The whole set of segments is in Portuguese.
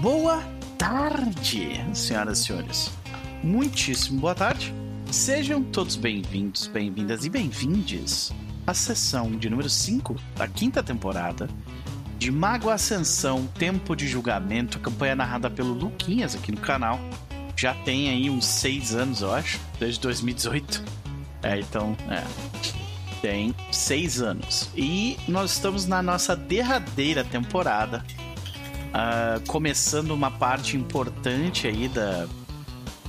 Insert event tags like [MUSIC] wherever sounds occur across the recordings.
Boa tarde, senhoras e senhores. Muitíssimo boa tarde. Sejam todos bem-vindos, bem-vindas e bem-vindes à sessão de número 5 da quinta temporada de Mago Ascensão Tempo de Julgamento, campanha narrada pelo Luquinhas aqui no canal. Já tem aí uns seis anos, eu acho, desde 2018. É, então, é. Tem seis anos. E nós estamos na nossa derradeira temporada, uh, começando uma parte importante aí da,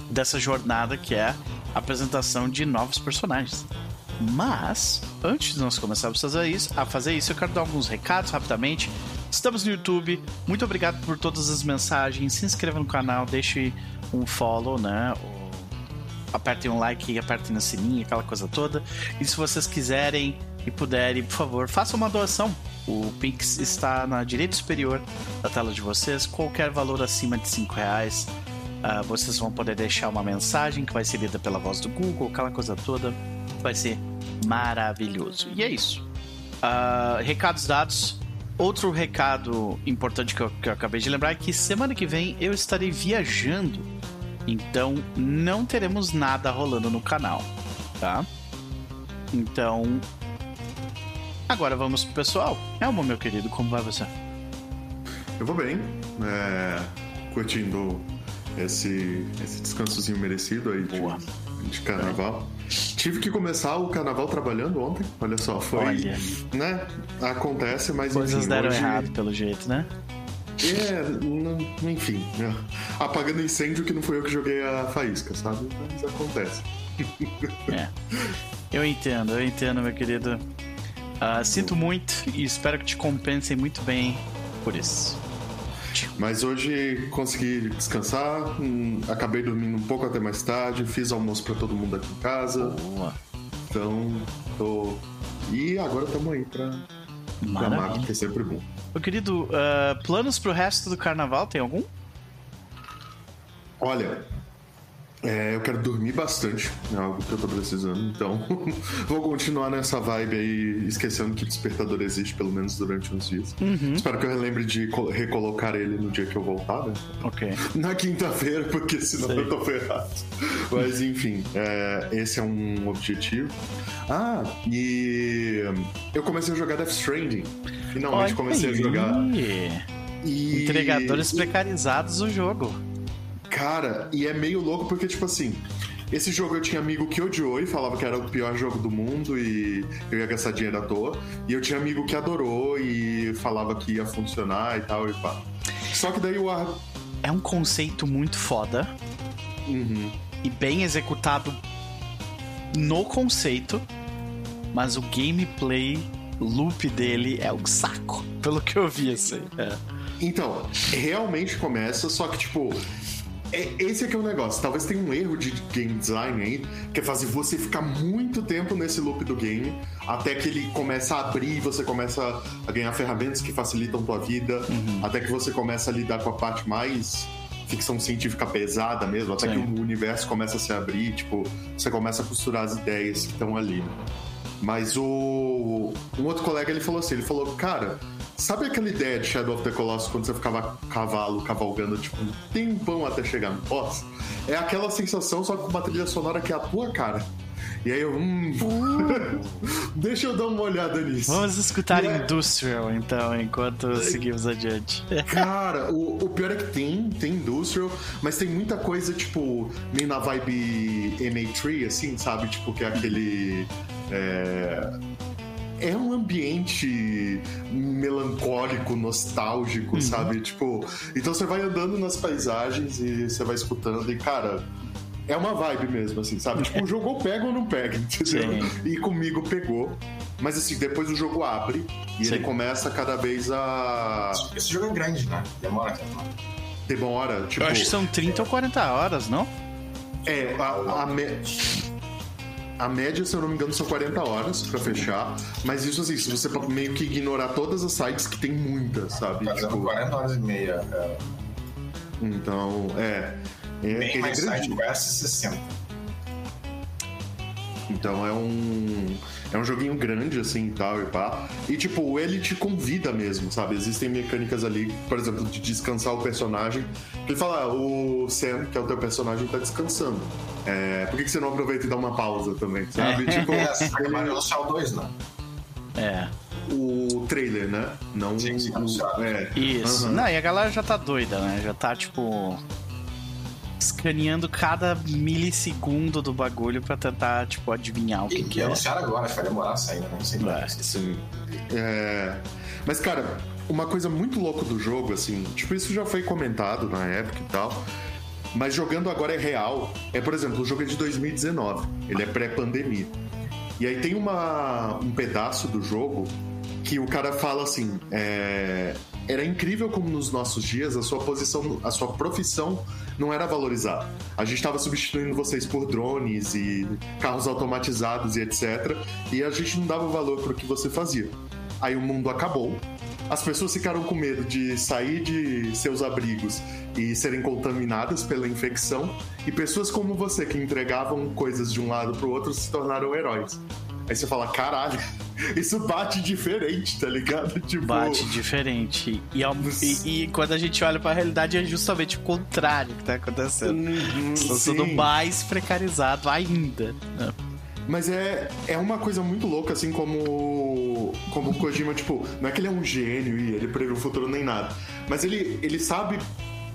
dessa jornada que é a apresentação de novos personagens. Mas, antes de nós começarmos a fazer isso, eu quero dar alguns recados rapidamente. Estamos no YouTube. Muito obrigado por todas as mensagens. Se inscreva no canal, deixe um follow, né? Apertem um like, apertem no sininho, aquela coisa toda. E se vocês quiserem e puderem, por favor, façam uma doação. O Pix está na direita superior da tela de vocês. Qualquer valor acima de 5 reais, uh, vocês vão poder deixar uma mensagem que vai ser lida pela voz do Google, aquela coisa toda. Vai ser maravilhoso. E é isso. Uh, recados dados. Outro recado importante que eu, que eu acabei de lembrar é que semana que vem eu estarei viajando. Então não teremos nada rolando no canal, tá? Então. Agora vamos pro pessoal. Elmo, meu querido, como vai você? Eu vou bem. É, curtindo esse, esse descansozinho merecido aí de, de carnaval. Tive que começar o carnaval trabalhando ontem. Olha só, foi. Olha. Né? Acontece, mas Coisas enfim. deram hoje... errado, pelo jeito, né? É, enfim. né? Apagando incêndio que não foi eu que joguei a faísca, sabe? Mas acontece. É. Eu entendo, eu entendo, meu querido. Ah, sinto muito e espero que te compensem muito bem por isso. Mas hoje consegui descansar, hum, acabei dormindo um pouco até mais tarde, fiz almoço pra todo mundo aqui em casa. Boa. Então, tô. E agora estamos aí pra pra que é sempre bom. Meu querido, ah, planos pro resto do carnaval, tem algum? Olha, é, eu quero dormir bastante, é algo que eu tô precisando, então [LAUGHS] vou continuar nessa vibe aí, esquecendo que o despertador existe, pelo menos durante uns dias. Espero que eu relembre de co- recolocar ele no dia que eu voltar, né? Ok. Na quinta-feira, porque senão Sei. eu tô ferrado. Mas enfim, é, esse é um objetivo. Ah, e eu comecei a jogar Death Stranding. Finalmente Olha comecei a jogar. aí. E... Entregadores precarizados do jogo. Cara, e é meio louco porque, tipo assim, esse jogo eu tinha amigo que odiou e falava que era o pior jogo do mundo e eu ia gastar dinheiro à toa. E eu tinha amigo que adorou e falava que ia funcionar e tal e pá. Só que daí o ar. É um conceito muito foda Uhum. e bem executado no conceito, mas o gameplay loop dele é um saco, [LAUGHS] pelo que eu vi, assim. É. Então, realmente começa, só que, tipo. É- esse aqui é o negócio. Talvez tenha um erro de game design aí, que é fazer você ficar muito tempo nesse loop do game, até que ele começa a abrir e você começa a ganhar ferramentas que facilitam tua vida, até que você começa a lidar com a parte mais ficção científica pesada mesmo, até Sim. que o universo começa a se abrir, tipo, você começa a costurar as ideias que estão ali. Mas o. Um outro colega ele falou assim: ele falou, cara, sabe aquela ideia de Shadow of the Colossus quando você ficava cavalo cavalgando, tipo, um tempão até chegar no boss? É aquela sensação, só com uma trilha sonora que é a tua cara. E aí eu, hum. [LAUGHS] Deixa eu dar uma olhada nisso. Vamos escutar É. Industrial, então, enquanto seguimos adiante. Cara, o, o pior é que tem, tem industrial, mas tem muita coisa, tipo, meio na vibe MA3, assim, sabe? Tipo, que é aquele. É, é um ambiente melancólico, nostálgico, sabe? Tipo, então você vai andando nas paisagens e você vai escutando, e, cara. É uma vibe mesmo, assim, sabe? Tipo, o jogo pega ou não pega, [LAUGHS] entendeu? Sim. E comigo pegou. Mas assim, depois o jogo abre e Sim. ele começa cada vez a Esse jogo é grande, né? Demora tempo. demora, tipo. Eu acho que são 30 ou 40 horas, não? É, a, a, me- a média, se eu não me engano, são 40 horas pra fechar. Mas isso assim, se você meio que ignorar todas as sites que tem muitas, sabe? Fazendo Tipo, 40 horas e meia. É, então, é. é bem ele é mais grande. quest 60. Então é um. É um joguinho grande, assim, e tal, e pá. E, tipo, ele te convida mesmo, sabe? Existem mecânicas ali, por exemplo, de descansar o personagem. Ele fala, ah, o Sam, que é o teu personagem, tá descansando. É, por que, que você não aproveita e dá uma pausa também, sabe? tipo, [LAUGHS] É, no Shell 2, não. É. o trailer, né? Não Sim, sim, o, é. Isso. Aham. Não, e a galera já tá doida, né? Já tá, tipo. Escaneando cada milissegundo do bagulho pra tentar, tipo, adivinhar o que, E, que e é. anunciaram agora, acho que vai demorar a sair, né? Nem sei. É. Sim. É... Mas, cara, uma coisa muito louca do jogo, assim, tipo, isso já foi comentado na época e tal. Mas jogando agora é real. É, por exemplo, o jogo é de 2019. Ele é pré-pandemia. E aí tem uma, um pedaço do jogo que o cara fala assim: é, era incrível como nos nossos dias a sua posição, a sua profissão não era valorizada. A gente estava substituindo vocês por drones e carros automatizados e etc. E a gente não dava valor para o que você fazia. Aí o mundo acabou. As pessoas ficaram com medo de sair de seus abrigos e serem contaminadas pela infecção, e pessoas como você, que entregavam coisas de um lado pro outro, se tornaram heróis. Aí você fala, caralho, [LAUGHS] isso bate diferente, tá ligado? [LAUGHS] Tipo, Bate diferente. E, e- e quando a gente olha pra realidade, é justamente o contrário que tá acontecendo. Uhum, Estão sendo mais precarizado ainda. Mas é, é uma coisa muito louca, assim, como, como o Kojima, tipo, não é que ele é um gênio e ele prevê o futuro nem nada, mas ele, ele sabe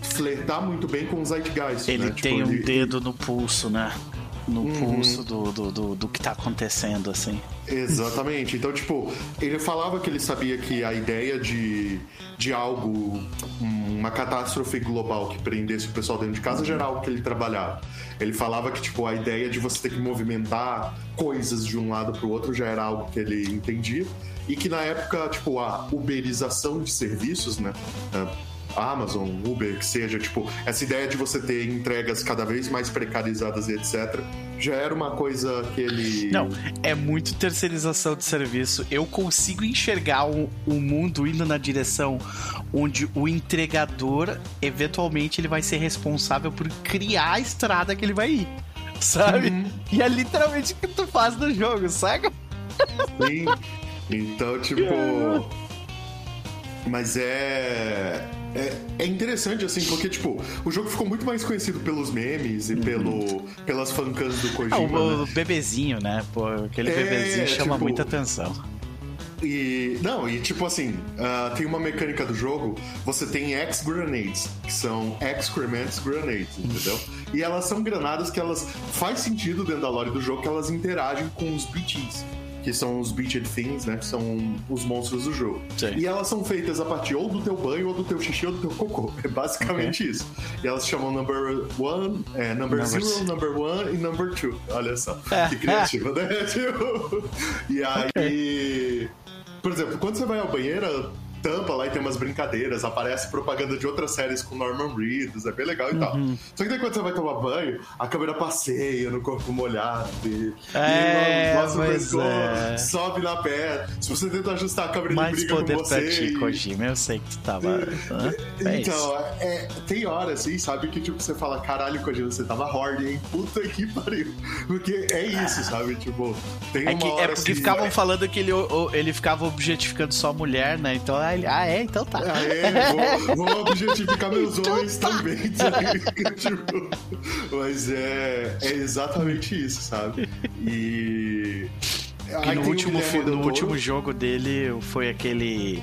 flertar muito bem com os zeitgeist, Ele né? Tipo, tem um ele- dedo no pulso, né? No Uhum. pulso do, do, do, do que tá acontecendo, assim. Exatamente. Então, tipo, ele falava que ele sabia que a ideia de, de algo, uma catástrofe global que prendesse o pessoal dentro de casa já era algo que ele trabalhava. Ele falava que, tipo, a ideia de você ter que movimentar coisas de um lado pro outro já era algo que ele entendia. E que na época, tipo, a uberização de serviços, né? a Amazon, Uber, que seja, tipo, essa ideia de você ter entregas cada vez mais precarizadas e etc., já era uma coisa que ele. Não, é muito terceirização de serviço. Eu consigo enxergar o, o mundo indo na direção onde o entregador, eventualmente, ele vai ser responsável por criar a estrada que ele vai ir. Sabe? Uhum. E é literalmente o que tu faz no jogo, saca? Sim. Então, tipo. [LAUGHS] Mas é. É, é interessante, assim, porque, tipo, o jogo ficou muito mais conhecido pelos memes e pelo, pelas fancams do Ah, Kojima. o, o né? bebezinho, né? Pô, aquele É, bebezinho chama tipo- muita atenção. E. Não, e tipo assim, ah, tem uma mecânica do jogo, você tem X-Grenades, que são Excrements Grenades, entendeu? E elas são granadas que elas. Faz sentido dentro da lore do jogo que elas interagem com os BTs. Que são os Beached Things, né? Que são os monstros do jogo. Sim. E elas são feitas a partir ou do teu banho, ou do teu xixi, ou do teu cocô. [LAUGHS] É basicamente isso. E elas se chamam Number One, é, Number, Number Zero, Number One e Number Two. Olha só. É. Que criativo, né? [LAUGHS] E aí. Por exemplo, quando você vai ao banheiro, tampa lá e tem umas brincadeiras, aparece propaganda de outras séries com Norman Reedus, é bem legal e tal. Uhum. Só que daí quando você vai tomar banho, a câmera passeia no corpo molhado e, É, e o pescoço, é. sobe na perna. Se você tenta ajustar a câmera, ele Mais briga poder com pra você. ti, e- Kojima. Eu sei que tu tava. Hã? É isso. então, é, tem hora assim, sabe, que tipo, você fala, caralho, Kojima, você tava hard, hein? Puta que [LAUGHS] pariu. Porque é isso, sabe? Tipo, tem É, que, hora é porque assim, ficavam falando que ele, ele ficava objetificando só a mulher, né? Então, ah, ele, ah é, então tá. Ah, é, vou, vou objetificar meus [LAUGHS] homens também, [LAUGHS] sabe? Tipo, mas é, é exatamente isso, sabe? E. E no, último, no último jogo dele foi aquele.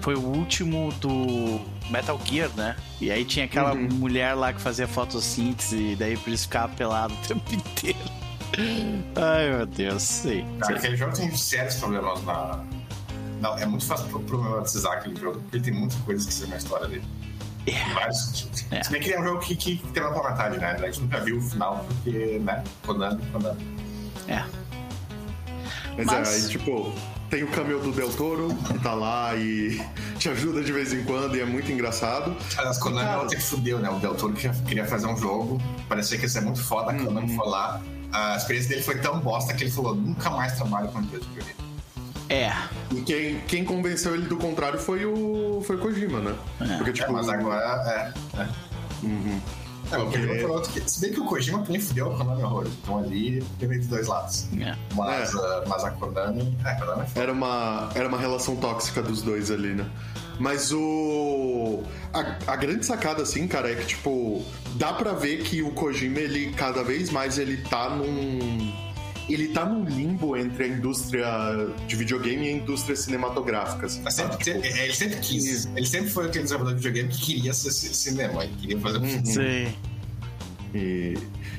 Foi o último do Metal Gear, né? E aí tinha aquela Uhum. mulher lá que fazia fotossíntese, e daí por isso ficava pelado o tempo [LAUGHS] inteiro. Ai meu Deus, sei. sei. Aquele jogo tem sérios problemas na. Não, é muito fácil pro- problematizar aquele jogo, porque ele tem muitas coisas que são na história dele. É. Em vários sentidos. É. Se bem que ele é um jogo que, que tem uma pela metade, né? A gente nunca viu o final, porque, né? Konami, Konami. É. Mas, Mas- é, aí, tipo, tem o cameo do Del Toro, que tá lá e [LAUGHS] te ajuda de vez em quando e é muito engraçado. Aliás, Konami Cara. ela até que fudeu, né? O Del Toro que queria fazer um jogo, parecia que ia ser muito foda, a. Konami foi lá. A experiência dele foi tão bosta que ele falou: nunca mais trabalho com empresa de videogame. É. E quem, quem convenceu ele do contrário foi o, foi o Kojima, né? É. Porque, É, tipo, mas agora é. é. Uhum. É, o Kojima É. foi outro que. Se bem que o Kojima também fudeu a Konami horrores. Então ali teve de dois lados. É. Mas, ah, mas a Konami. É, a Konami foi. Era uma, era uma relação tóxica dos dois ali, né? Mas o. A, a grande sacada, assim, cara, é que, tipo, dá pra ver que o Kojima, ele cada vez mais ele tá num. Ele tá num limbo entre a indústria de videogame e a indústria cinematográfica. assim, sempre, Tipo, ele sempre quis. Ele sempre foi aquele desenvolvedor de videogame que queria ser ci- cinema. Ele queria fazer um filme. Sim. E,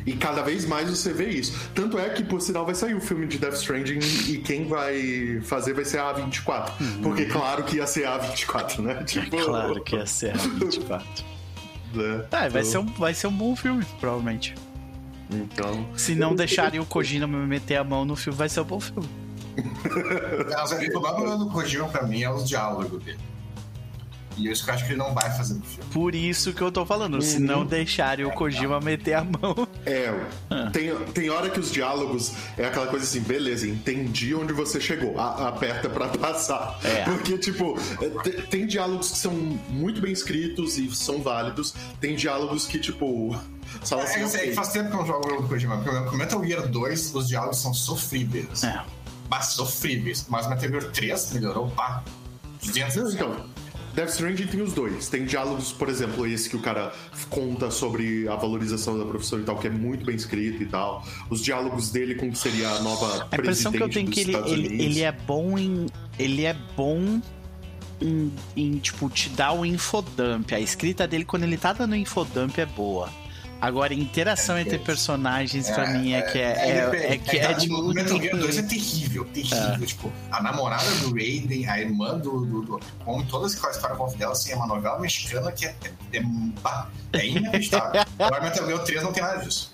e cada vez mais você vê isso. Tanto é que, por sinal, vai sair o filme de Death Stranding e quem vai fazer vai ser a A24. Porque, claro que ia ser a A24, né? Tipo, Uhum. Claro que ia ser a 24. [LAUGHS] né? Ah, vai ser, um, vai ser um bom filme, provavelmente. Então. Se não deixarem o Kojima meter a mão no filme, vai ser um bom filme. Mas, O problema do Kojima pra mim é os diálogos dele. E isso que eu acho que ele não vai fazer no filme. Por isso que eu tô falando. Se não deixarem o Kojima meter a mão. É, [LAUGHS] tem, tem hora que os diálogos é aquela coisa assim, beleza, entendi onde você chegou, a- aperta pra passar. É. Porque, tipo, é, te- tem diálogos que são muito bem escritos e são válidos, tem diálogos que, tipo, [LAUGHS] só É, assim, eu sei, ok. que faz tempo que eu não jogo o jogo do Kojima. porque O Metal Gear 2, os diálogos são sofríveis. É. Mas sofríveis. Mas Metal Gear 3 melhorou, pá. 200%. Não, então, Death Stranding tem os dois. Tem diálogos, por exemplo, esse que o cara conta sobre a valorização da profissão e tal, que é muito bem escrito e tal. Os diálogos dele com o que seria a nova A impressão que eu tenho é que ele, ele, ele é bom em. Ele é bom em, em, tipo, te dar o infodump. A escrita dele, quando ele tá dando infodump, é boa. Agora, interação entre personagens, pra mim, é que é. É, é que é, tipo. O Metal Gear 2 é terrível, terrível. Tipo, a namorada do Raiden, a irmã do. do, do como todas aquela história com dela, assim, é uma novela mexicana que é, é, é, é inacreditável. [LAUGHS] Agora, Metal Gear 3 não tem nada disso.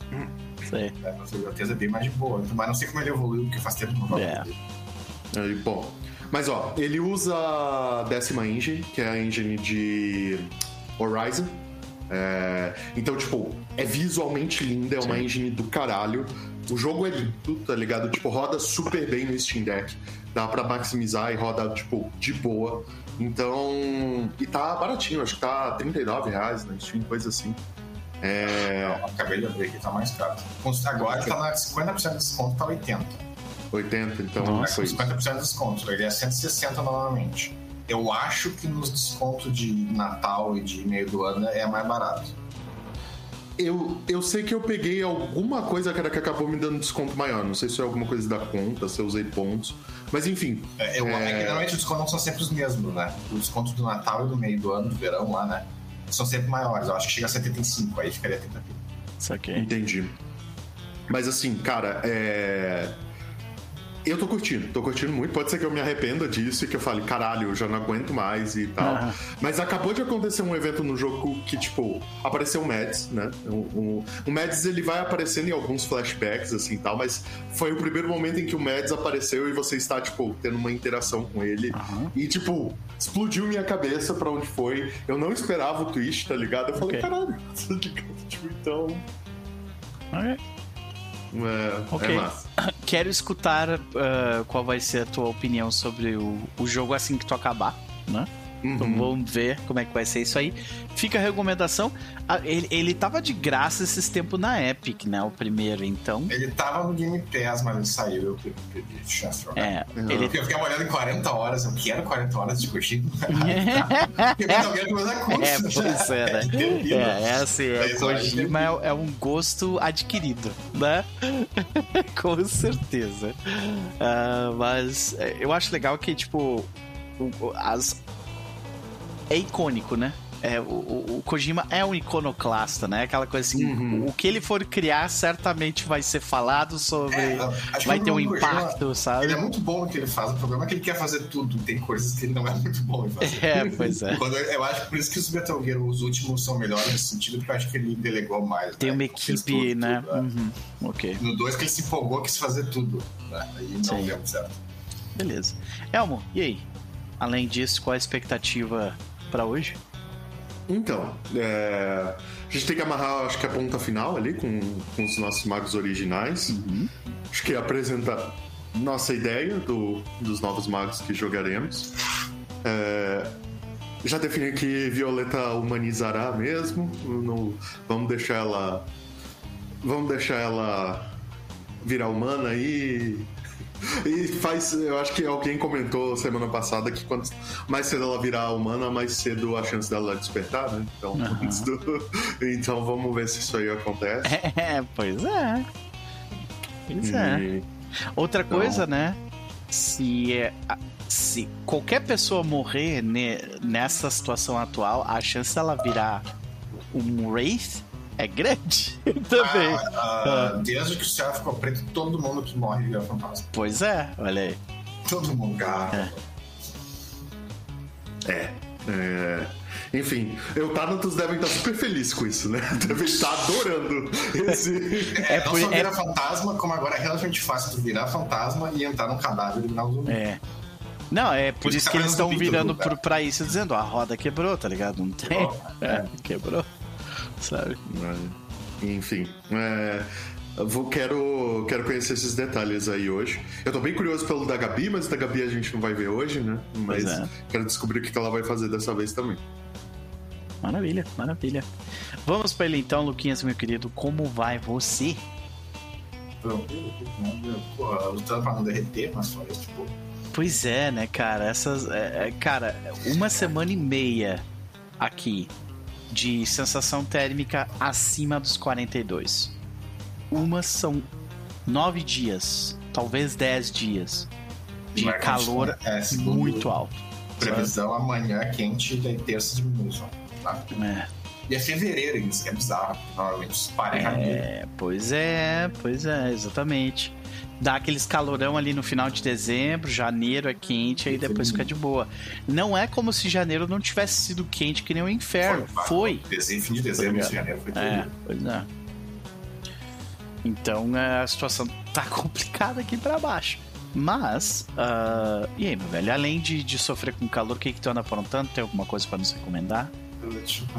Sei. É, Metal Gear 3 é bem mais de boa. Mas não sei como ele evoluiu, porque faz tempo que não É. bom. Mas ó, ele usa a décima engine, que é a engine de Horizon. É, Então, tipo, é visualmente linda, é uma engine do caralho. O jogo é lindo, tá ligado? Tipo, roda super bem no Steam Deck. Dá pra maximizar e roda, tipo, de boa. Então. E tá baratinho, acho que tá 39 reais na Steam, coisa assim. É. Acabei de abrir aqui, tá mais caro. Agora tá na 50% de desconto, tá 80. 80, então Nossa, foi Com isso. 50% de desconto. Ele é 160 normalmente. Eu acho que nos descontos de Natal e de meio do ano é mais barato. Eu, eu sei que eu peguei alguma coisa cara, que acabou me dando desconto maior. Não sei se é alguma coisa da conta, se eu usei pontos. Mas enfim. É, eu, é... que normalmente os descontos não são sempre os mesmos, né? Os descontos do Natal e do meio do ano, do verão lá, né? São sempre maiores. Eu acho que chega a 75, aí ficaria 30 pila. Saquei. Entendi. Mas assim, cara, é. Eu tô curtindo, tô curtindo muito. Pode ser que eu me arrependa disso e que eu fale, caralho, eu já não aguento mais e tal. Ah. Mas acabou de acontecer um evento no jogo que, tipo, apareceu o Mads, né? O, o, o Mads ele vai aparecendo em alguns flashbacks, assim e tal, mas foi o primeiro momento em que o Mads apareceu e você está, tipo, tendo uma interação com ele. Aham. E, tipo, explodiu minha cabeça pra onde foi. Eu não esperava o twist, tá ligado? Eu falei, Ok. caralho, [LAUGHS] tá ligado? Tipo, então. Ok. É, Ok. é massa. [COUGHS] Quero escutar ah, qual vai ser a tua opinião sobre o, o jogo assim que tu acabar, né? Então Uhum. vamos ver como é que vai ser isso aí. Fica a recomendação. Ah, ele, ele tava de graça esses tempos na Epic, né? O primeiro, então. Ele tava no Game Pass, mas ele saiu. Eu perdi chance de. É, Uhum. ele. Porque eu fiquei olhando em 40 horas, eu quero 40 horas de Kojima. [LAUGHS] Porque Metal Gear coisa custa. É, pois é, né? terrível. É, é assim, é, Kojima é, é um gosto adquirido, né? [LAUGHS] Com certeza. Ah, mas é, eu acho legal que, tipo, as... é icônico, né? É, o, o- Kojima é um iconoclasta, né? Aquela coisa assim, Uhum. o que ele for criar certamente vai ser falado sobre. É, vai ter um do Kojima, impacto, sabe? Ele é muito bom no que ele faz. O problema é que ele quer fazer tudo. Tem coisas que ele não é muito bom em fazer. É, pois é. Quando eu, acho que por isso que os Metal Gear, os últimos, são melhores nesse sentido, porque eu acho que ele delegou mais. Tem né? uma equipe, tudo, né? tudo, é. Uhum. Ok, No 2 que ele se empolgou, quis fazer tudo. Né? Aí não Sim. deu certo. beleza. Elmo, e aí? Além disso, qual a expectativa pra hoje? Então, é, a gente tem que amarrar, acho que a ponta final ali com, com os nossos magos originais. Uhum. Acho que apresenta nossa ideia do, dos novos magos que jogaremos. É, já defini que Violeta humanizará mesmo. Não, vamos deixar ela. Vamos deixar ela virar humana aí. E faz. Eu acho que alguém comentou semana passada que quanto mais cedo ela virar humana, mais cedo a chance dela despertar, né? Então, uhum. [LAUGHS] do... então vamos ver se isso aí acontece. É, pois é. Pois é. e... é. Outra então... coisa, né? Se, é, se qualquer pessoa morrer nessa situação atual, a chance dela virar um Wraith é grande [LAUGHS] também. Ah, ah, desde que o céu ficou preto, todo mundo que morre vira fantasma. Pois é, olha aí. Todo mundo, cara. É. é. é. Enfim, o Thanatos devem estar super feliz com isso, né? [LAUGHS] Devem estar adorando esse. É, não só virar é... fantasma, como agora é relativamente fácil tu virar fantasma e entrar num cadáver e um zumbi. É. Não, é por, por isso que, eles estão virando pro, pra isso dizendo, a roda quebrou, tá ligado? Não tem. [LAUGHS] Quebrou. É, quebrou. Sabe? Enfim. É. Vou, quero, quero conhecer esses detalhes aí hoje. Eu tô bem curioso pelo da Gabi, mas da Gabi a gente não vai ver hoje, né? Mas é. quero descobrir o que ela vai fazer dessa vez também. Maravilha, maravilha. Vamos para ele então, Luquinhas, meu querido. Como vai você? Lutando pra não derreter, mas só isso, tipo. Pois é, né, cara? Essas. É, é, cara, uma semana e meia aqui de sensação térmica acima dos 42. Umas são nove dias, talvez dez dias de calor é, muito alto. Previsão sabe? amanhã é quente e terça diminui só. Tá? É. E é fevereiro isso, que é bizarro. Normalmente os É, pois é, pois é, exatamente dá aqueles calorão ali no final de dezembro, janeiro é quente, aí depois fica de boa. Não é como se janeiro não tivesse sido quente que nem o inferno. Foi. foi. Dezembro, fim de dezembro, foi, janeiro foi É, pois é. Então é, a situação [LAUGHS] tá complicada aqui para baixo. Mas, uh, e aí, meu velho? Além de, de sofrer com calor, o que, que tu anda aprontando? Tem alguma coisa para nos recomendar?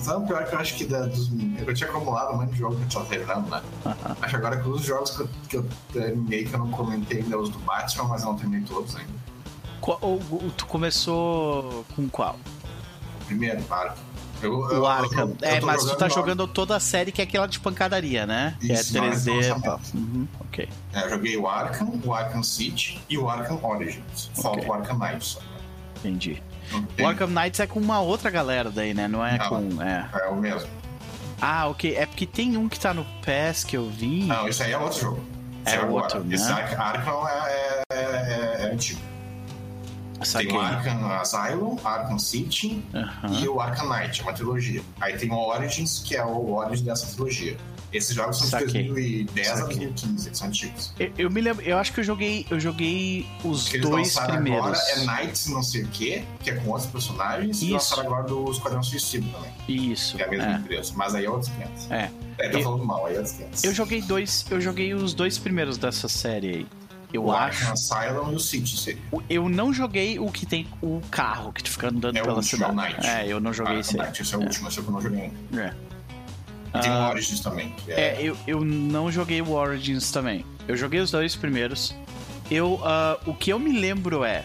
Sabe o pior que eu acho que da, dos. Eu tinha acumulado um monte de jogo que eu tava terminando, né? Uh -huh. Acho agora que os jogos que eu, que eu terminei, que eu não comentei ainda, os do Batman, mas eu não terminei todos ainda. Qual, tu começou com qual? O primeiro, claro. Eu, o Arkham. é, mas tu tá jogando toda a série que é aquela de pancadaria, né? Isso, que é 3D. Uhum, ok. É, eu joguei o Arkham, o Arkham City e o Arkham Origins. Falta okay. o Arkham Knight só. Entendi. O Arkham Knights é com uma outra galera daí, né? Não é Não, com. É. é o mesmo. Ah, ok. É porque tem um que tá no PES que eu vi. Não, isso aí é outro jogo. É, é outro, né? Esse Arkham é, é, é, é antigo. Saquei. Tem o Arkham Asylum, Arkham City e o Arkham Knight, é uma trilogia. Aí tem o Origins, que é o Origins dessa trilogia. Esses jogos são Saquei. de 2010 a 2015, eles são antigos. Eu, eu, me lembro, eu acho que eu joguei, eu joguei os dois primeiros. agora é Knights não sei o que, que é com outros personagens, Isso. e lançaram agora do Esquadrão Suicida também. Isso. Que é a mesma é. empresa, mas aí é outros 500. É. É, tá falando mal, aí é outros 500. Eu joguei dois, eu joguei os dois primeiros dessa série aí. Eu o acho. Asylum e o City seria. Eu não joguei o que tem o carro que tu fica andando é pela último, cidade. É, o é, eu não joguei ah, esse. Knight, esse é o é. último, esse é o que eu não joguei ainda. É. E tem o uh, Origins também. É... é, eu, eu não joguei o Origins também. Eu joguei os dois primeiros. Eu, uh, o que eu me lembro é.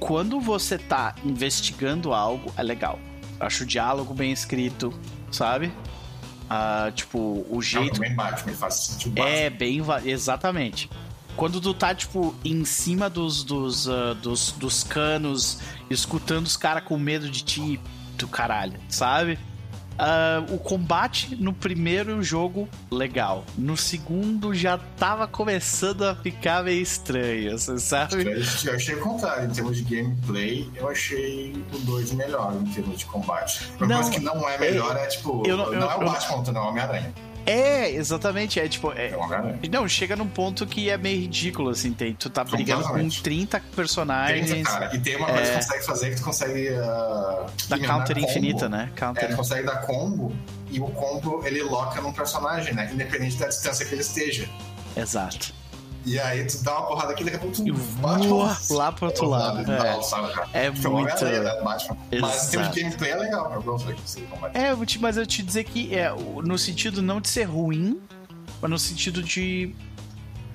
Quando você tá investigando algo, é legal. Acho o diálogo bem escrito, sabe? Uh, tipo, o jeito. Não, bem Batman, faz sentido É, bem. Exatamente. Quando tu tá, tipo, em cima dos, dos, uh, dos, dos canos, escutando os caras com medo de ti, do caralho, sabe? Uh, o combate no primeiro jogo, legal. No segundo já tava começando a ficar meio estranho, você sabe? Eu achei o contrário. Em termos de gameplay, eu achei o 2 melhor em termos de combate. Uma coisa que não é melhor é, é tipo. Eu, não, não é o Batman contra o Homem-Aranha. É, exatamente. É tipo. É... Não, chega num ponto que é meio ridículo, assim. Tem, tu tá brigando com 30 personagens. 30, cara. E tem uma coisa é... que tu consegue fazer que tu consegue. Uh, da counter combo. infinita, né? Counter. É, tu consegue dar combo e o combo ele loca num personagem, né? Independente da distância que ele esteja. Exato. E aí tu dá uma porrada aqui, daqui a pouco tu bate voa lá pro outro lado. É, é muito. né, Mas em termos de gameplay é legal, eu gosto É, mas eu te dizer que é no sentido não de ser ruim, mas no sentido de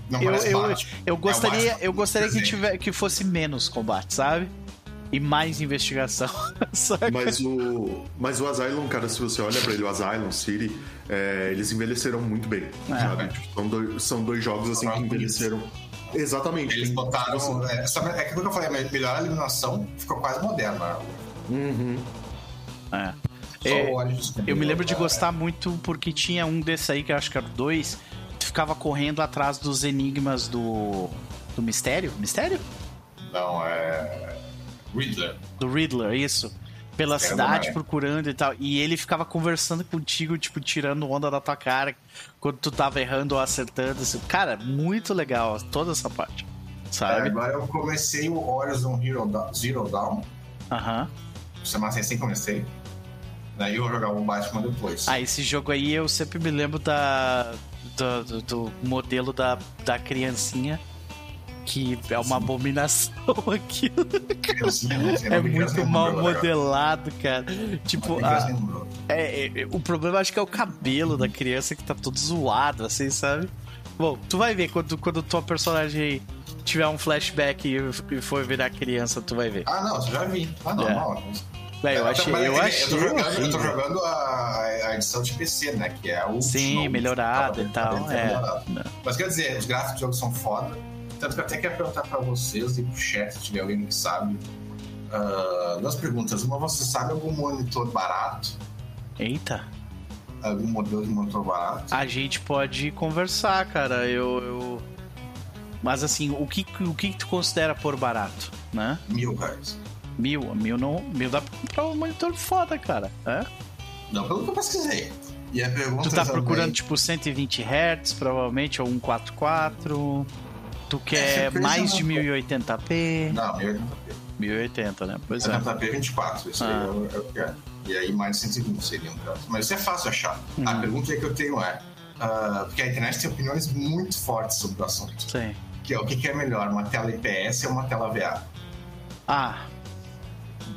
não eu, eu, eu, gostaria, é eu gostaria que, tiver, que fosse menos combate, sabe? E mais investigação. [LAUGHS] Saca? Mas o, mas o Asylum, cara, se você olha pra ele, o Asylum City, é, eles envelheceram muito bem, É. sabe? Tipo, são, dois, são dois jogos assim que envelheceram. Exatamente. Eles botaram. É, só- é aquilo que eu falei, melhor a iluminação ficou quase moderna. Uhum. É. Só É, o óleo de Eu me lembro de gostar muito porque tinha um desse aí, que eu acho que era o dois, tu ficava correndo atrás dos enigmas do. do mistério? Mistério? Não, é. Riddler. Do Riddler, isso. Pela Mistério cidade procurando e tal. E ele ficava conversando contigo, tipo, tirando onda da tua cara quando tu tava errando ou acertando. assim. Cara, muito legal toda essa parte. É, Sabe? agora eu comecei o Horizon Hero Da- Zero Dawn. Aham. Semana recém comecei. Daí eu vou jogar o Batman depois. Ah, esse jogo aí eu sempre me lembro da. do, do- do modelo da, da criancinha. Que é uma abominação [LAUGHS] aquilo. É muito mal modelado, cara. Tipo, a- lembrou. é, é, o problema acho que é o cabelo da criança que tá todo zoado, assim, sabe? Bom, tu vai ver quando, quando tua personagem tiver um flashback e, e for virar criança, tu vai ver. Ah, não, eu já vi. Ah, não, É. não. Véi, eu É, achei. Eu é achei eu tô jogando, eu tô jogando a, a edição de PC, né? Que é a última. Sim, melhorada e tá tal, bem- tá é. melhorada. Mas quer dizer, os gráficos do jogo são foda. Tanto que eu até quero perguntar pra vocês e pro chat, se tiver alguém que sabe. Ah, duas perguntas. Uma, você sabe algum monitor barato? Eita. Algum modelo de monitor barato? A gente pode conversar, cara. Eu. eu- Mas assim, o que, o que tu considera por barato, né? Mil reais. Mil, mil não. Mil dá pra comprar um monitor foda, cara. É? Não, pelo que eu pesquisei. E a pergunta Tu tá também- procurando tipo 120 Hz, provavelmente, ou 144. Tu quer sempre mais de não- 1080p? Não, 1080p. 1080, né? Pois é. 1080p 24, isso Ah. aí eu, eu quero. E aí mais de 120 seria um caso. Mas isso é fácil achar. A Uhum. pergunta que eu tenho é. ah, porque a internet tem opiniões muito fortes sobre o assunto. Sim. Que é o que, que é melhor, uma tela IPS ou uma tela VA? Ah.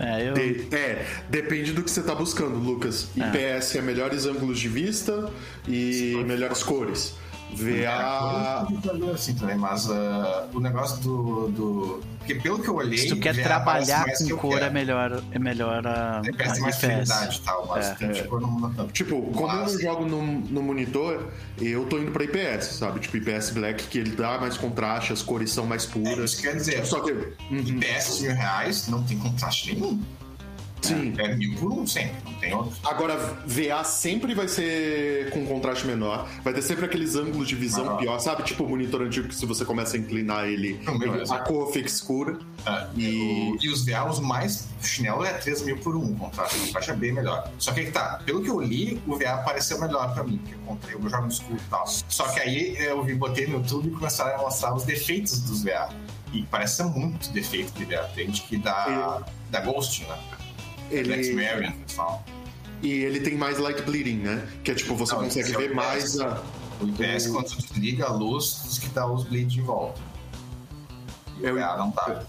É, eu. De- é, depende do que você tá buscando, Lucas. É. IPS é melhores ângulos de vista e melhores cores. VA. É, assim também, mas ah, o negócio do, do. Porque pelo que eu olhei. Se tu quer trabalhar com cor, é melhor, é melhor a, IPS tem a mais fidelidade e tal, mas É, tem é. cor não. Tipo, como eu Mas- jogo no, no monitor, eu tô indo pra IPS, sabe? Tipo, IPS Black, que ele dá mais contraste, as cores são mais É, puras. isso quer dizer, Só que. Uhum, IPS de mil reais não tem contraste nenhum. Sim. É mil por um sempre, não tem outro. Agora, VA sempre vai ser com contraste menor. Vai ter sempre aqueles ângulos de visão Ah. pior, sabe? Tipo o monitor antigo que se você começa a inclinar ele, a cor fica escura. Ah, E- o- e os VA, os mais chinelo é 3 mil por um, o contraste, o contraste é bem melhor. Só que aí que tá, pelo que eu li, o VA pareceu melhor pra mim, porque eu comprei, eu jogo no escuro e tal. Só que aí eu vi, botei no YouTube e começaram a mostrar os defeitos dos VA. E parece muito defeito de VA. Tem gente que dá, dá ghosting, né? Ele, Marion, pessoal. e ele tem mais light bleeding, né? Que é tipo, você Não, consegue é o ver IPS. mais a. O IPS, O- quando tu desliga a luz, diz que dá os bleeds de volta. E o Eu- VA não tá.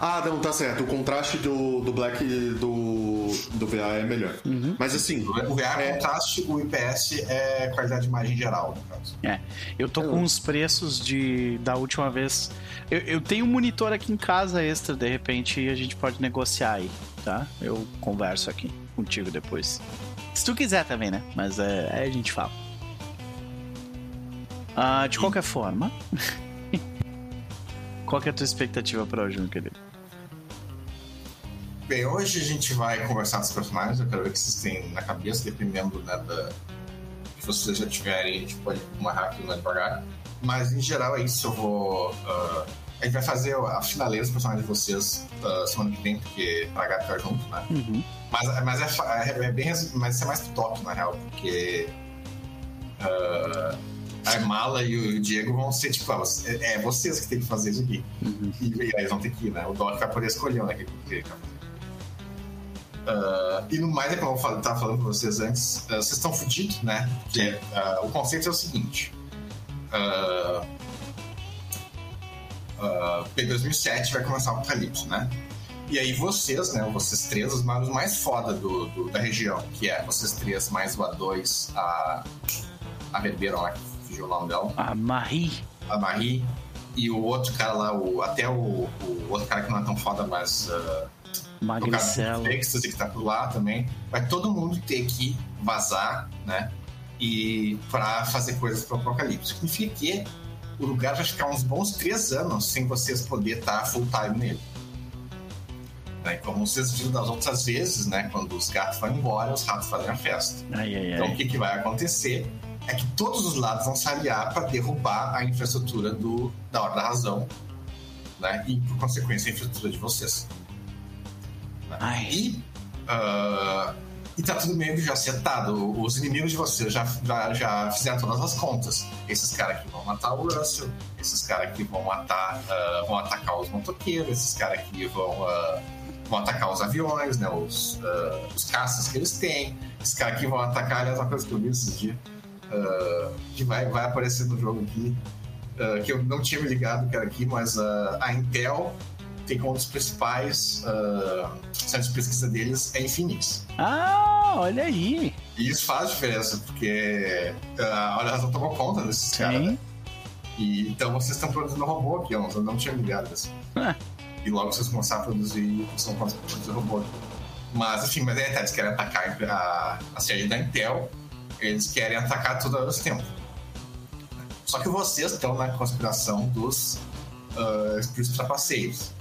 Ah, não, tá certo. O contraste do, do Black do, do VA é melhor. Mas assim, O VA é É. contraste, o IPS é qualidade de imagem geral, no caso. É, eu tô com os preços de da última vez. Eu, eu tenho um monitor aqui em casa extra, de repente a gente pode negociar aí, tá? Eu converso aqui contigo depois. Se tu quiser também, né? Mas é, aí a gente fala. Ah, de qualquer forma. [LAUGHS] Qual que é a tua expectativa pra hoje, meu querido? Bem, hoje a gente vai conversar dos personagens, eu quero ver o que vocês têm na cabeça, dependendo né, da. Se vocês já tiverem, a gente pode ir mais rápido, mais devagar. Mas em geral é isso, eu vou. ah, a gente vai fazer a finaleira dos personagens de vocês ah, semana que vem, porque pra H ficar junto, né? Uhum. Mas, mas, é, é, é bem mas isso é mais top, na real, porque ah, a Mala e o Diego vão ser tipo, ah, é, é vocês que tem que fazer isso aqui. Uhum. E, e aí eles vão ter que ir, né? O Doc vai poder escolher né, o que ele quer fazer. Ah, e no mais, é como eu fal- tava falando pra vocês antes, ah, vocês estão fodidos, né? Porque ah, o conceito é o seguinte. Ah, ah, em 2007 vai começar o Apocalipse, né? E aí vocês, né? Vocês três, os magos mais foda do, do- da região, que é vocês três mais o A2, a, a Verbeira lá, que fugiu o nome dela, A Marie. a Marie e o outro cara lá, o, até o, o outro cara que não é tão foda, mas. Uh, Magricelo. O que tá por lá também. Vai todo mundo ter que vazar, né? E para fazer coisas pro Apocalipse. Significa que o lugar vai ficar uns bons três anos sem vocês poder estar tá full time nele. Né? Como vocês viram das outras vezes, né? Quando os gatos vão embora, os ratos fazem a festa. Ai, ai, então ai. o que, que vai acontecer é que todos os lados vão se aliar para derrubar a infraestrutura do, da Hora da Razão, né? E por consequência a infraestrutura de vocês. E, uh, e tá tudo meio que já setado. Os inimigos de vocês já, já, já fizeram todas as contas. Esses caras aqui vão matar o Russell, esses caras aqui vão matar, uh, vão atacar os motoqueiros, esses caras aqui vão, uh, vão atacar os aviões, né? Os, os caças que eles têm. Esses caras aqui vão atacar, aliás, uma coisa que eu vi esses dias, que vai, vai aparecer no jogo aqui. que eu não tinha me ligado que era aqui, mas a Intel tem como um dos principais uh, centros de pesquisa deles é em Phoenix. Ah, olha aí. E isso faz diferença, porque uh, olha, elas não tomam conta desses caras. Né? E, então vocês estão produzindo robô aqui, eu não tinha ligado assim. Ah. E logo vocês começaram a produzir, vão produzir robô. Mas, enfim, mas é, eles querem atacar a, a sede da Intel, eles querem atacar tudo ao mesmo tempo. Só que vocês estão na conspiração dos uh, espíritos trapaceiros.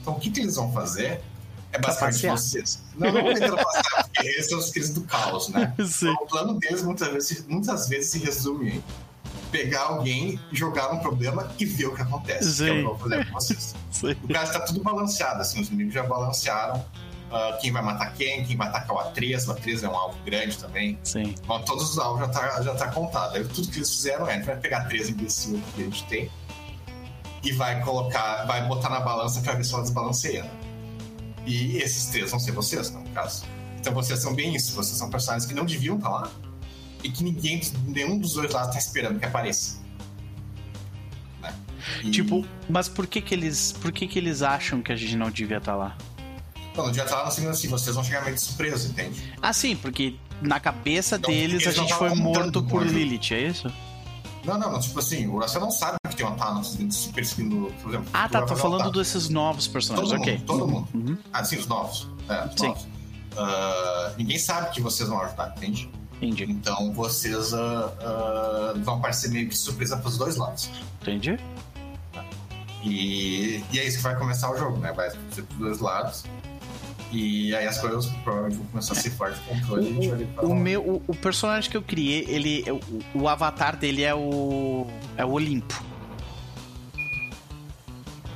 Então, o que, que eles vão fazer é basicamente vocês. [LAUGHS] Não, não vou ultrapassar, porque esses são os crises do caos, né? [LAUGHS] Então, o plano deles muitas vezes, muitas vezes se resume em pegar alguém, jogar um problema e ver o que acontece. Sim. Que é o que eu vou fazer com vocês. [LAUGHS] Sim. O caso está tudo balanceado, assim, os inimigos já balancearam uh, quem vai matar quem, quem vai atacar o A3, o A3 é um alvo grande também. Sim. Então, todos os alvos já tá, já tá contado. Aí, tudo que eles fizeram é, a gente vai pegar três imbecil que a gente tem e vai colocar, vai botar na balança para ver se ela desbalanceia. E esses três vão ser vocês, no caso. Então vocês são bem isso, vocês são personagens que não deviam estar lá e que ninguém, nenhum dos dois lados está esperando que apareça. Né? E... Tipo, mas por que que eles, por que que eles acham que a gente não devia estar lá? Não, não devia estar lá no assim, vocês vão chegar meio de surpresa, entende? Ah, sim, porque na cabeça então, deles a gente foi morto por Lilith, é isso? Não, não, não, tipo assim, o Russell não sabe que tem uma Thanos se perseguindo, por exemplo. Ah, tá, tô falando desses novos personagens, todo ok. Mundo, todo mundo. Uhum. Ah, sim, os novos. É, os sim. novos. Uh, ninguém sabe que vocês vão ajudar, entende? Entendi. Então vocês uh, uh, vão aparecer meio que surpresa pros dois lados. Entendi. E, e é isso que vai começar o jogo, né? Vai ser pros dois lados. E aí as coisas provavelmente vão começar a ser forte controle. O, o meu, o, o, personagem que eu criei, ele, o, o, avatar dele é o é o Olimpo.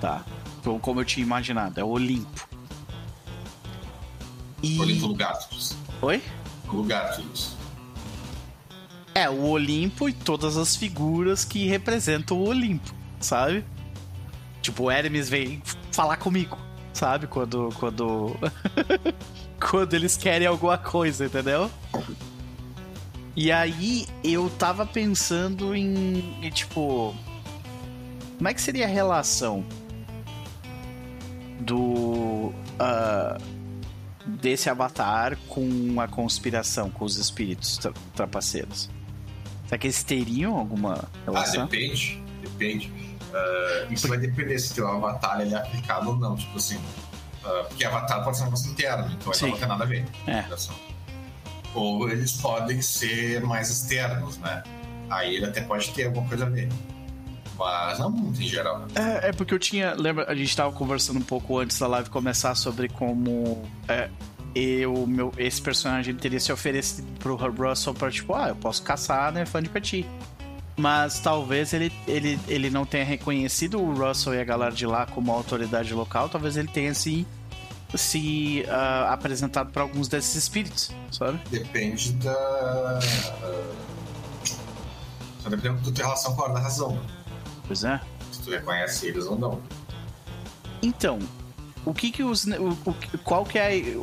Tá. Então, como eu tinha imaginado, é o Olimpo. E... Olimpo Lugatus. Oi? Lugatus. É, o Olimpo e todas as figuras que representam o Olimpo, sabe? Tipo, o Hermes vem falar comigo sabe? Quando. Quando. [LAUGHS] quando eles querem alguma coisa, entendeu? E aí eu tava pensando em, em, tipo. Como é que seria a relação do. Uh, desse avatar com a conspiração, com os espíritos tra trapaceiros? Será que eles teriam alguma relação? Ah, depende. Depende. Uh, isso vai depender se teu avatar ele é aplicado ou não. Tipo assim, uh, porque avatar pode ser um negócio interno, então aí não tem nada a ver. É. Ou eles podem ser mais externos, né? Aí ele até pode ter alguma coisa a ver. Mas não muito em geral. É, é, porque eu tinha. Lembra, a gente tava conversando um pouco antes da live começar sobre como. É, eu, meu, esse personagem teria se oferecido pro Russell pra tipo, ah, eu posso caçar, né? Fã de Petit. Mas talvez ele, ele, ele não tenha reconhecido o Russell e a galera de lá como autoridade local. Talvez ele tenha se, se uh, apresentado para alguns desses espíritos, sabe? Depende da. Só depende da tua relação com a hora da razão. Pois é. Se tu reconhece eles ou não. Então, o que que os. O, o, qual que é.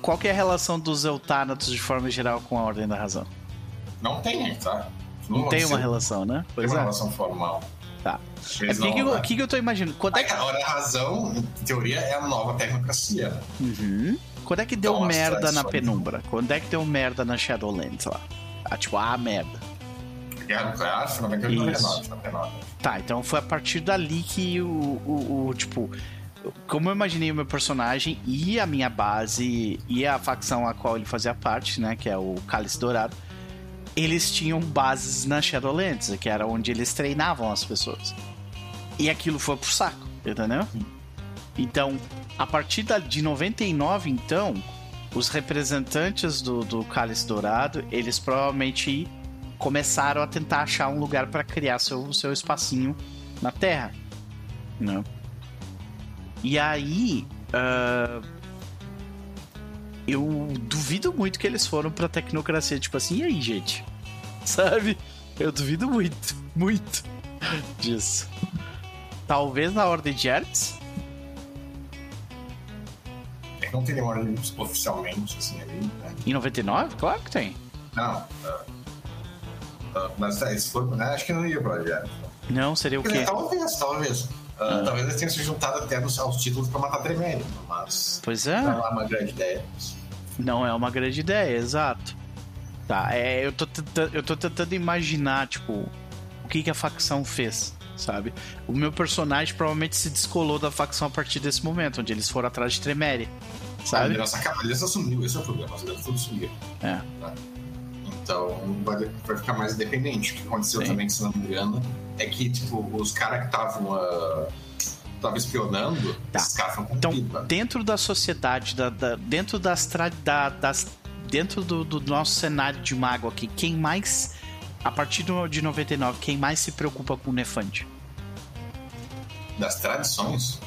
Qual que é a relação dos Eutanatos de forma geral com a Ordem da Razão? Não tem, tá? Não, tem uma relação, né? Pois tem uma é. relação formal. Tá. É o que, que, que, que eu tô imaginando? Quando é que... A hora razão, em teoria, é a nova tecnocracia. Uhum. Quando é que deu então, merda na penumbra? Quando é que deu merda na Shadowlands lá? Ah, tipo, ah, merda. Guerra Nuclear foi 98 99, 99. Tá, então foi a partir dali que o, o, o, tipo, como eu imaginei o meu personagem e a minha base e a facção a qual ele fazia parte, né, que é o Cálice Dourado, eles tinham bases na Shadowlands, que era onde eles treinavam as pessoas. E aquilo foi pro saco, entendeu? Então, a partir de 99, então, os representantes do, do Cálice Dourado, eles provavelmente começaram a tentar achar um lugar para criar seu, seu espacinho na Terra. Né? E aí. Uh, eu duvido muito que eles foram pra tecnocracia, tipo assim, e aí, gente? Sabe? Eu duvido muito, muito disso. Talvez na Ordem de Hertz? É não tem nenhuma ordem oficialmente, assim, ali. Né? Em 99? Claro que tem. Não. Uh, uh, mas é, se for, né, acho que não ia pra Ordem de Hertz. Não, seria o quê? Talvez, talvez. Uh, Talvez eles tenham se juntado até nos, aos títulos para matar Tremere, mas. Pois é. Não é uma grande ideia. Não é uma grande ideia, exato. Tá, é, eu, tô tentando, eu tô tentando imaginar, tipo, o que, que a facção fez, sabe? O meu personagem provavelmente se descolou da facção a partir desse momento, onde eles foram atrás de Tremere. Sabe? A liderança, a liderança sumiu, esse é o problema, liderança tudo sumiu. É. Tá? Então vai, vai, ficar mais independente. O que aconteceu Sim. também, se não me engano, é que, tipo, os caras que estavam. Uh, tava espionando, tá. Então, dentro da sociedade, da, da dentro das, da, das. Dentro do, do, nosso cenário de mago aqui, quem mais. A partir de 99, quem mais se preocupa com o Nefand? Das tradições?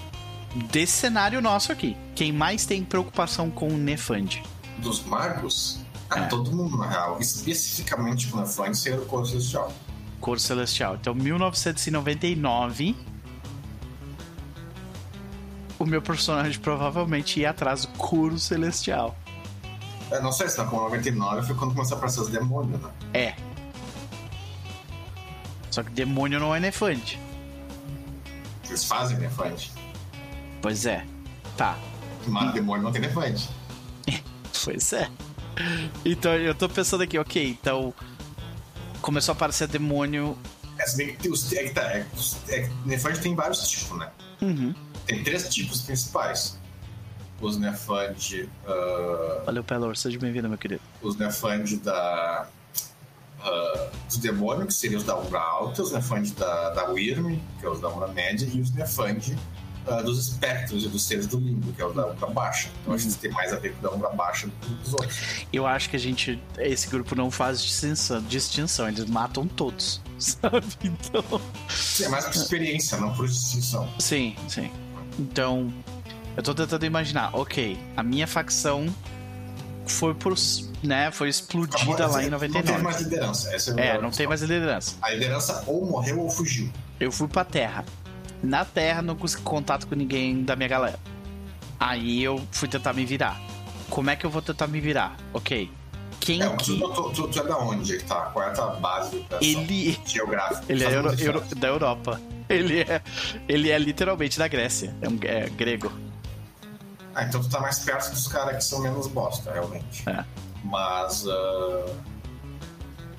Desse cenário nosso aqui. Quem mais tem preocupação com o Nefand? Dos magos? Ah, é. todo mundo, na real. Especificamente com o Nefand ser o Cor Celestial. Cor Celestial. Então, 1999 o meu personagem provavelmente ia atrás do Curo Celestial. É, não sei se tá com 99 foi quando começou a aparecer os demônios, né? É. Só que demônio não é nefante. Eles fazem nefante. Pois é. Tá. Mas demônio não tem nefante. [LAUGHS] pois é. Então eu tô pensando aqui, ok, então. Começou a aparecer demônio. É, se bem que os, é, tá, é, é, nefante tem vários tipos, né? Uhum tem três tipos principais. Os Nefand. Uh, Valeu, Pelor, seja bem-vindo, meu querido. Os Nefand da. Uh, dos demônios, que seriam os da Umbra Alta, os Nefand da, da Wyrm, que é os da Umbra Média, e os Nefand uh, dos espectros e dos seres do limbo, que é o da Umbra Baixa. Então acho que tem mais a ver com o da Umbra Baixa do que os outros. Eu acho que a gente. Esse grupo não faz distinção, distinção eles matam todos, [LAUGHS] sabe? Então. Sim, é mais por experiência, não por distinção. Sim, sim. Então, eu tô tentando imaginar, ok, a minha facção foi por, né, foi explodida lá em 99. Não tem mais liderança. Essa é, é não tem mais liderança. A liderança ou morreu ou fugiu. Eu fui pra Terra. Na Terra não consegui contato com ninguém da minha galera. Aí eu fui tentar me virar. Como é que eu vou tentar me virar? Ok. Quem é, que... tu, tu, tu, é da onde que tá? Qual é a tua base Ele... geográfica? Ele é Euro, Euro, da Europa. Ele é, ele é literalmente da Grécia. É, um, é grego. Ah, então tu tá mais perto dos caras que são menos bosta, realmente. É. Mas. Uh...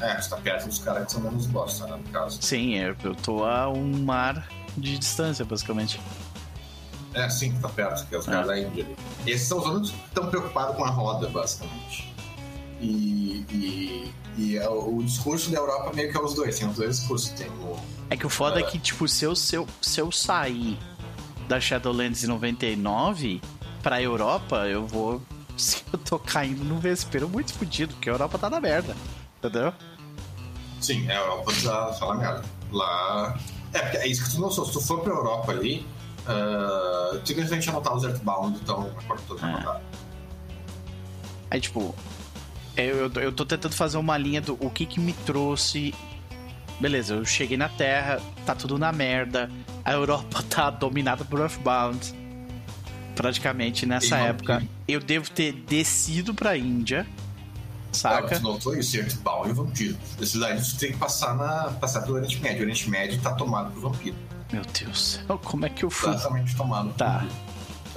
É, tu tá perto dos caras que são menos bosta, né, no caso. Sim, eu, eu tô a um mar de distância, basicamente. É, sim, que tá perto, que é os é. caras da Índia ali. Esses são os únicos que estão preocupados com a roda, basicamente. E, e, e é o, o discurso da Europa meio que é os dois, tem os dois discursos. Tem o é que o foda é, é que, tipo, se eu, se, eu, se eu sair da Shadowlands em 99 pra Europa, eu vou. [LAUGHS] Se eu tô caindo no vespeiro muito fodido, porque a Europa tá na merda. Entendeu? Sim, a Europa tá, tá na merda. Lá. É, porque é isso que tu não sou. Se tu for pra Europa ali, uh, tu simplesmente anotar os Earthbound, então a todo é. anotar. Aí, tipo, eu, eu, eu tô tentando fazer uma linha do o que que me trouxe beleza, eu cheguei na Terra, tá tudo na merda, a Europa [LAUGHS] tá dominada por Earthbound. Praticamente nessa época. Eu devo ter descido pra Índia. Saca? Não, tu notou isso? Earthbound e vampiro. Esses aí tu tem que passar, na, passar pelo Oriente Médio. O Oriente Médio tá tomado por vampiro. Meu Deus, como é que eu fui? Exatamente tomado. Tá.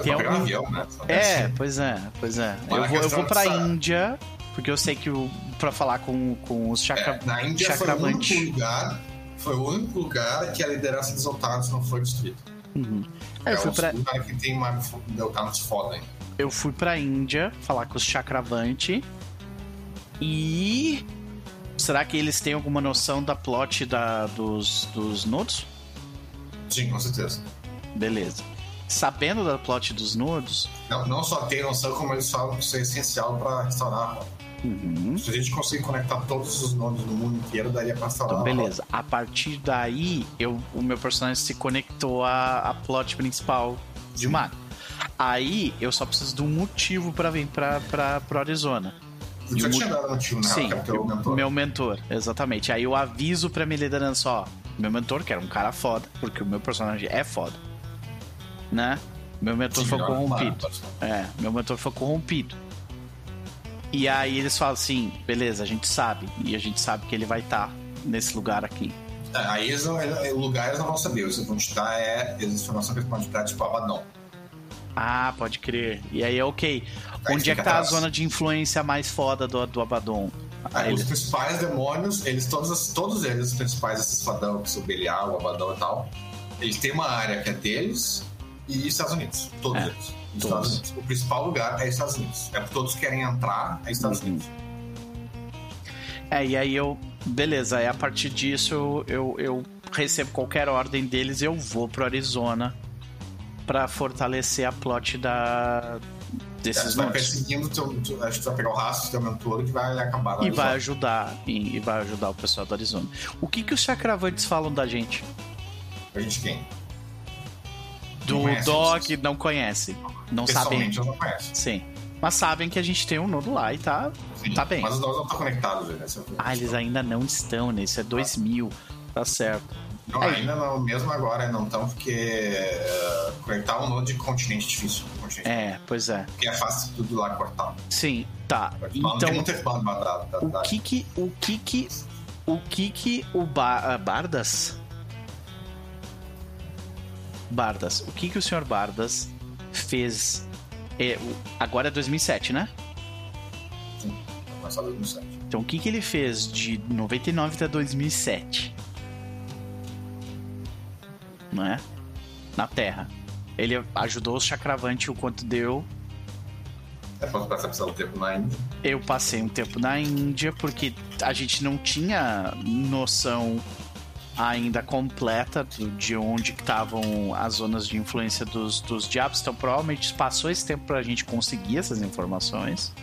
Tem algum... um avião, né? É, pois é, pois é. eu vou, eu vou pra Índia Porque eu sei que o, pra falar com, com os chakra, É, na Índia foi o único lugar, foi o único lugar que a liderança dos Eltanos não foi destruída. Uhum. É eu fui o pra, lugar que tem Eltanos foda ainda. eu fui pra Índia falar com os Chakravanti e. Será que eles têm alguma noção da plot da, dos, dos nodos? Sim, com certeza. Beleza. Sabendo da plot dos nodos, Não, não só tem noção, como eles falam que isso é essencial pra restaurar a. uhum, Se a gente conseguir conectar todos os nodos no mundo inteiro, daria pra restaurar então beleza. A partir daí, eu, o meu personagem se conectou à, à plot principal de Sim. Mago. Aí eu só preciso de um motivo pra vir pra, pra, pro Arizona. E o tinha dado motivo, né? Sim, o mentor. meu mentor, exatamente. Aí eu aviso pra minha liderança, ó, meu mentor, que era um cara foda, porque o meu personagem é foda, né? Meu mentor Sim, foi melhor corrompido. claro. É, meu mentor foi corrompido. E aí eles falam assim, beleza, a gente sabe, e a gente sabe que ele vai estar nesse lugar aqui. É, aí eles não, ele- o lugar eles não vão saber. Eles vão te dar é a informação que eles podem dar, tipo Abaddon. Ah, pode crer. E aí, ok. Aí Onde é que tá a atrás. zona de influência mais foda do, do Abaddon? Aí Aí, os eles- principais demônios, eles todos, todos eles, os principais, esses fadão, que são Belial, o Abaddon e tal, eles têm uma área que é deles e Estados Unidos. Todos É, eles. Os todos. Estados Unidos. O principal lugar é Estados Unidos. É porque todos querem entrar é Estados Uhum. Unidos. É, e aí eu. Beleza, aí a partir disso eu, eu, recebo qualquer ordem deles e eu vou pro Arizona pra fortalecer a plot da. É, desses você vai perseguindo, teu, tu, acho que tu vai pegar o rastro do teu mentor que vai acabar. E vai ajudar, e, e vai ajudar o pessoal do Arizona. O que que os Chakravantes falam da gente? A gente quem? Do Dog vocês. não conhece. Não sabem. Eu não conheço. Sim. Mas sabem que a gente tem um nodo lá e tá, Sim, tá bem. Mas os dois não estão conectados, né? Essa- Ah, eles ainda não estão, né? Isso é 2000. Tá certo. Não, É. ainda não, mesmo agora não estão, porque eh, conectar um node de continente é difícil. Continente, É, pois é. Porque é fácil tudo lá cortar. Sim, tá. não Então, tem muito da, da, o da- que que o que que o que que o ba Bardas Bardas, o que que o senhor Bardas fez é, o- agora é 2007, né? Começar 2007. Então o que que ele fez de 99 até 2007? Não é? Na Terra. Ele ajudou os Chakravante o quanto deu. É, posso passar precisar do tempo na Índia. Eu passei um tempo na Índia porque a gente não tinha noção ainda completa de onde estavam as zonas de influência dos, dos diabos. Então provavelmente passou esse tempo pra gente conseguir essas informações.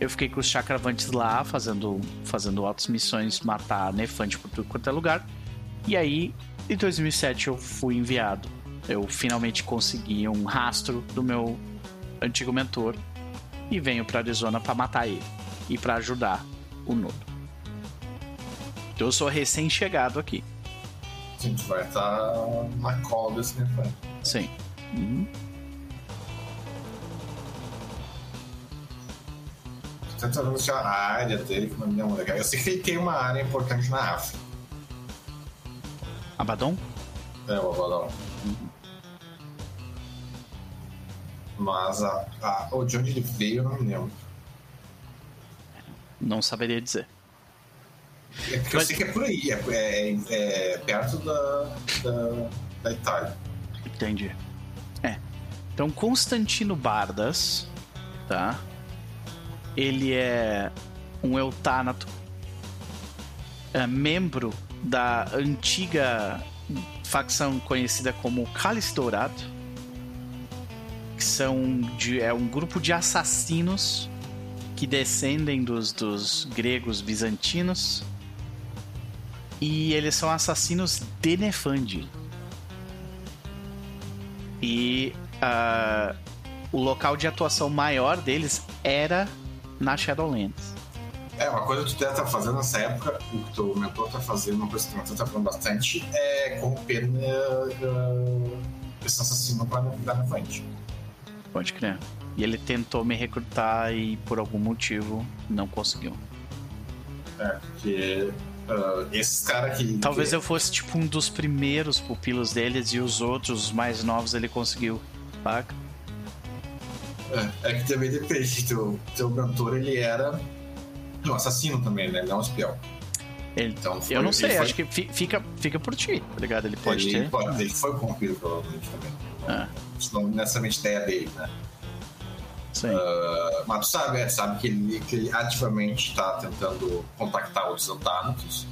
Eu fiquei com os chakravantes lá, fazendo, fazendo altas missões, matar nefante por tudo quanto é lugar. E aí, em 2007, eu fui enviado. Eu finalmente consegui um rastro do meu antigo mentor e venho pra Arizona pra matar ele e pra ajudar o Nodo. Então eu sou recém-chegado aqui. A gente vai estar na cola desse refém. Sim. Uhum. Tentando anunciar a área dele, que não me lembro legal. Eu sei que ele tem uma área importante na África. Abaddon? É, o Avalon. Mas a, a, de onde ele veio eu não me lembro. Não saberia dizer. É porque eu Mas- sei que é por aí, é, é- é perto da, da, da Itália. Entendi. É. Então, Constantino Bardas, tá? Ele é um eutánato, é membro da antiga facção conhecida como Cálice Dourado, que são de, é um grupo de assassinos que descendem dos, dos gregos bizantinos e eles são assassinos de Nefandi. E ah, o local de atuação maior deles era na Shadowlands. É, uma coisa que tu deve estar fazendo nessa época, o que teu mentor tá fazendo, uma coisa que teu mentor tá falando bastante, é corromper uh, esse assassino pra não dar frente. Pode crer. E ele tentou me recrutar e por algum motivo não conseguiu. É, porque uh, esses caras que. Talvez eu fosse tipo um dos primeiros pupilos deles e os outros, os mais novos, ele conseguiu. Saca? É, é que também depende. Teu, teu mentor, ele era Um assassino também, né? Ele é um espião. Ele, então, foi, eu não sei, foi... acho que fica, fica por ti, tá ligado? Ele pode ele, ter. Pode, ele foi corrompido, provavelmente, também. Ah. Não necessariamente ideia dele, né? Uh, mas tu sabe, é, sabe que ele, que ele ativamente está tentando contactar os Antárticos,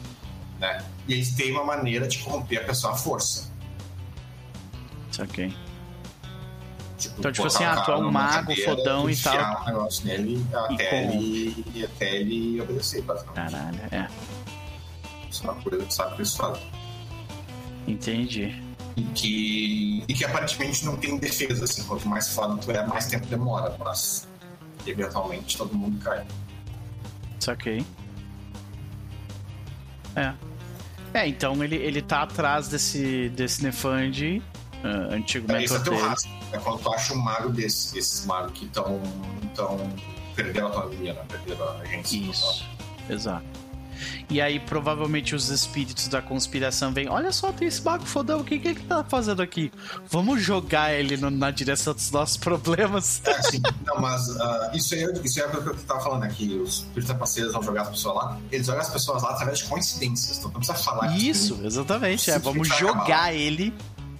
né? E eles têm uma maneira de corromper a pessoa à força. Ok. Tipo, então, tipo assim, ah, tu é um mago fodão e tal. um negócio nele até, ele, até ele obedecer, basicamente. Caralho, é. Isso é uma coisa que sabe que eles fazem. Entendi. E que, e que aparentemente não tem defesa, assim. Quanto mais foda tu é, mais tempo demora, mas eventualmente todo mundo cai. Saquei. É. É, então ele, ele tá atrás desse, desse Nefand, uh, antigo é, mentor é dele. É quando tu acha um mago desses, esses magos que estão tão perdendo a autonomia, né? Perdendo a agência. Isso, exato. E aí, provavelmente, os espíritos da conspiração vêm. Olha só, tem esse mago fodão, o que, que ele tá fazendo aqui? Vamos jogar ele no, na direção dos nossos problemas. [LAUGHS] É, sim. Não, mas uh, isso, aí, isso é o que eu tava falando aqui. Os espíritos parceiros vão jogar as pessoas lá. Eles jogam as pessoas lá através de coincidências. Então não precisa falar. Isso, exatamente. É, vamos jogar ele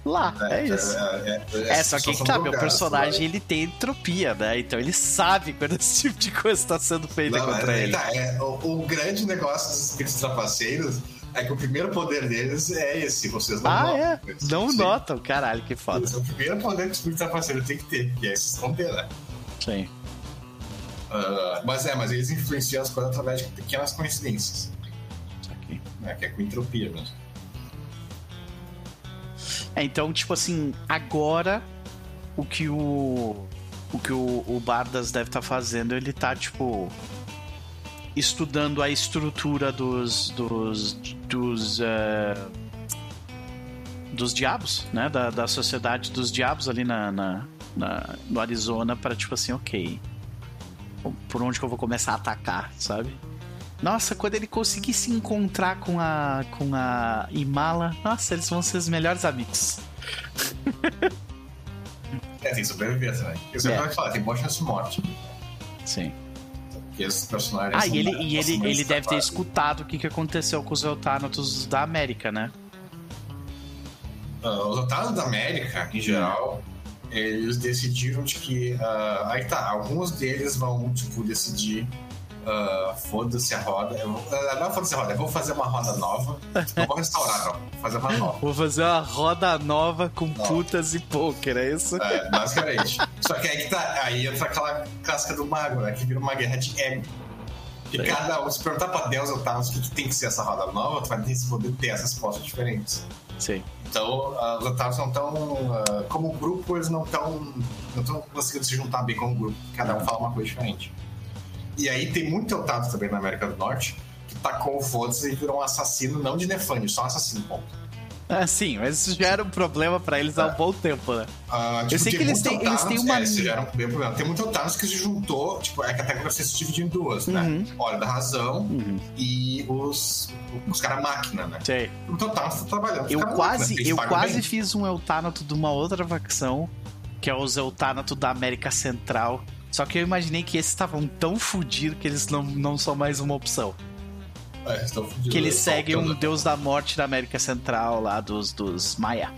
lá. É, é isso. É, é, é, é só que tá, meu personagem ele tem entropia, né? Então ele sabe quando esse tipo de coisa está sendo feita Não, contra ele. Tá, o, o, grande negócio dos espíritos trapaceiros é que o primeiro poder deles é esse, vocês não ah, notam. É? Não Sim. notam, caralho, que foda. Esse é o primeiro poder que o espírito trapaceiro tem que ter, que é se esconder, né? Sim. Uh, mas é, mas eles influenciam as coisas através de pequenas coincidências. Aqui. É, que é com entropia mesmo. É, então, tipo assim, agora o que o. O que o, o Bardas deve estar tá fazendo, ele tá, tipo. Estudando a estrutura dos. dos. dos. Uh, dos diabos, né? Da, da sociedade dos diabos ali na, na, na no Arizona, para tipo assim, ok. Por onde que eu vou começar a atacar, sabe? Nossa, quando ele conseguir se encontrar com a com a Imala, nossa, eles vão ser os melhores amigos. [LAUGHS] é, tem sobrevivência, né? Sempre é. vai falar, tem boa chance de morte. Sim. Porque esses personagens. Ah, e ele, e ele, ele deve ter escutado o que, que aconteceu com os Eutanatos da América, né? Uh, os Eutanatos da América, em geral, eles decidiram de que. Uh, aí tá, alguns deles vão, tipo, decidir Uh, foda-se a roda. Eu, uh, não foda-se a roda, eu vou fazer uma roda nova. Não vou restaurar, não. Vou fazer uma nova. Vou fazer uma roda nova com putas e poker, é isso? É, basicamente. Só que aí que tá. Aí entra aquela casca do mago, né? Que vira uma guerra de ego. E cada um, se perguntar pra Deus ou Thanos o que, que, tem que ser essa roda nova, tu vai responder ter essas respostas diferentes. Sim. Então, uh, os Otávos não estão. Uh, como grupo, eles não estão. Não estão conseguindo se juntar bem como grupo. Cada um fala uma coisa diferente. E aí tem muito Eltado também na América do Norte que tacou o foda-se e virou um assassino, não de Nefânio, só um assassino, ponto. Ah, sim, mas isso já era um problema pra eles é. há um bom tempo, né? Ah, tipo, eu sei que eles têm, eles têm uma. É, isso já era um problema. Tem muito Otários que se juntou, tipo, é que a tecnologia se divide em duas, né? uhum. né? Hora da razão uhum. e os, os caras máquina, né? Sei. Muito Otários tá trabalhando. Eu quase, máquina, eu quase bem. fiz um Eutanato de uma outra facção, que é os Eutanato da América Central só que eu imaginei que esses estavam tão fodidos que eles não, não são mais uma opção. É, estão fudidos. Que eles seguem um deus da morte da América Central lá dos, dos Maia.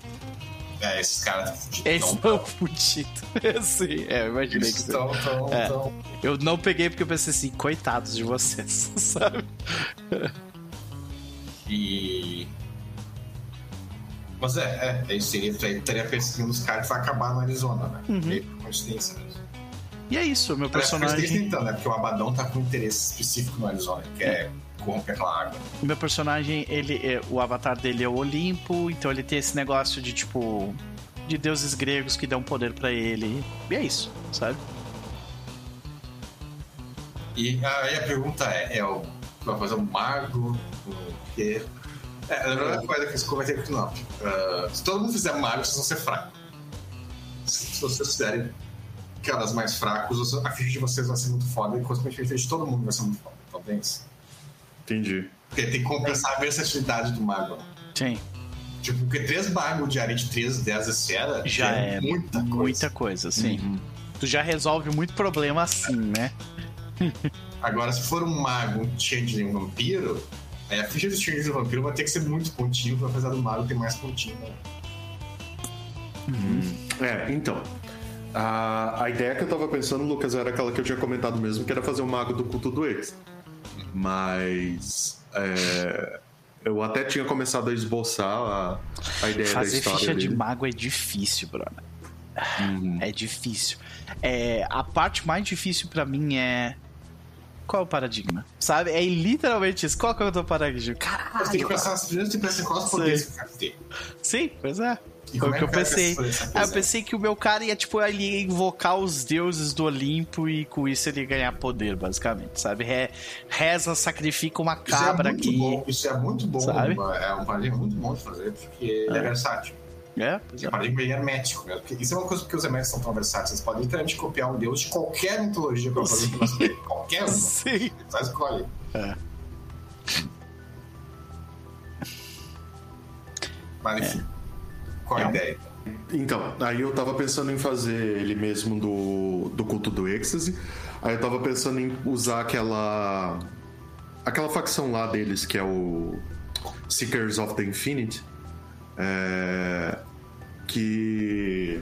É, esses caras estão fudidos. Eles estão fudidos. [LAUGHS] Sim, é, eu imaginei que estão, estão, é. estão. Eu não peguei porque eu pensei assim, coitados de vocês, [LAUGHS] sabe? E. Mas é, é, isso seria, teria perseguindo os caras vai acabar no Arizona, né? Uhum. Meio por coincidência mesmo. E é isso, meu personagem. Então, né? Porque o Abadão tá com interesse específico no Arizona, que é corromper aquela água. Meu personagem, ele é, o avatar dele é o Olimpo, então ele tem esse negócio de tipo de deuses gregos que dão poder para ele. E é isso, sabe? E aí a pergunta é, é o vai fazer um mago? O quê? É, a primeira coisa que eu comentei aqui não. Uh, se todo mundo fizer mago, vocês vão ser fracos. Se vocês fizerem caras mais fracos, a ficha de vocês vai ser muito foda e, consequentemente, a de todo mundo vai ser muito foda. Talvez. Entendi. Porque tem que compensar a versatilidade do mago. Sim. Tipo, porque três magos de área de 13, 10 esfera já é, muita coisa. Muita coisa, sim. Uhum. Tu já resolve muito problema assim, né? [LAUGHS] Agora, se for um mago, um changeling, um vampiro, aí a ficha do changeling do vampiro vai ter que ser muito pontinho, apesar do mago ter mais pontinho. Né? É, então. A, a ideia que eu tava pensando, Lucas, era aquela que eu tinha comentado mesmo, que era fazer o mago do culto do ex. Mas. é, eu até tinha começado a esboçar a, a ideia da Fazer história. ficha de dele. mago é difícil, brother. Uhum. É difícil. É, a parte mais difícil pra mim é. Qual é o paradigma? Sabe? É literalmente isso. Qual que é o teu paradigma? Você tem que Caralho! pensar, primeiro tem que pensar em quais poderes que o cara tem. Sim, pois é. E Foi o é que eu o cara pensei. Aí eu pensei que o meu cara ia, tipo, ia invocar os deuses do Olimpo e com isso ele ganhar poder, basicamente, sabe? Re- Reza, sacrifica uma Isso é cabra muito aqui. bom, isso é muito bom. Sabe? É um paradigma muito bom de fazer, porque ele é versátil. É, pois É é. um paradigma bem hermético. Né? Porque Isso é uma coisa porque os herméticos são tão versáteis. Vocês podem literalmente copiar um deus de qualquer mitologia que eu Sim. fazer. Qualquer uma. Sim. Só escolhe. É. Mas enfim. Qual a É ideia? Então, aí eu tava pensando em fazer ele mesmo do, do culto do êxtase. Aí eu tava pensando em usar aquela. aquela facção lá deles, que é o Seekers of the Infinite. É, que.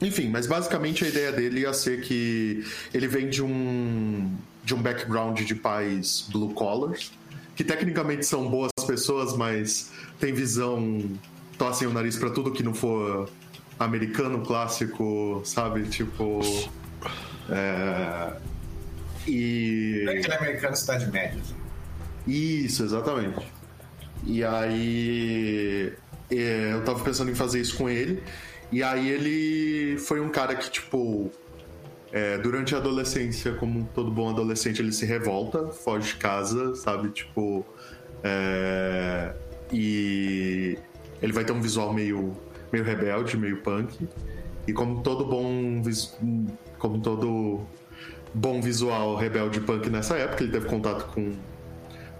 Enfim, mas basicamente a ideia dele ia ser que ele vem de um. de um background de pais blue collars, que tecnicamente são boas pessoas, mas tem visão tossem o nariz pra tudo que não for americano clássico, sabe? Tipo. É... E. É aquele americano cidade média. assim. Isso, exatamente. E aí. é, eu tava pensando em fazer isso com ele. E aí ele foi um cara que, tipo. é, durante a adolescência, como todo bom adolescente, ele se revolta, foge de casa, sabe? Tipo. é, e ele vai ter um visual meio, meio rebelde, meio punk. E como todo bom. Como todo bom visual rebelde punk nessa época, ele teve contato com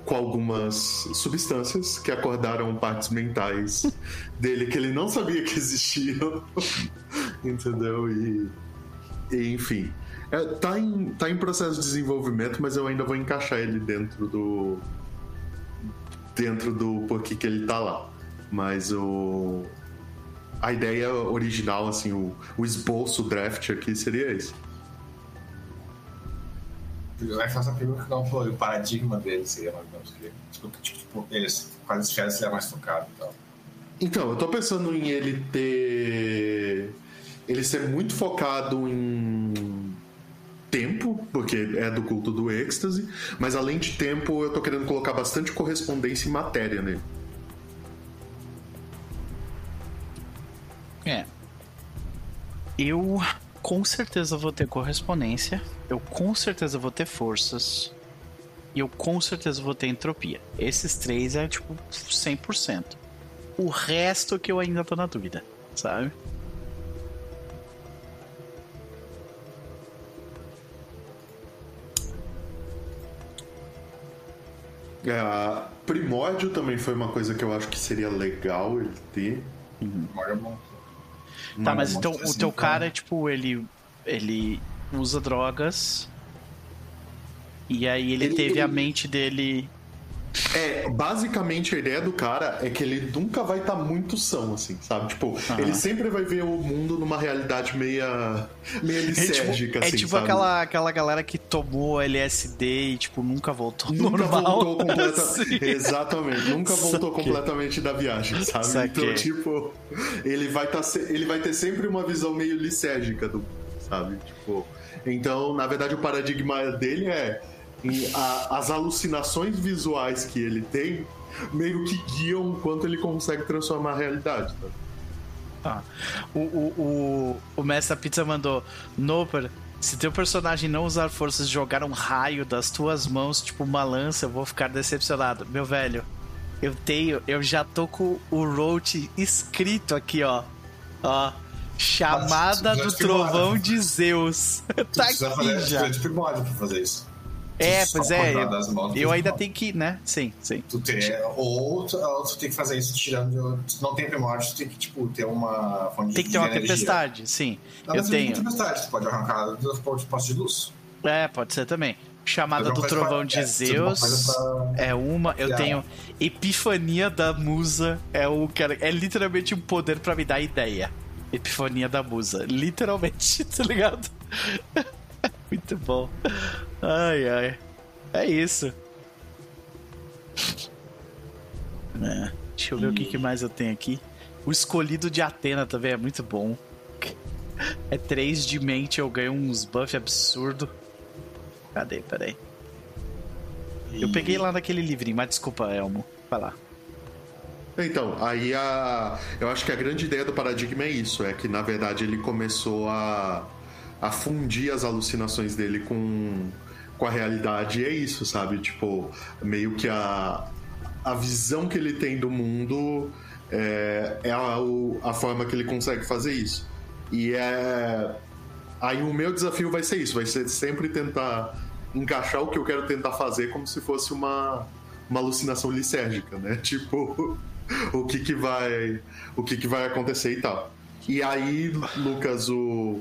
com algumas substâncias que acordaram partes mentais [LAUGHS] dele que ele não sabia que existiam. [LAUGHS] Entendeu? E, e, enfim. É, tá, em, tá em processo de desenvolvimento, mas eu ainda vou encaixar ele dentro do. dentro do porquê que ele tá lá. Mas o. A ideia original, assim, o, o esboço, o draft aqui seria esse. Acho essa pergunta que não falou, o paradigma dele seria mais ou menos que. Tipo, tipo, tipo eles, quais esferas seria mais focado e tal. Então, eu tô pensando em ele ter. Ele ser muito focado em tempo, porque é do culto do êxtase, mas além de tempo, eu tô querendo colocar bastante correspondência e matéria nele. Eu com certeza vou ter correspondência. Eu com certeza vou ter forças. E eu com certeza vou ter entropia. Esses três é tipo 100%. O resto que eu ainda tô na dúvida, sabe? É, primórdio também foi uma coisa que eu acho que seria legal ele ter. Bom. Tá, Mas mas então o assim, teu cara é tipo, ele. Ele usa drogas. E aí ele, Ele- teve a ele- mente dele. É, basicamente a ideia do cara é que ele nunca vai estar muito são, assim, sabe? Tipo, Aham. ele sempre vai ver o mundo numa realidade meia, meia É tipo, é assim, tipo sabe? aquela, aquela galera que tomou LSD e, tipo, nunca voltou Nunca normal. voltou [LAUGHS] completamente. Exatamente, nunca voltou Saquei. completamente da viagem, sabe? Saquei. Então, tipo, ele vai, tá, se- ele vai ter sempre uma visão meio lisérgica do sabe? Tipo, então, na verdade, o paradigma dele é a- as alucinações visuais que ele tem meio que guiam o quanto ele consegue transformar a realidade. Tá? Tá. O, o, o, o Mestre da Pizza mandou: Noper, se teu personagem não usar forças e jogar um raio das tuas mãos, tipo uma lança, eu vou ficar decepcionado. Meu velho, eu tenho, eu já tô com o Roach escrito aqui, ó. Ó. Chamada Mas, do Trovão de Zeus. [LAUGHS] Tá aqui já. tu de primórdio pra fazer isso. É, Tu só pois é. Eu, eu do ainda tenho que, né? Sim, sim. Tu ter, ou, tu, ou tu tem que fazer isso tirando. Se não tem primórdio, tu tem que tipo, ter uma fonte Tem que ter uma energia. tempestade, sim. Não eu tenho. tempestade, tu pode arrancar das pontes de luz. É, pode ser também. Chamada do Trovão de Zeus é uma. Eu tenho Epifania da Musa. É o cara. É literalmente um poder para me dar ideia. Epifania da Musa. Literalmente, [LAUGHS] tá ligado? [LAUGHS] Muito bom. Ai, ai. É isso. É. Deixa eu ver o que, que mais eu tenho aqui. O escolhido de Atena também é muito bom. [LAUGHS] É 3 de mente, eu ganho uns buff absurdo. Cadê? Peraí. Eu peguei lá naquele livrinho, mas desculpa, Elmo. Vai lá. Então, aí a. Eu acho que a grande ideia do paradigma é isso: é que na verdade ele começou a, a fundir as alucinações dele com, com a realidade. E é isso, sabe? Tipo, meio que a, a visão que ele tem do mundo é, é a, a forma que ele consegue fazer isso. E é. Aí o meu desafio vai ser isso: vai ser sempre tentar encaixar o que eu quero tentar fazer como se fosse uma, uma alucinação lisérgica, né? [LAUGHS] Tipo, o que que vai o que que vai acontecer e tal. E aí, Lucas, o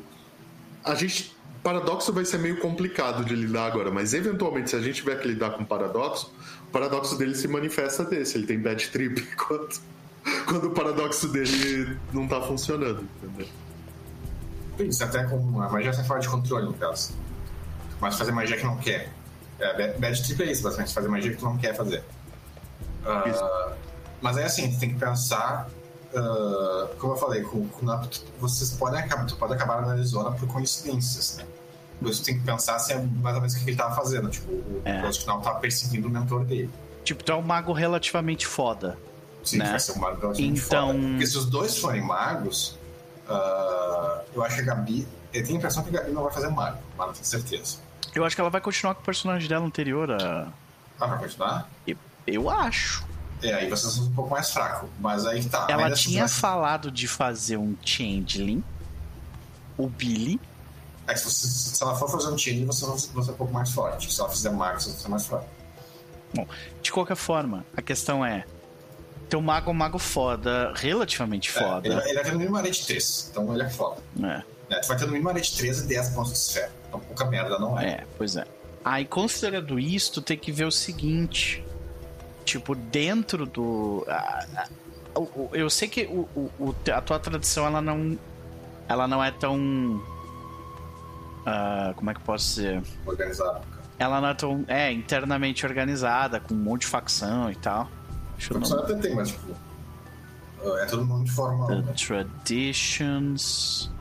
a gente paradoxo vai ser meio complicado de lidar agora, mas eventualmente se a gente tiver que lidar com paradoxo, o paradoxo dele se manifesta desse, ele tem bad trip [LAUGHS] quando quando o paradoxo dele não tá funcionando, entendeu? Isso, até com a magia sem fora de controle, no caso mas fazer magia que não quer. É, bad trip é isso, basicamente, fazer magia que tu não quer fazer. Uh, mas é assim, tu tem que pensar, uh, como eu falei, com, com, vocês podem acabar, pode acabar na Arizona por coincidências, né? Por isso tem que pensar se é mais ou menos o que ele tava fazendo. Tipo, o é. final tava perseguindo o mentor dele. Tipo, tu é um mago relativamente foda. Sim, né? vai ser um mago relativamente então... foda. Porque se os dois forem magos, uh, eu acho que a Gabi. Eu tenho a impressão que a Gabi não vai fazer mago, mas não tenho certeza. Eu acho que ela vai continuar com o personagem dela anterior. A... Ah, vai continuar? Eu, eu acho. É, aí você são um pouco mais fraco. Mas aí tá. Ela tinha falado de fazer um Changeling. O Billy. É que se, você, se ela for fazer um Changeling, você vai ser um pouco mais forte. Se ela fizer Mago, você vai ser mais forte. Bom, de qualquer forma, a questão é. Teu mago é um mago foda, relativamente foda. É, ele, ele vai ter no mínimo arete 3, então ele é foda. É. é. Tu vai ter no mínimo arete 3 e 10 pontos de esfera. Então pouca merda não é. É, pois é. Aí, considerando isso, tu tem que ver o seguinte. Tipo, dentro do. eu sei que o, o, a tua tradição, ela não. Ela não é tão. Uh, como é que eu posso dizer? Organizada. Ela não é tão. É, internamente organizada, com um monte de facção e tal. Deixa eu não... até tem, mas tipo. É todo mundo de forma. The né? Traditions.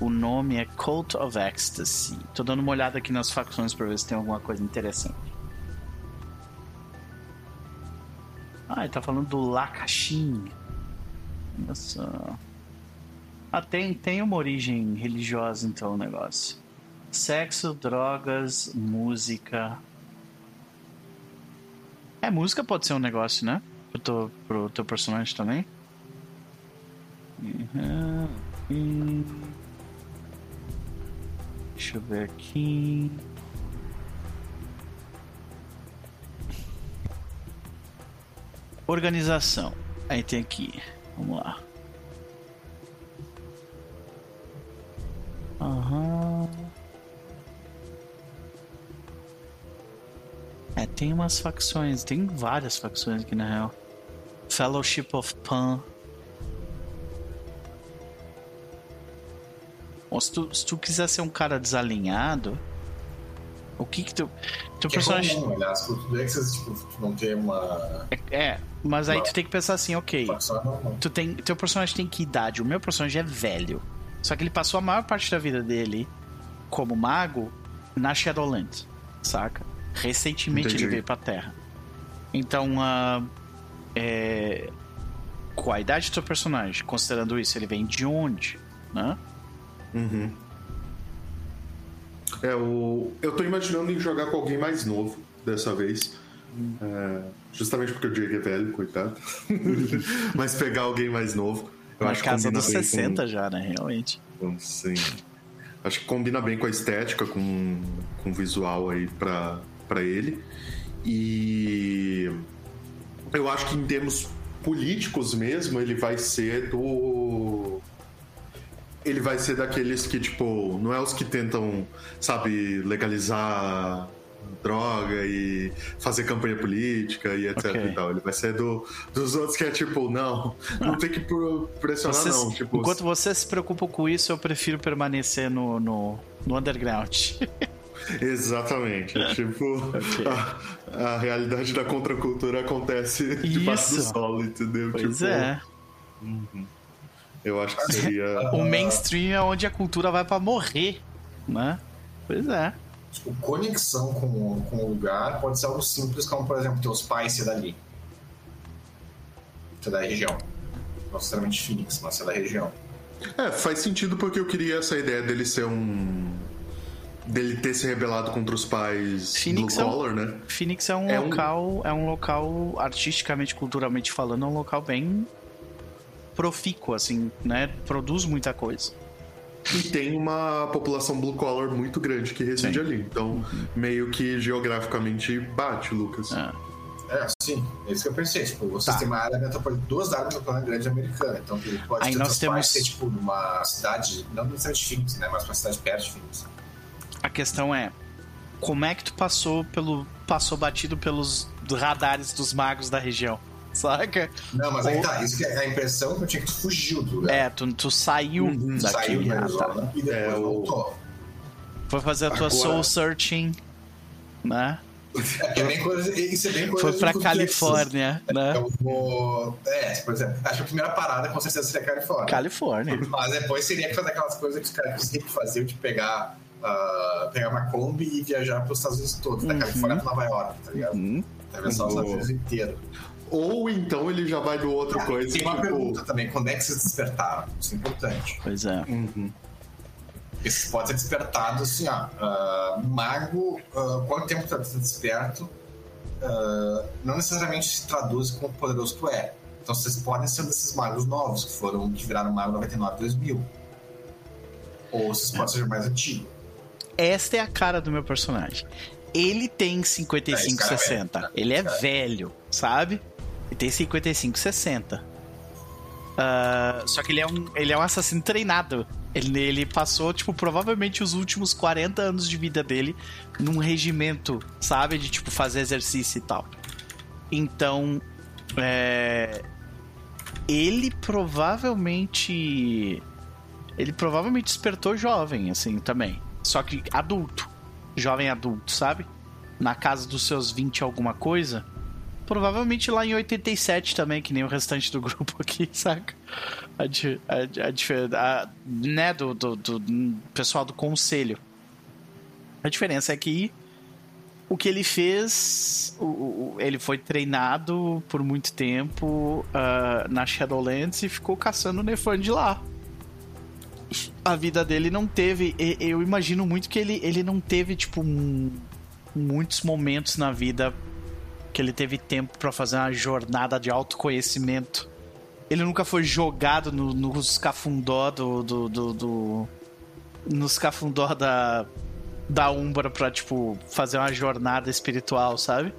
O nome é Cult of Ecstasy. Tô dando uma olhada aqui nas facções pra ver se tem alguma coisa interessante. Ah, ele tá falando do Lakashin. Olha só. Ah, tem, tem uma origem religiosa então o negócio. Sexo, drogas, música. É, música pode ser um negócio, né? Pro teu, pro teu personagem também. Uhum. Deixa eu ver aqui. Organização. Aí tem aqui. Vamos lá. Aham. É, tem umas facções, tem várias facções aqui na real. Fellowship of Pan. Ou se tu, se tu quiser ser um cara desalinhado, o que que tu. Teu que personagem. É comum, aliás, culturas tipo, não tem uma. É, é mas aí uma... tu tem que pensar assim, ok. Tu tem, teu personagem tem que idade? O meu personagem é velho. Só que ele passou a maior parte da vida dele como mago na Shadowlands, saca? Recentemente Entendi. ele veio pra Terra. Então, uh, é... com a idade do teu personagem, considerando isso, ele vem de onde, né? Uhum. É, o... Eu tô imaginando em jogar com alguém mais novo dessa vez. Uhum. É... Justamente porque o Diego é velho, coitado. [LAUGHS] Mas pegar alguém mais novo. Eu Na acho casa dos 60 com... já, né? Realmente. Sim. Acho que combina bem com a estética, com, com o visual aí pra, pra ele. E eu acho que em termos políticos mesmo, ele vai ser do ele vai ser daqueles que, tipo, não é os que tentam, sabe, legalizar droga e fazer campanha política e etc Ok. e tal. Ele vai ser do, dos outros que é tipo, não, [LAUGHS] não tem que pressionar, Vocês- não. Tipo, enquanto você se preocupa com isso, eu prefiro permanecer no, no, no underground. [LAUGHS] Exatamente. É tipo, Ok. a, a realidade da contracultura acontece [LAUGHS] debaixo do solo, entendeu? pois Tipo, é. Eu acho que [LAUGHS] seria. O mainstream é onde a cultura vai pra morrer, né? Pois é. Tipo, conexão com, o- com o lugar pode ser algo simples, como, por exemplo, teus pais ser dali. Ser da região. Não necessariamente Phoenix, mas ser da região. É, faz sentido porque eu queria essa ideia dele ser um. dele ter se rebelado contra os pais Phoenix blue é um- collar, né? Phoenix é um É um- local, é um local artisticamente, culturalmente falando, é um local bem profícuo, assim, né? Produz muita coisa. E tem uma população blue collar muito grande que reside Sim. ali. Então, meio que geograficamente bate, Lucas. É. É, sim. É isso que eu pensei. Tipo, vocês Tá. têm uma área metropolitana, duas áreas metropolitanas grandes americanas. Então, ele pode Aí ter nós temos- ser, tipo, numa cidade, não necessariamente Phoenix, né? Mas uma cidade perto de Phoenix. A questão é, como é que tu passou pelo passou batido pelos radares dos magos da região? Saca? Não, mas aí Ou- tá. Isso que é a impressão que eu tinha que tu fugiu do lugar. É, tu, tu saiu Uhum. Saiu daquele. da Ah, tá. E depois É, voltou. Foi fazer a tua Agora- soul searching, né? É, [LAUGHS] é bem coisa, isso é bem coisa Foi pra do Califórnia, né? Eu vou. É, por exemplo, acho que a primeira parada com certeza seria Califórnia. Califórnia. Mas depois seria que fazer aquelas coisas que os caras ricos faziam, de pegar, ah, pegar uma Kombi e viajar para os Estados Unidos todos, da Uhum. Califórnia para Nova York, tá ligado? Hum, Atravessar os Estados Unidos inteiro. Ou então ele já vai do outro coisa. Tem uma tipo, pergunta também: quando é que vocês despertaram? Isso é importante. pois é. Uhum. Esse pode ser despertado assim, ó. ah, mago, ah, quanto tempo tu tá desperto, ah, não necessariamente se traduz com o poderoso que tu é. Então vocês podem ser um desses magos novos, que foram, que viraram mago 99 2000. Ou vocês podem ser mais antigos. Esta é a cara do meu personagem. Ele tem É, esse 55, cara é 60. velho, né? Ele é é- velho, sabe? Ele tem 55, 60. Ah, só que ele é um, ele é um assassino treinado. Ele, ele passou, tipo, provavelmente os últimos 40 anos de vida dele num regimento, sabe? De, tipo, fazer exercício e tal. Então, é, ele provavelmente. Ele provavelmente despertou jovem, assim, também. Só que adulto. Jovem adulto, sabe? Na casa dos seus 20 e alguma coisa. Provavelmente lá em 87 também, que nem o restante do [LAUGHS] grupo aqui, saca? A, a, a, a- né, do, do, do pessoal do conselho. A diferença é que o que ele fez, o- o- ele foi treinado por muito tempo ah, na Shadowlands e ficou caçando o Nefand lá. A vida dele não teve. Eu imagino muito que ele, ele não teve, tipo, muitos momentos na vida que ele teve tempo pra fazer uma jornada de autoconhecimento. Ele nunca foi jogado no- nos cafundó do. do, do, do nos cafundó da. Da Umbra pra, tipo, fazer uma jornada espiritual, sabe?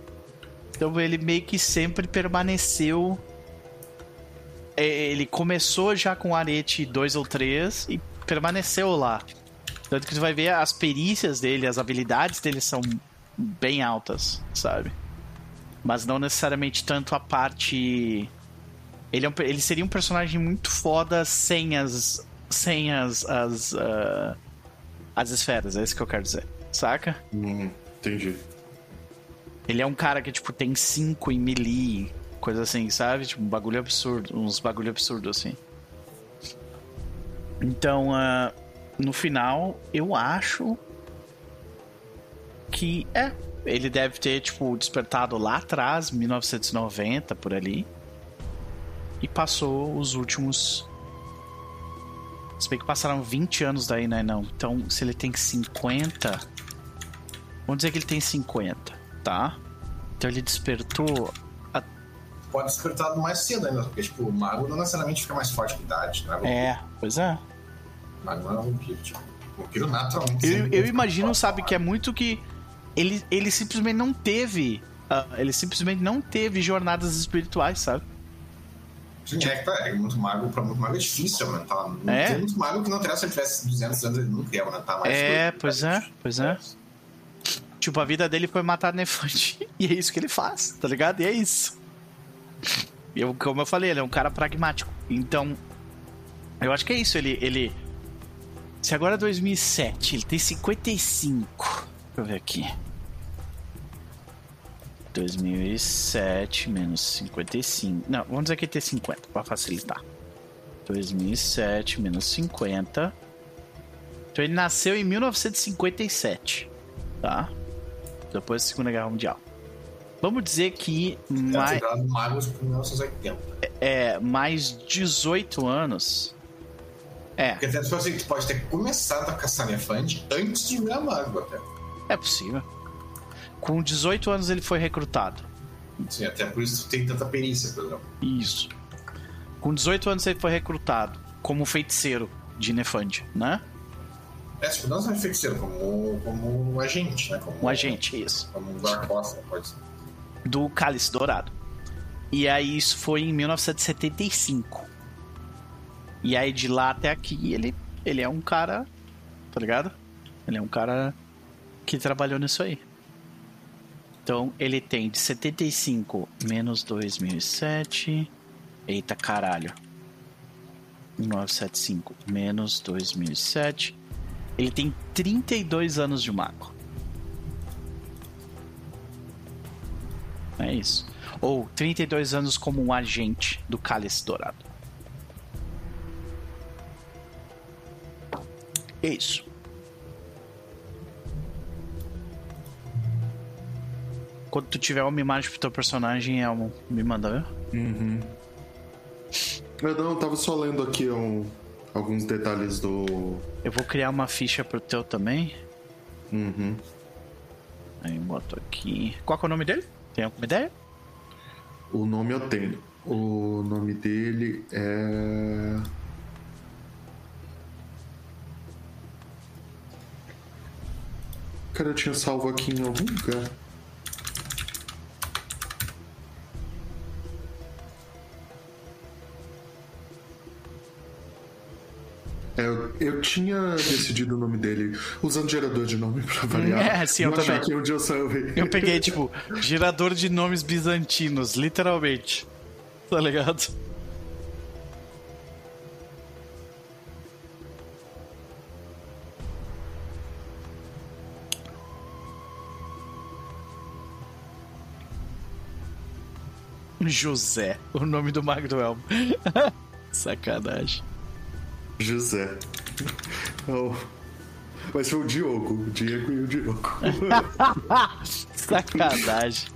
Então ele meio que sempre permaneceu. é, Ele começou já com Arete 2 ou 3 e permaneceu lá. Tanto que tu vai ver as perícias dele, as habilidades dele são bem altas, sabe? Mas não necessariamente tanto a parte. Ele, é um ele seria um personagem muito foda sem as. sem as. as, ah, as esferas, é isso que eu quero dizer. Saca? Hum, entendi. Ele é um cara que, tipo, tem 5 em melee, coisa assim, sabe? Tipo, um bagulho absurdo, uns bagulho absurdo assim. Então, ah, no final, eu acho que é. Ele deve ter, tipo, despertado lá atrás, 1990, por ali. E passou os últimos. Se bem que passaram 20 anos daí, né? Não. Então, se ele tem 50. Vamos dizer que ele tem 50, tá? Então ele despertou. a- Pode despertar mais cedo ainda, porque tipo, o mago não necessariamente fica mais forte com idade, né? É, pois é. O mago não é um vampiro, tipo. Vampiro naturalmente. Eu, eu imagino, sabe, que é muito que. Ele, ele simplesmente não teve. ah, ele simplesmente não teve jornadas espirituais, sabe? Sim, é que tá, é muito mago, pra muito mago é difícil aumentar. Não É? Tem muito mago que não se ele tivesse 200 anos, ele nunca ia aumentar mais. É, pois é, pois é. Tipo, a vida dele foi matar Nefante. [LAUGHS] E é isso que ele faz, tá ligado? E é isso. Eu, como eu falei, ele é um cara pragmático. Então, eu acho que é isso. Ele. ele se agora é 2007, ele tem 55. Deixa eu ver aqui. 2007 menos 55. Não, vamos dizer que ele tem 50, pra facilitar. 2007 menos 50. Então ele nasceu em 1957, tá? Depois da Segunda Guerra Mundial. Vamos dizer que ter mais, magos por 1980. é, mais 18 anos. É, Porque até tipo assim, tu pode ter começado a caçar elefante antes de virar mago até. É possível. Com 18 anos ele foi recrutado. Sim, até por isso tem tanta perícia, por exemplo. Isso. Com 18 anos ele foi recrutado como feiticeiro de Nefand, né? É, tipo, não só feiticeiro, como, como um agente, né? Como, Um agente, isso. Como um guarda-costas, pode ser. do Cálice Dourado. E aí isso foi em 1975. E aí de lá até aqui ele, ele é um cara, tá ligado? Ele é um cara que trabalhou nisso aí. Então ele tem de 75 menos 2007. Eita caralho. 1975 menos 2007. Ele tem 32 anos de mago. É isso. Ou 32 anos como um agente do Cálice Dourado. É isso. Quando tu tiver uma imagem pro teu personagem, Elmo, me manda ver. Eu não, eu tava só lendo aqui um- alguns detalhes do. Eu vou criar uma ficha pro teu também. Uhum. Aí boto aqui. Qual que é o nome dele? Tem alguma ideia? O nome eu tenho. O nome dele é. Cara, eu tinha salvo aqui em algum lugar. É, eu, eu tinha decidido o nome dele usando gerador de nome [LAUGHS] pra variar. É, sim, eu também. onde eu salvei. Eu peguei, tipo, gerador de nomes bizantinos, literalmente. Tá ligado? José, o nome do Elmo. [LAUGHS] Sacanagem. José. Oh. Mas foi o Diogo. O Diego e o Diogo. [LAUGHS] Sacanagem.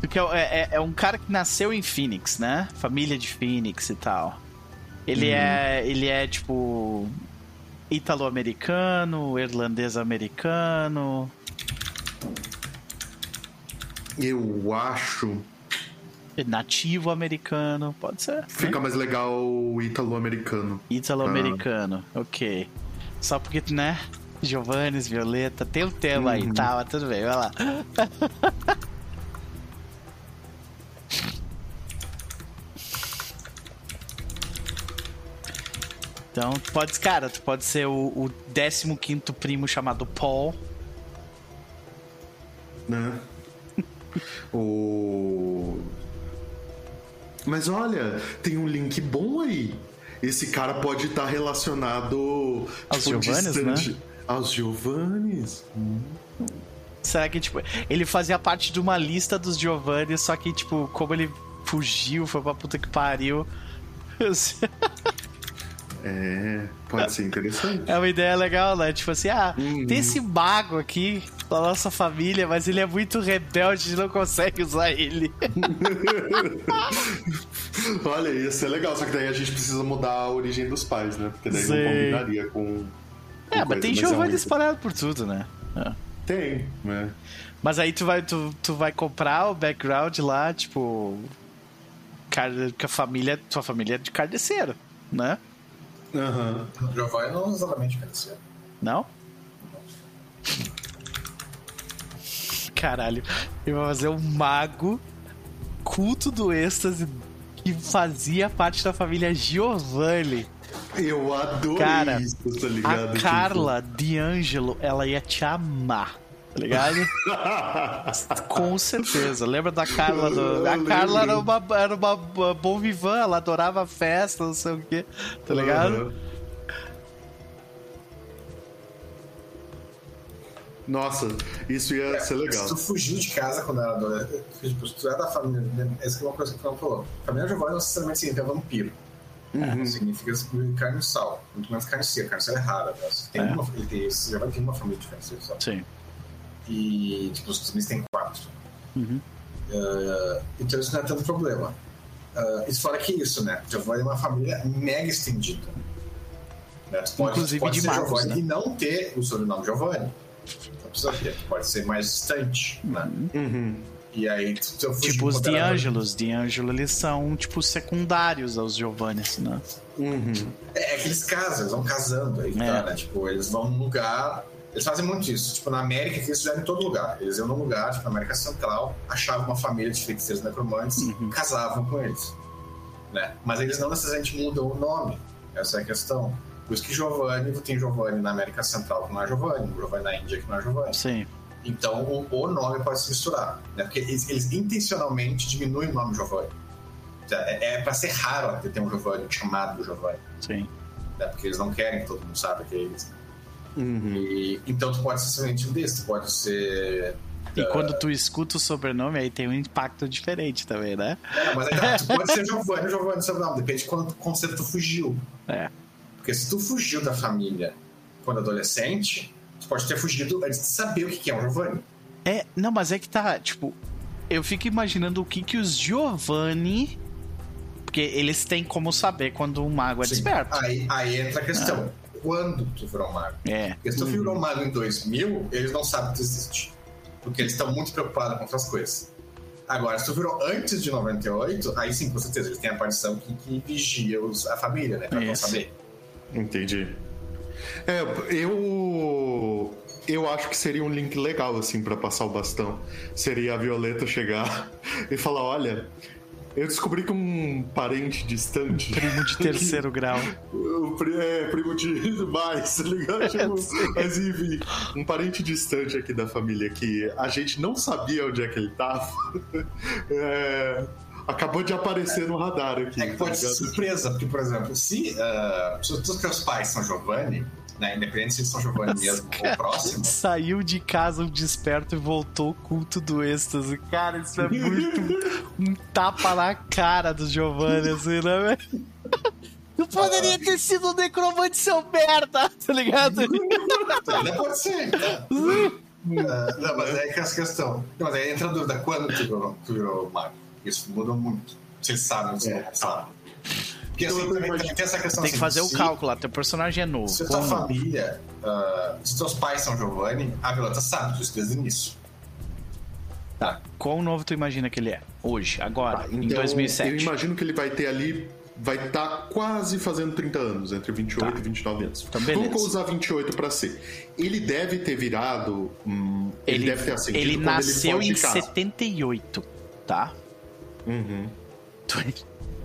Porque é, é- é um cara que nasceu em Phoenix, né? Família de Phoenix e tal. Ele é. Ele é tipo. Italo-americano, irlandês-americano. Eu acho. Nativo americano, pode ser. Fica mais legal o ítalo-americano. Italo-americano, ok. Só porque, né? Giovannis, Violeta, tem um tema aí, tá? Mas tudo bem, vai lá. [LAUGHS] Então, tu pode, cara, tu pode ser o, o 15 primo chamado Paul. Né? [LAUGHS] o. Mas olha, tem um link bom aí. Esse cara pode estar relacionado Aos tipo, Giovannis, né? distante- Aos Giovannis. Será que, tipo, ele fazia parte de uma lista dos Giovanni, só que, tipo, como ele fugiu, foi pra puta que pariu. [LAUGHS] É, pode ser interessante. É uma ideia legal, né? Tipo assim, ah, Uhum. tem esse mago aqui da nossa família, mas ele é muito rebelde, a gente não consegue usar ele. [LAUGHS] Olha, ia ser legal, só que daí a gente precisa mudar a origem dos pais, né? Porque daí Sim. não combinaria com. com É, mas tem é Giovanni muito- espalhado por tudo, né? É. Tem, né? Mas aí tu vai, tu, tu vai comprar o background lá, tipo. Cara, que a família. Tua família é de carneceiro, né? Aham. O Giovanni não exatamente parecia. Não? Caralho, eu vou fazer um mago culto do êxtase que fazia parte da família Giovanni. Eu adorei Cara, isso, tá ligado? A Carla D'Angelo, ela ia te amar. Tá ligado? [LAUGHS] Com certeza. Lembra da Carla? Do... A Carla era uma, era uma bom vivã, ela adorava festa, não sei o quê. Tá ligado? Nossa, isso ia ser legal. Se tu fugiu de casa quando era adolescente, tipo, se tu é da família. né, Essa é uma coisa que o Fernando falou. Família Giovanni não necessariamente significa vampiro. Uhum. Significa carne e sal. Muito menos carne seca. Carne seca é rara. Né? Tem É. uma, ele tem, esse Giovanni tem uma família de carne seca. Sim. E, tipo, os Unidos tem quatro. Uhum. Ah, então isso não é tanto problema. Ah, isso fora que isso, né? Giovanni é uma família mega estendida. Né? Tu pode, Inclusive tu pode de ser magos, Giovanni né? e não ter o sobrenome Giovanni. Não precisa ter. Tu pode ser mais distante, né? Uhum. E aí, tu, Tipo os quando era- D'Angelos. D'Angelo, eles são, tipo, secundários aos Giovannis, né? Uhum. É, é que eles casam, eles vão casando aí, É. tá, né? Tipo, eles vão num lugar. Eles fazem muito isso. Tipo, na América, que eles fizeram em todo lugar. Eles iam num lugar, tipo, na América Central, achavam uma família de feiticeiros necromantes, Uhum. casavam com eles. Né? Mas eles não necessariamente mudam o nome. Essa é a questão. Por isso que Giovanni, tem Giovanni na América Central que não é Giovanni, Giovanni na Índia que não é Giovanni. Sim. Então o, o nome pode se misturar. Né? Porque eles, eles intencionalmente diminuem o nome Giovanni. É, é para ser raro ter um Giovanni chamado Giovanni Sim. né? Porque eles não querem que todo mundo saiba que é eles. Uhum. E, então tu pode ser simplesmente um desses, tu pode ser. E quando tu escuta o sobrenome, aí tem um impacto diferente também, né? É, mas aí, tá, tu pode ser [LAUGHS] Giovanni ou Giovanni sobrenome, depende de quando, quando tu fugiu. É. Porque se tu fugiu da família quando adolescente, tu pode ter fugido antes de saber o que que é um Giovanni. É, não, mas é que tá, tipo, eu fico imaginando o que que os Giovanni. Porque eles têm como saber quando um mago é Sim. desperto. Aí, aí entra a questão: quando tu virou mago? É. Porque se tu virou mago em 2000, eles não sabem que tu existe. Porque eles estão muito preocupados com outras coisas. Agora, se tu virou antes de 98, aí sim, com certeza, eles têm a aparição que, que vigia os- a família, né? Pra não saber. Entendi. É, eu. Eu acho que seria um link legal, assim, pra passar o bastão. Seria a Violeta chegar [LAUGHS] e falar: olha, eu descobri que um parente distante. Primo de [LAUGHS] terceiro grau. O É, primo de [LAUGHS] mais, tá ligado? [LAUGHS] Tipo, mas enfim, um parente distante aqui da família que a gente não sabia onde é que ele tava. é, acabou de aparecer no radar aqui. É que pode tá ser surpresa, porque, por exemplo, se, ah, se os teus pais são Giovanni, né, independente se eles são Giovanni mesmo ou próximo, Saiu de casa um desperto e voltou o culto do êxtase. Cara, isso é muito [LAUGHS] um tapa na cara do Giovanni, assim, né, velho? Tu poderia ter sido um necromante, seu merda, tá ligado? ainda pode ser. né? Ah, não, mas é que essa questão. Não, mas aí entra a dúvida: quando tu virou, tu virou mago? Isso muda muito. Eles sabem, se É. sabem. Porque Então, assim, eu também, tem essa questão Tem que assim, fazer o cálculo, lá, teu personagem é novo. Se a tua família, ah, se teus pais são Giovanni, a Violeta sabe disso desde o início. Tá. Qual novo tu imagina que ele é? Hoje, agora, Tá, em então, 2007. Eu imagino que ele vai ter ali. Vai estar quase fazendo 30 anos, entre 28 Tá. e 29 anos. Então, beleza. Vamos usar 28 pra ser. Ele deve ter virado. hum, ele, deve ter ascendido ele nasceu foge em de casa. 78, tá? Uhum.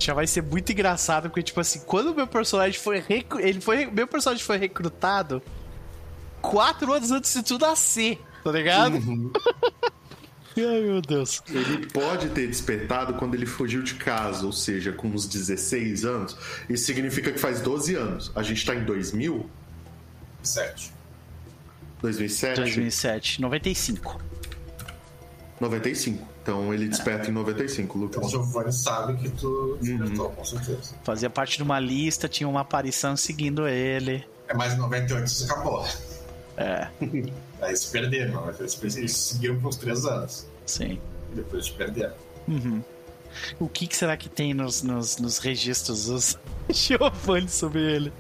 Já vai ser muito engraçado, porque, tipo assim, quando o meu personagem foi. recru- Ele foi. Meu personagem foi recrutado quatro anos antes de tu nascer, tá ligado? Uhum. [LAUGHS] Ai, meu Deus. Ele pode ter despertado quando ele fugiu de casa, ou seja, com uns 16 anos. Isso significa que faz 12 anos. A gente tá em 2000? Sete. 2007? 2007, 95. 95. Então ele desperta em 95, Então o Lucas. Giovanni sabe que tu Uhum. despertou, com certeza. Fazia parte de uma lista, tinha uma aparição seguindo ele. É mais 98 isso acabou. É, [LAUGHS] Aí se perderam, mas eles, seguiram por uns três anos. sim. Depois se perderam. Uhum. O que, que será que tem nos, nos, nos registros dos [LAUGHS] Giovanni sobre ele?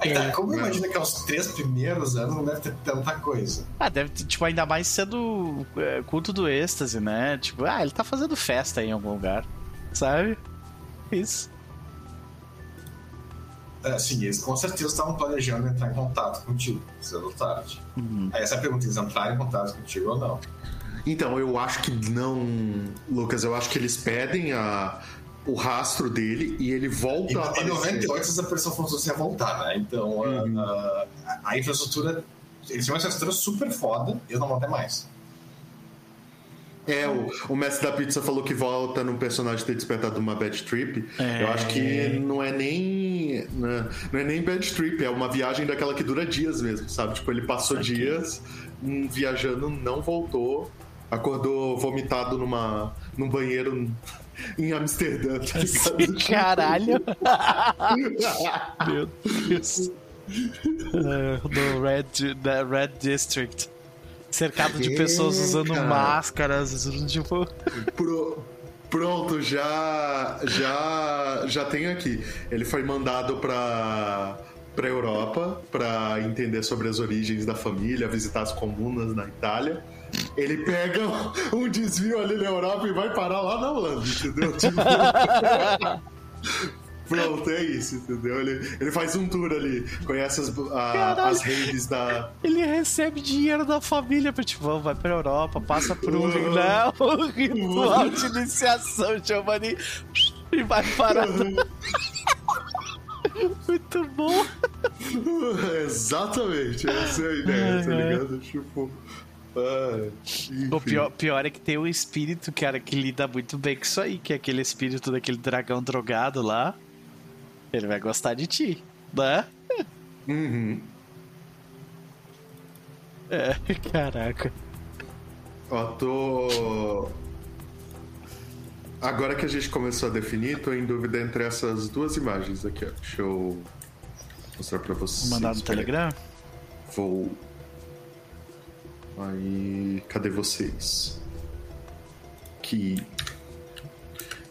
Aí tá, como É. imagina que aos três primeiros anos não deve ter tanta coisa. Ah, deve ter, tipo, ainda mais sendo é, culto do êxtase, né? Tipo, ah, ele tá fazendo festa em algum lugar, sabe? Isso. É, sim, eles com certeza estavam planejando entrar em contato contigo, cedo ou tarde. Uhum. Aí essa é a pergunta, eles entraram em contato contigo ou não? Então, eu acho que não, Lucas. Eu acho que eles pedem a, o rastro dele e ele volta Em, a em aparecer. 98 essa pessoa fosse a voltar, né? Então a- Uhum. a, a infraestrutura. Eles tinham uma infraestrutura super foda e eu não vou ter mais. É, o, o mestre da pizza falou que volta num personagem ter despertado uma bad trip. É. Eu acho que não é nem. né, Não é nem bad trip, é uma viagem daquela que dura dias mesmo, sabe? Tipo, ele passou dias hum, viajando, não voltou, acordou vomitado numa, num banheiro em Amsterdã, tá? [LAUGHS] Caralho. [LAUGHS] Meu Deus. É, no Red, da Red District. Cercado de É, pessoas usando cara. máscaras, tipo. Pro- Pronto, já já já tenho aqui. Ele foi mandado para para Europa para entender sobre as origens da família, visitar as comunas na Itália. Ele pega um desvio ali na Europa e vai parar lá na Holanda, entendeu? [LAUGHS] Tipo, Pronto, é isso, entendeu? Ele, ele faz um tour ali, conhece as, a- as raves da, Ele recebe dinheiro da família pra tipo, vamos, vai pra Europa, passa por um, Uhum. né, um ritual de iniciação, Giovanni, e vai parar. [LAUGHS] Muito bom. Exatamente, essa é a ideia, tá Uhum. ligado? Tipo. Ah, O pior, pior é que tem um espírito, cara, que lida muito bem com isso aí, que é aquele espírito daquele dragão drogado lá. Ele vai gostar de ti, né? Uhum. É, [LAUGHS] caraca. Ó, tô. Agora que a gente começou a definir, tô em dúvida entre essas duas imagens aqui, ó. Deixa eu mostrar pra vocês. Mandar no. Telegram? Vou. Aí. Cadê vocês? Que.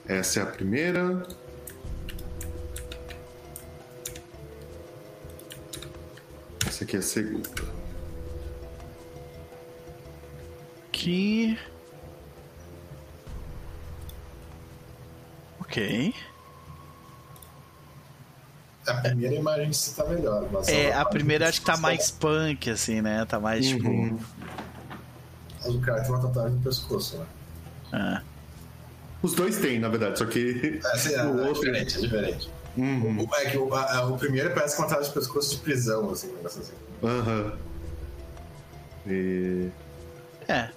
Essa é a primeira. Essa aqui é a segunda. Que. Ok. A primeira imagem se tá melhor. mas É, a primeira acho que tá tá mais punk, assim, né? Tá mais tipo. Uhum. O cara tem uma tatuagem no pescoço, né? ah. Os dois têm, na verdade, só que. É, assim, é, [LAUGHS] o é outro. diferente, é diferente. Uhum. O, é que o, a- o primeiro parece que uma tatuagem de pescoço de prisão, assim, um negócio assim. Aham. E... É.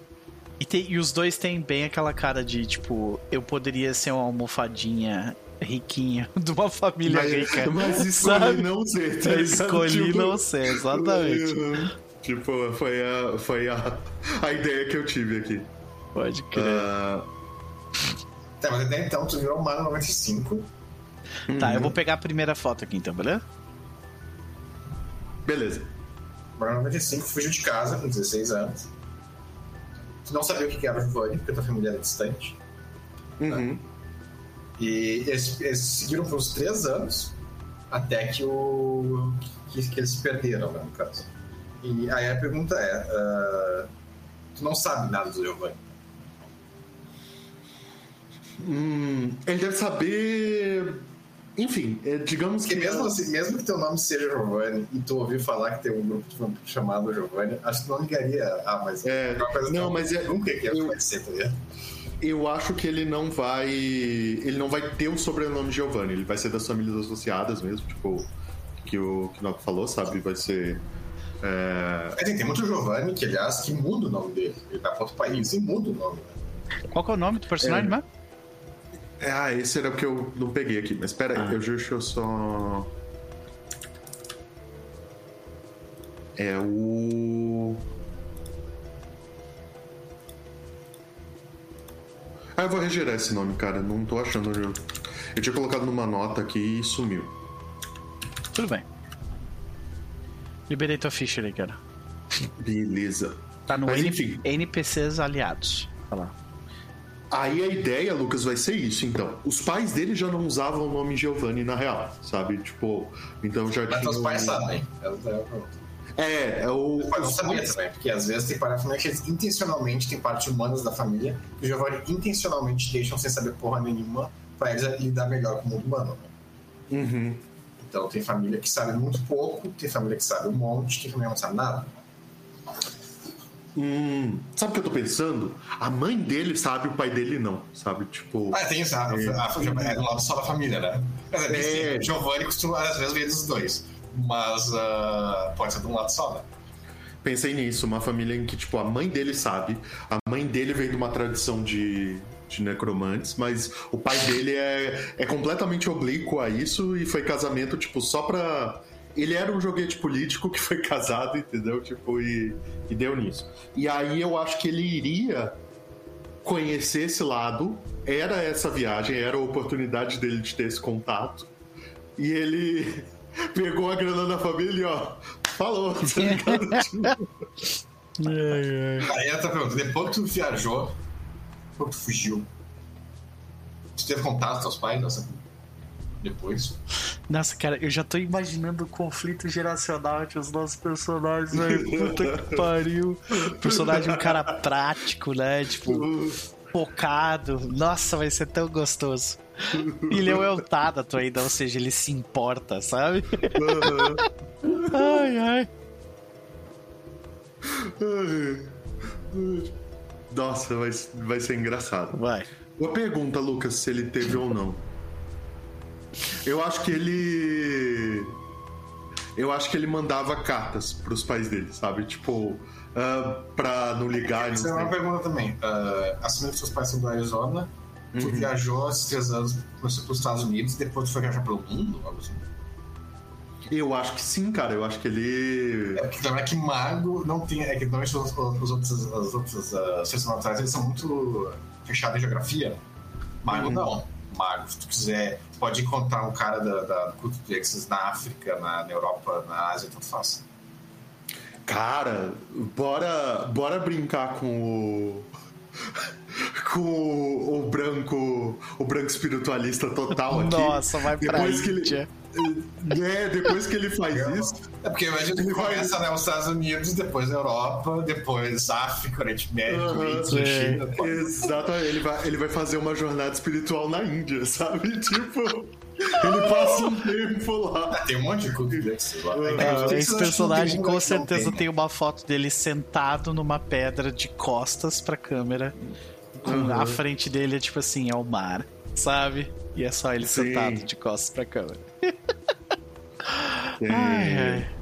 E, tem- e os dois têm bem aquela cara de, tipo, eu poderia ser uma almofadinha riquinha [LAUGHS] de uma família rica. Mas, [LAUGHS] mas escolhi sabe? não ser. tá escolhi Tipo, não ser, exatamente. uhum. Tipo, foi a, foi a, a ideia que eu tive aqui. Pode crer. Ah, Tá, mas até então tu virou Mano 95. Tá, eu vou pegar a primeira foto aqui então, beleza? beleza. Mano 95 fugiu de casa com 16 anos. Tu não sabia o que era o Giovanni, porque tua família era distante. Uhum. E eles, eles seguiram por uns 3 anos até que o. que, que eles se perderam, né, no caso. E aí a pergunta é: ah, tu não sabe nada do Giovanni. Hum, ele deve saber. Enfim, é, digamos Porque que. mesmo, assim, mesmo que teu nome seja Giovanni e tu ouvir falar que tem um grupo chamado Giovanni, acho que tu não ligaria. Ah, mas. É, coisa não, mas é- Nunca que eu- ser, tá ligado? Eu acho que ele não vai. Ele não vai ter o sobrenome Giovanni, ele vai ser das famílias associadas mesmo, tipo, que o que o Noco falou, sabe? Vai ser. É, Mas tem, tem muito Giovanni que, aliás, que muda o nome dele. Ele vai para outro país e muda o nome. Né? Qual que é o nome do personagem, É. mano? É, Ah, esse era o que eu não peguei aqui, mas pera aí, Ah. eu juro que eu só. É o. Ah, eu vou regerar esse nome, cara. Não tô achando. Eu, eu tinha colocado numa nota aqui e sumiu. Tudo bem. Liberei tua ficha aí, cara. Beleza. Tá no Mas N- enfim. NPCs aliados. Olha lá. Aí a ideia, Lucas, vai ser isso, então. Os pais dele já não usavam o nome Giovanni na real, sabe? Tipo, então já Mas tinha. teus pais sabem. É pergunta. É, é o. Os pais não os pais- também, porque às vezes tem família que eles intencionalmente têm partes humanas da família que o Giovanni intencionalmente deixam sem saber porra nenhuma pra eles lidar melhor com o mundo humano. né? Uhum. Então tem família que sabe muito pouco, tem família que sabe um monte, tem família que não sabe nada. Hum, sabe o que eu tô pensando? A mãe dele sabe, o pai dele não, sabe? Tipo. Ah, tem isso. A, a, a, é do lado só da família, né? Mas, é. Giovanni costuma, às vezes, ver dos dois. Mas uh, pode ser de um lado só, né? Pensei nisso, uma família em que, tipo, a mãe dele sabe, a mãe dele vem de uma tradição de, de necromantes, mas o pai dele é, é completamente oblíquo a isso e foi casamento, tipo, só pra ele era um joguete político que foi [LAUGHS] casado, entendeu? Tipo, e, e deu nisso. E aí eu acho que ele iria conhecer esse lado, era essa viagem, era a oportunidade dele de ter esse contato. E ele [LAUGHS] pegou a grana da família e ó, falou, tá [LAUGHS] ligado? Aí ela tá perguntando, depois que tu viajou, que tu fugiu, tu teve contato com seus pais? Nossa, depois. Nossa, cara, eu já tô imaginando o conflito geracional entre os nossos personagens, velho. Puta que pariu. Personagem um cara prático, né? Tipo, focado. Nossa, vai ser tão gostoso. E ele é o Eltadato ainda, ou seja, ele se importa, sabe? ai, ai. Nossa, vai, vai ser engraçado. Vai. Uma pergunta, Lucas, se ele teve ou não. Eu acho que ele. Eu acho que ele mandava cartas pros pais dele, sabe? Tipo, uh, pra não ligar. Essa é uma pergunta também. Uh, assumindo que seus pais são do Arizona, uhum. tu viajou esses três anos pros Estados Unidos e depois tu foi viajar pelo mundo? Algo assim? Eu acho que sim, cara. Eu acho que ele. É porque também é que mago não tem. É que normalmente os, os outros, as outras uh, eles são muito fechados em geografia. Mago uhum. não mago. Se tu quiser, pode encontrar um cara da, da, do culto de Exes na África, na, na Europa, na Ásia, tanto faz. Cara, bora, bora brincar com o. [LAUGHS] com o, o, branco. O branco espiritualista total aqui. Nossa, vai pra Depois que ele, é, depois que ele faz isso. É porque imagina que começa né, os Estados Unidos, depois a Europa, depois África, Oriente Médio, uhum, Índia, é. China. Exatamente. Ele vai, ele vai fazer uma jornada espiritual na Índia, [LAUGHS] sabe? Tipo. Ele passa um tempo lá. Tem um monte de culto desse lá. É, esse personagem com certeza tem uma foto dele sentado numa pedra de costas pra câmera. Uhum. À frente dele é tipo assim, é o mar, sabe? E é só ele Sim. sentado de costas pra câmera. É... [LAUGHS] Ai, ai.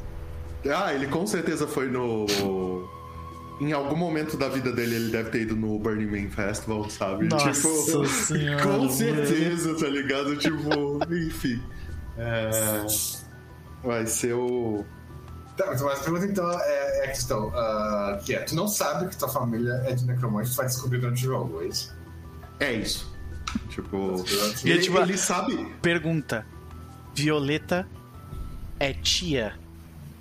Ah, ele com certeza foi no. Em algum momento da vida dele, ele deve ter ido no Burning Man Festival, sabe? Nossa tipo, senhora, [LAUGHS] com certeza, tá ligado? Tipo, enfim. É... Vai ser o. Tá, mas a pergunta então é, é a questão: uh, que é, tu não sabe que tua família é de necromante, tu vai descobrir durante o jogo, é isso? É isso. Tipo. E ele, tipo, ele sabe. Pergunta: Violeta é tia?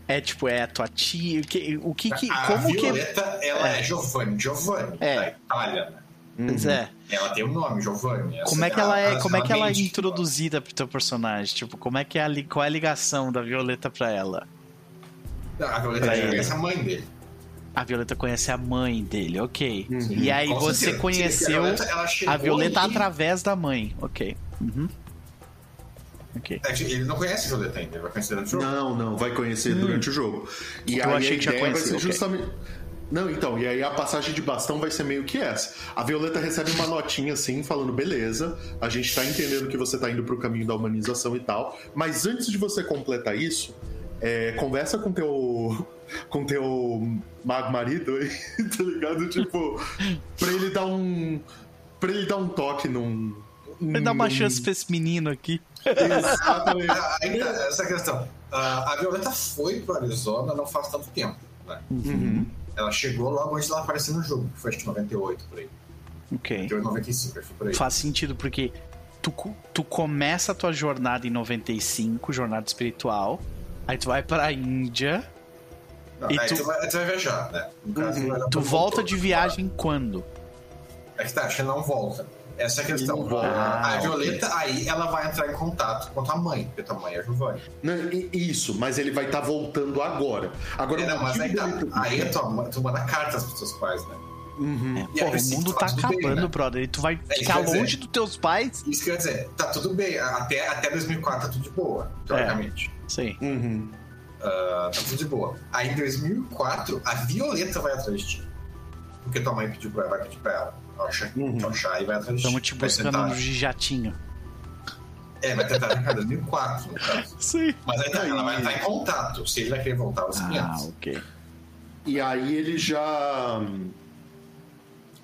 É tipo, é a tua tia? O que, o que, que a como Violeta, que... ela é, é Giovanni, Giovanni, é. da Itália, né? Pois é. Ela tem o um nome, Giovanni. Como é que ela é, como é que ela é introduzida pro teu personagem? Tipo, como é que é a, qual é a ligação da Violeta pra ela? A Violeta conhece a mãe dele. A Violeta conhece a mãe dele, ok. Uhum. E aí Com você certeza. conheceu a Violeta, a Violeta através da mãe, ok. Uhum. Okay. É ele não conhece a Violeta ainda, ele vai conhecer durante o jogo. Não, não, vai conhecer hum. durante o jogo. E Eu achei que já conhecia. Okay. Justamente... Não, então, e aí a passagem de bastão vai ser meio que essa. A Violeta recebe uma notinha assim, falando: beleza, a gente tá entendendo que você tá indo pro caminho da humanização e tal, mas antes de você completar isso, é, conversa com teu. [LAUGHS] com teu mago marido aí, [LAUGHS] tá ligado? Tipo, pra ele dar um. pra ele dar um toque num Vai dar uma chance pra esse menino aqui. Exatamente. Ainda essa questão. a Violeta foi pro Arizona não faz tanto tempo. Né? Uhum. Ela chegou logo antes dela aparecer no jogo, que foi acho que 98 por aí. Ok. 98, 95, foi por aí. Faz sentido, porque tu, tu começa a tua jornada em 95, jornada espiritual, aí tu vai pra Índia. Não, e tu... Tu, vai, tu vai viajar, né? Caso, uhum. Tu volta de viagem quando? É que tá, acho que não volta. Essa é a questão. Ah, a Violeta, aí, ela vai entrar em contato com a mãe, porque tua mãe é a Giovanni. isso, mas ele vai estar tá voltando agora. Agora, é, não, mas aí, tá, aí tua mãe, tu manda cartas pros teus pais, né? Uhum. É, porra, o mundo tá, tá acabando, bem, né? brother. E tu vai é, ficar longe dizer, dos teus pais. Isso quer dizer, tá tudo bem. Até, até 2004 tá tudo de boa, teoricamente. É, sim. Uhum. Uh, tá tudo de boa. Aí em 2004, a Violeta vai atrás de ti. porque tua mãe pediu pra ela, vai pedir pra ela. Achar, Uhum. achar e vai atrás de Estamos te buscando no jatinho. É, vai tentar em 2004, no caso. Sim. Mas aí tá, ela vai estar em contato. Se ele vai querer voltar aos Ah, 500. ok. E aí ele já.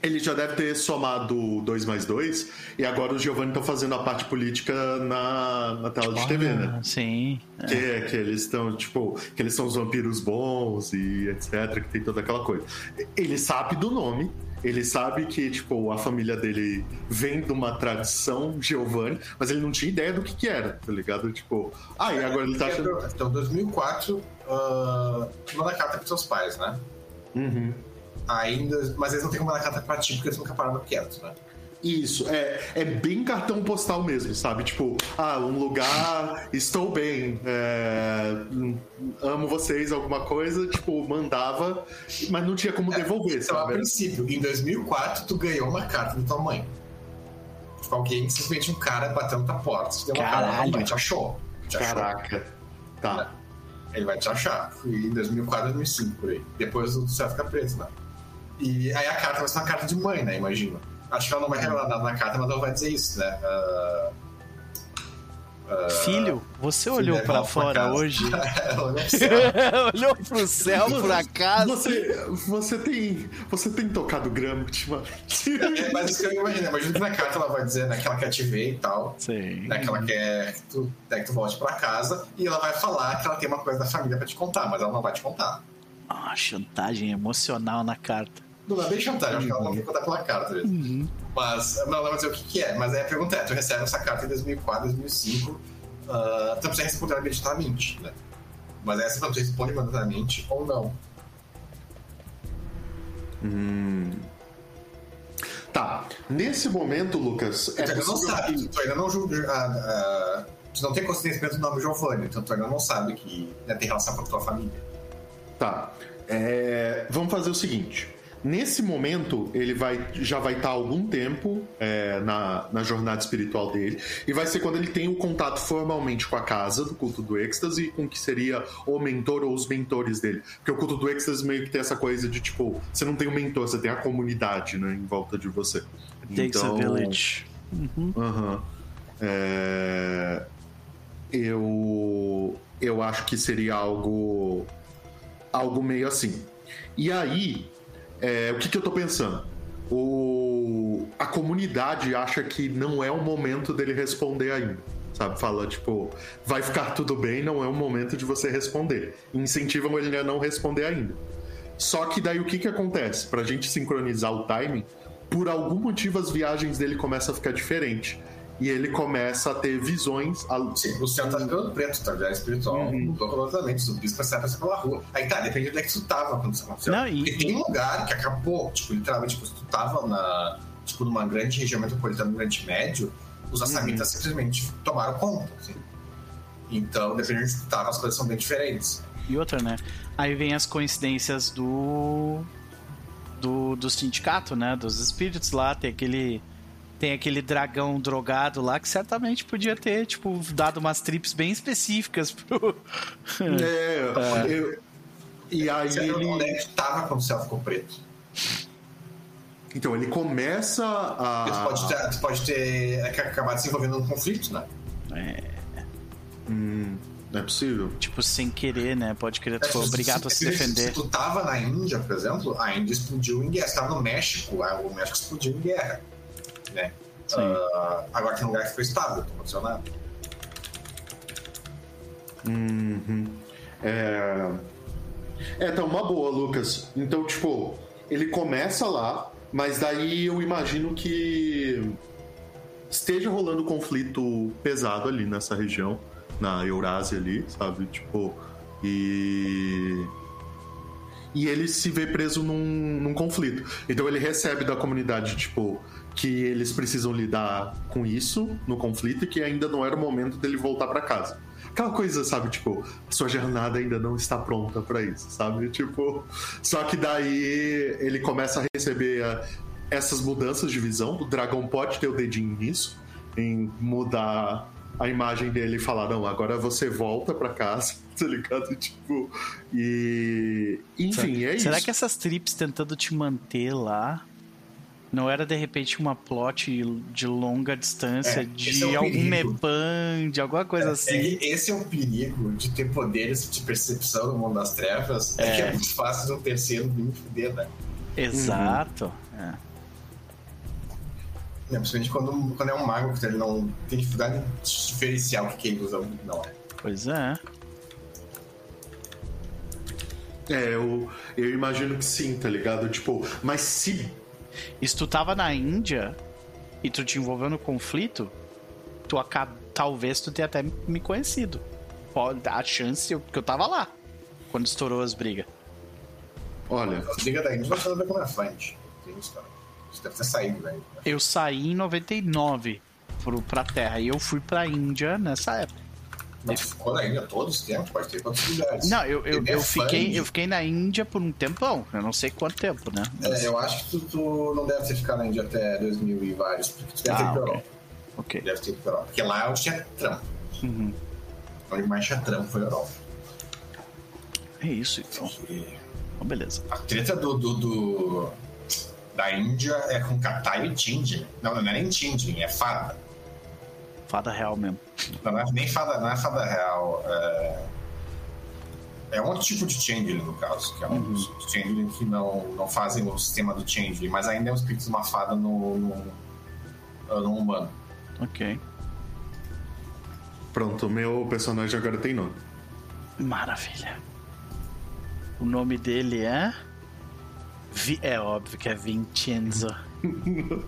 Ele já deve ter somado 2 mais 2, e agora o Giovanni tá fazendo a parte política na, na tela de TV, né? Ah, sim. Que, é, que eles estão, tipo, que eles são os vampiros bons e etc, que tem toda aquela coisa. Ele sabe do nome, ele sabe que, tipo, a família dele vem de uma tradição Giovanni, mas ele não tinha ideia do que que era, tá ligado? Tipo, ah, e agora ele tá achando... Então, 2004, uh, manda carta pros seus pais, né? Uhum. Ainda, mas eles não têm como mandar carta pra ti porque eles nunca pararam quietos, né? Isso, é, é bem cartão postal mesmo, sabe? Tipo, ah, um lugar, estou bem, é, amo vocês, alguma coisa, tipo, mandava, mas não tinha como devolver, Então, a sabe? princípio, em 2004, tu ganhou uma carta da tua mãe. Tipo, alguém, simplesmente um cara batendo na tua porta. Você deu uma carta, Caralho. tua mãe te achou. Te achou. Caraca. Tá. Ele vai te achar. Fui em 2004, 2005, por aí. Depois o céu fica preso, né? E aí a carta vai ser uma carta de mãe, né? Imagino. Acho que ela não vai revelar nada na carta, mas ela vai dizer isso, né? Ah, Filho, você filho, olhou é, pra pra fora casa. hoje? [LAUGHS] ela [LAUGHS] olhou pro céu. olhou pro céu, por acaso? Você, você tem. Você tem tocado grama ultimamente? É, [LAUGHS] mas isso que eu imagino. Imagino que na carta ela vai dizer né, que ela quer te ver e tal. Sim. Né, que ela quer que tu, né, que tu volte pra casa. E ela vai falar que ela tem uma coisa da família pra te contar, mas ela não vai te contar. Ah, chantagem emocional na carta. Não é bem chantagem, acho que ela não quer contar pela carta. mesmo. Mas não, ela vai dizer o que, que é. Mas aí a pergunta é: tu recebe essa carta em 2004, 2005, uh, tu precisa responder ela imediatamente, né? Mas essa não tu responde imediatamente ou não. Hum. Tá. Nesse momento, Lucas, tu ainda não possível sabe, que- tu ainda não julga. ah, ah, tu não tem conhecimento do nome Giovanni, então tu ainda não sabe que né, tem relação com a tua família. Tá. É, vamos fazer o seguinte. Nesse momento, ele vai, já vai estar há algum tempo é, na, na jornada espiritual dele. E vai ser quando ele tem o contato formalmente com a casa do culto do êxtase e com o que seria o mentor ou os mentores dele. Porque o culto do êxtase meio que tem essa coisa de tipo, você não tem um mentor, você tem a comunidade né, em volta de você. Takes a Então- village. Aham. É, Eu eu acho que seria algo algo meio assim. E aí, é, o que, que eu tô pensando? O, a comunidade acha que não é o momento dele responder ainda. Sabe? Fala, tipo, vai ficar tudo bem, não é o momento de você responder. Incentivam ele a não responder ainda. Só que daí o que, que acontece? Pra gente sincronizar o timing, por algum motivo as viagens dele começam a ficar diferentes. E ele começa a ter visões. a- Sim, o Luciano tá ficando preto, tá ligado? Espiritual. Uhum. Mudou completamente. Os zumbis começaram a passar pela rua. Aí tá, depende de onde é que tu tava quando isso aconteceu. Não, e- Porque tem um lugar que acabou, tipo, literalmente, tipo, se tu tava na, tipo, numa grande região metropolitana, no Oriente Médio, os assamitas simplesmente tomaram conta, assim. Então, dependendo de onde tu tava, as coisas são bem diferentes. E outra, né? Aí vem as coincidências do. Do, do sindicato, né? Dos espíritos lá. Tem aquele. Tem aquele dragão drogado lá que certamente podia ter, tipo, dado umas trips bem específicas pro. [LAUGHS] É, eu- e aí Você ele... é tava quando o céu ficou preto? Então, ele começa Porque tu a. pode ter, tu pode ter é, acabado se envolvendo num conflito, né? É, Hum, não é possível? tipo, sem querer, né? Pode querer, tu É, foi se- obrigado a se se- defender. Se tu tava na Índia, por exemplo, a Índia explodiu em guerra. Se tava no México, a- o México explodiu em guerra. Né? Ah, agora tem um lugar que ficou estável, aconteceu nada. Uhum. É... é, tá uma boa, Lucas. Então, tipo, ele começa lá, mas daí eu imagino que esteja rolando conflito pesado ali nessa região, na Eurásia ali, sabe? Tipo, e. E ele se vê preso num, num conflito. Então ele recebe da comunidade, tipo, que eles precisam lidar com isso no conflito e que ainda não era o momento dele voltar pra casa. Aquela coisa, sabe, tipo, sua jornada ainda não está pronta pra isso, sabe? Tipo, só que daí ele começa a receber ah, essas mudanças de visão. O dragão pode ter o dedinho nisso, em mudar a imagem dele e falar, não, agora você volta pra casa, [LAUGHS] tá ligado? Tipo, e. Enfim, será, é isso. Será que essas trips tentando te manter lá não era de repente uma plot de longa distância É, de é algum perigo. Nepan, de alguma coisa É assim? que esse é o perigo de ter poderes de percepção no mundo das trevas. É, É. que é muito fácil de um terceiro vir fuder, né? Exato. É. É, Principalmente quando, quando é um mago que ele não tem dificuldade de diferenciar o que ele usa não é. Pois é. É, eu, eu imagino que sim, tá ligado? Tipo, mas se. E se tu tava na Índia e tu te envolveu no conflito, tu acaba, talvez tu tenha até me conhecido. Pode, a chance eu, que eu tava lá quando estourou as brigas. Olha, A briga da Índia vai fazer com a frente. Tem isso, cara. Você deve ter saído Índia. Eu saí em 99 pro, pra Terra e eu fui pra Índia nessa época. Mas ficou na Índia todo esse tempo, pode ter quantos lugares. Não, eu, eu, é eu, fiquei, de- eu fiquei na Índia por um tempão. Eu não sei quanto tempo, né? Mas- É, eu acho que tu, tu não deve ter ficado na Índia até 2000 e vários, porque tu deve ter Ah, ido pra ok. Europa. Ok. Deve ter ido pra Europa. Porque lá é onde tinha Trump. Uhum. Onde mais tinha Trump foi a Europa. É isso, então. E Então, beleza. a treta do, do, do- da Índia é com Katai e Changeling. Não, não é nem Changeling, é fada. Fada real mesmo. Não é nem fada, não é fada real. É, é um outro tipo de Changeling, no caso, que é um dos Changeling que não, não fazem o sistema do Changeling, mas ainda é um espírito de uma fada no, no, no humano. Ok. pronto, o meu personagem agora tem nome. Maravilha. O nome dele é. Vi- É óbvio que é Vincenzo. [LAUGHS]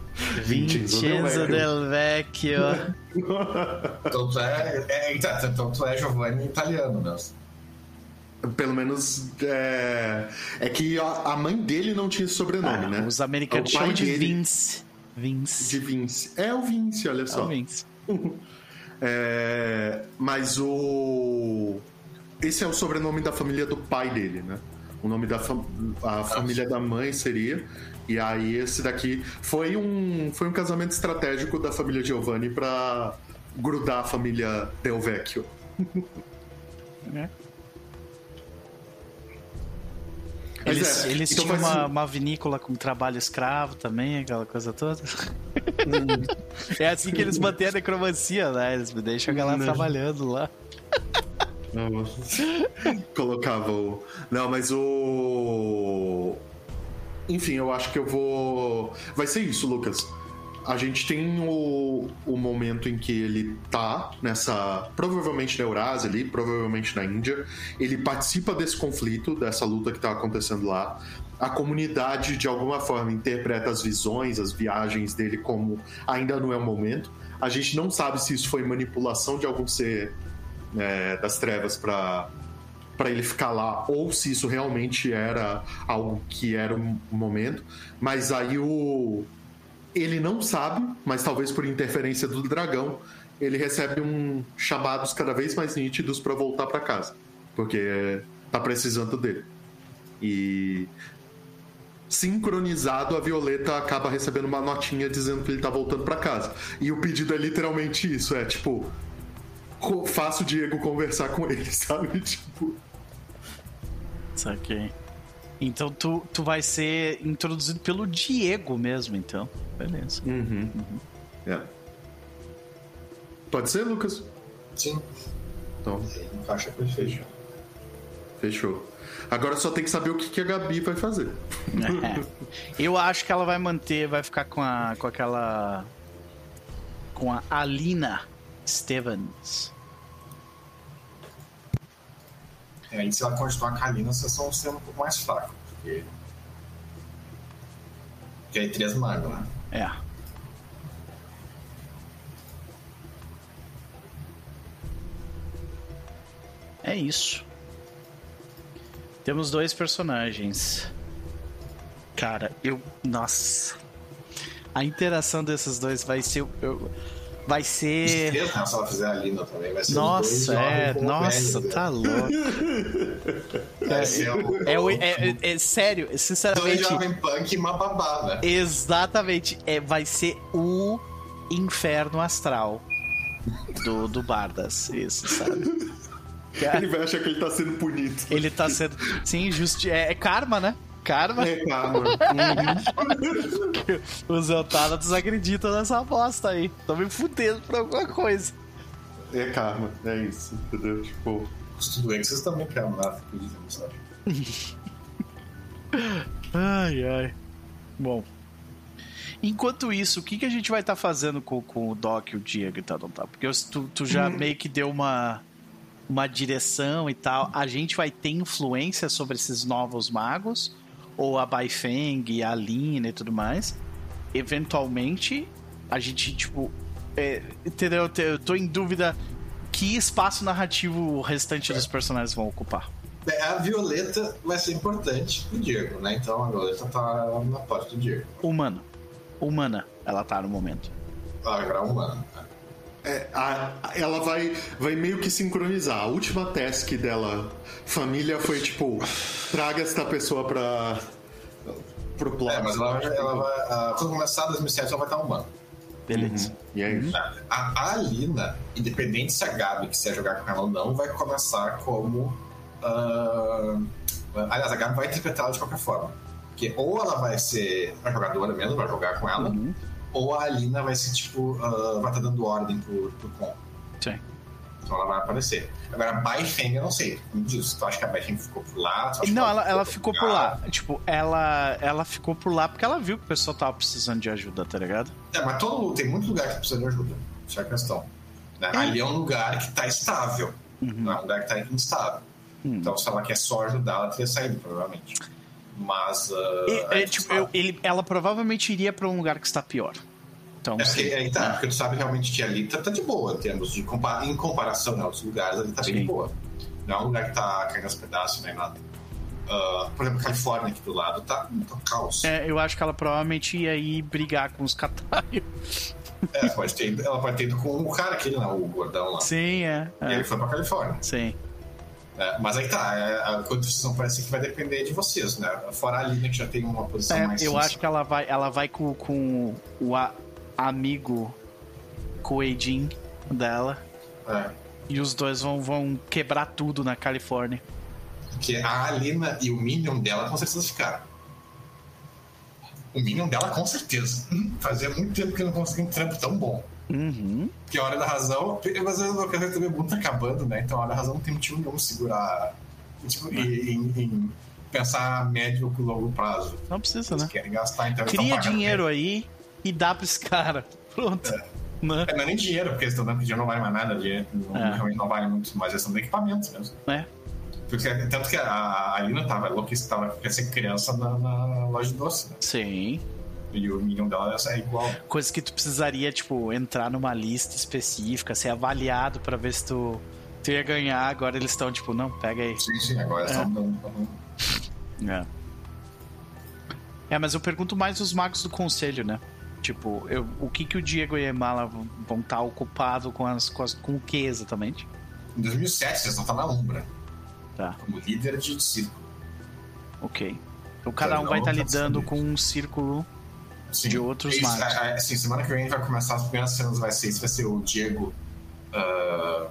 Vincenzo Del Vincenzo Vecchio. Del Vecchio. [LAUGHS] Então tu é, é, então, tu é Giovanni italiano mesmo. Pelo menos é, é que a, a mãe dele não tinha esse sobrenome, Ah, né? Os americanos chamam de dele- Vince. Vince. De Vince. É o Vince, olha É só. o Vince. [LAUGHS] É, mas o. Esse é o sobrenome da família do pai dele, né? O nome da fam... a família da mãe seria. E aí esse daqui foi um foi um casamento estratégico da família Giovanni pra grudar a família Del Vecchio. [LAUGHS] É. Eles, é, eles então tinham uma, uma vinícola com trabalho escravo também, aquela coisa toda. [LAUGHS] é assim que eles mantêm a necromancia, né? Eles me deixam a galera Não. trabalhando lá. Não, [LAUGHS] Colocava o. Não, mas o. Enfim, eu acho que eu vou. Vai ser isso, Lucas. A gente tem o, o momento em que ele tá nessa. Provavelmente na Eurásia ali, provavelmente na Índia. Ele participa desse conflito, dessa luta que tá acontecendo lá. A comunidade, de alguma forma, interpreta as visões, as viagens dele como ainda não é o momento. A gente não sabe se isso foi manipulação de algum ser é, das trevas para para ele ficar lá ou se isso realmente era algo que era um momento. Mas aí o ele não sabe mas talvez por interferência do dragão ele recebe um chamados cada vez mais nítidos para voltar para casa porque tá precisando dele. E sincronizado a Violeta acaba recebendo uma notinha dizendo que ele tá voltando para casa. E o pedido é literalmente isso é tipo faça o Diego conversar com ele, [LAUGHS] sabe? Tipo, Saquei. Então tu, tu vai ser introduzido pelo Diego mesmo, então. Beleza. uhum. É. Pode ser, Lucas? Sim, Então, encaixa perfeito. fechou. Agora só tem que saber o que, que a Gabi vai fazer. É. Eu acho que ela vai manter, vai ficar com a com aquela com a Alina Stevens. É, aí se ela continuar Kalina, vocês vão ser um pouco mais fracos, porque. Porque aí três magos, né? É. É isso. Temos dois personagens. Cara, eu. Nossa. A interação desses dois vai ser. Eu, vai ser. né? Se ela fizer a Lina também, vai ser os Nossa, dois é. Nossa, tá louco. [LAUGHS] Vai ser o- É, o- é, é- é sério, Dois sinceramente. jovem punk e uma babá, né? Exatamente. É, vai ser o inferno astral do, do Bardas, isso, sabe? [LAUGHS] Ele vai achar que ele tá sendo punido. Ele tá sendo. Sim, justi... é, é karma, né? Karma. É, karma. Os Eutanas acreditam nessa bosta aí. Tô me fudendo por alguma coisa. É karma, é isso, entendeu? Tipo. Os tudoenses também querem lá, acreditam nisso, [LAUGHS] Ai, ai. Bom. Enquanto isso, o que, que a gente vai estar tá fazendo com, com o Doc e o Diego e tal, não tá? Porque tu, tu já hum. meio que deu uma, uma direção e tal. A gente vai ter influência sobre esses novos magos? Ou a Baifeng a Lina e tudo mais? Eventualmente, a gente, tipo. É, entendeu? Eu tô em dúvida que espaço narrativo o restante é. dos personagens vão ocupar. É, a Violeta vai ser importante pro Diego, né? Então a Violeta tá na porta do Diego. Humana. Humana, ela tá no momento. Vai virar humana. É, a, ela vai, vai meio que sincronizar. A última task dela, família, foi tipo: traga esta pessoa pra. pro plot. É, mas ela, ela vai. Quando começar 2007, ela vai estar humana. Beleza. Uhum. E aí? A, a Alina, independente se a Gabi quiser jogar com ela ou não, vai começar como. Uh, aliás, a Gabi vai interpretá-la de qualquer forma. Porque ou ela vai ser a jogadora mesmo, vai jogar com ela, uhum. Ou a Alina vai ser tipo. Uh, vai estar tá dando ordem pro, pro Con. Sim. Então ela vai aparecer. Agora, a Baifeng, eu não sei. Me diz, tu acha que a Baifeng ficou por lá? Não, ela, ela, ficou, por lá. Tipo, ela, ela ficou por lá porque ela viu que o pessoal tava precisando de ajuda, tá ligado? É, mas todo, tem muito lugar que precisa de ajuda. Essa é a questão. Né? É. Ali é um lugar que tá estável. Uhum. Não é um lugar que tá instável. Uhum. Então, se ela quer só ajudar, ela teria saído, provavelmente. Mas. Uh, e, é, tipo, eu, ele, ela provavelmente iria para um lugar que está pior. Então, é porque, é, tá, porque tu sabe realmente que ali tá, tá de boa, em termos de em comparação a outros lugares, ali tá bem de boa. Não é um lugar que tá caindo aos pedaços nem nada. Uh, por exemplo, Califórnia aqui do lado tá, tá um caos. É, eu acho que ela provavelmente ia ir brigar com os catários. É, pode ter, ela pode ter ido com o cara aquele, né, o gordão lá. Sim, é. é. E ele foi pra Califórnia. Sim. É, mas aí tá, é, a condição parece que vai depender de vocês, né? Fora a Lina, que já tem uma posição é, mais. Eu acho que ela vai, ela vai com, com o a, amigo Coedin dela. É. E os dois vão, vão quebrar tudo na Califórnia. Porque a Alina e o Minion dela com certeza ficaram. O Minion dela com certeza. [LAUGHS] Fazia muito tempo que eu não conseguia um trampo tão bom. Uhum. Que a hora da razão. Mas a ocasião também muito tá acabando, né? Então a hora da razão não tem motivo nenhum segurar. Tipo, uhum. em, em, pensar a médio e longo prazo. Não precisa, eles né? querem gastar, então Cria dinheiro aí e dá pra esse cara. [LAUGHS] Pronto. É. Né? É, não é nem dinheiro, porque eles estão dando que dinheiro não vale mais nada, dinheiro não, é. realmente não vale muito, mas eles estão de equipamentos mesmo. É. Porque, tanto que a, a Lina tava louca, tava quer ser criança na, na loja de doce, né? Sim. E o Minion dela é igual. Coisa que tu precisaria, tipo, entrar numa lista específica, ser avaliado para ver se tu, tu ia ganhar. Agora eles estão, tipo, não, pega aí. Sim, sim, agora eles estão dando. É. É, mas eu pergunto mais os magos do conselho, né? Tipo, eu, o que que o Diego e a Emala vão estar ocupados com, as, com, as, com o que exatamente? Em 2007, vocês vão estar na Umbra. Tá. Como líder de círculo. Ok. Então cada um vai estar lidando com um círculo Sim. de outros Isso, magos. Assim, semana que vem vai começar as primeiras cenas, vai ser, vai ser o Diego uh,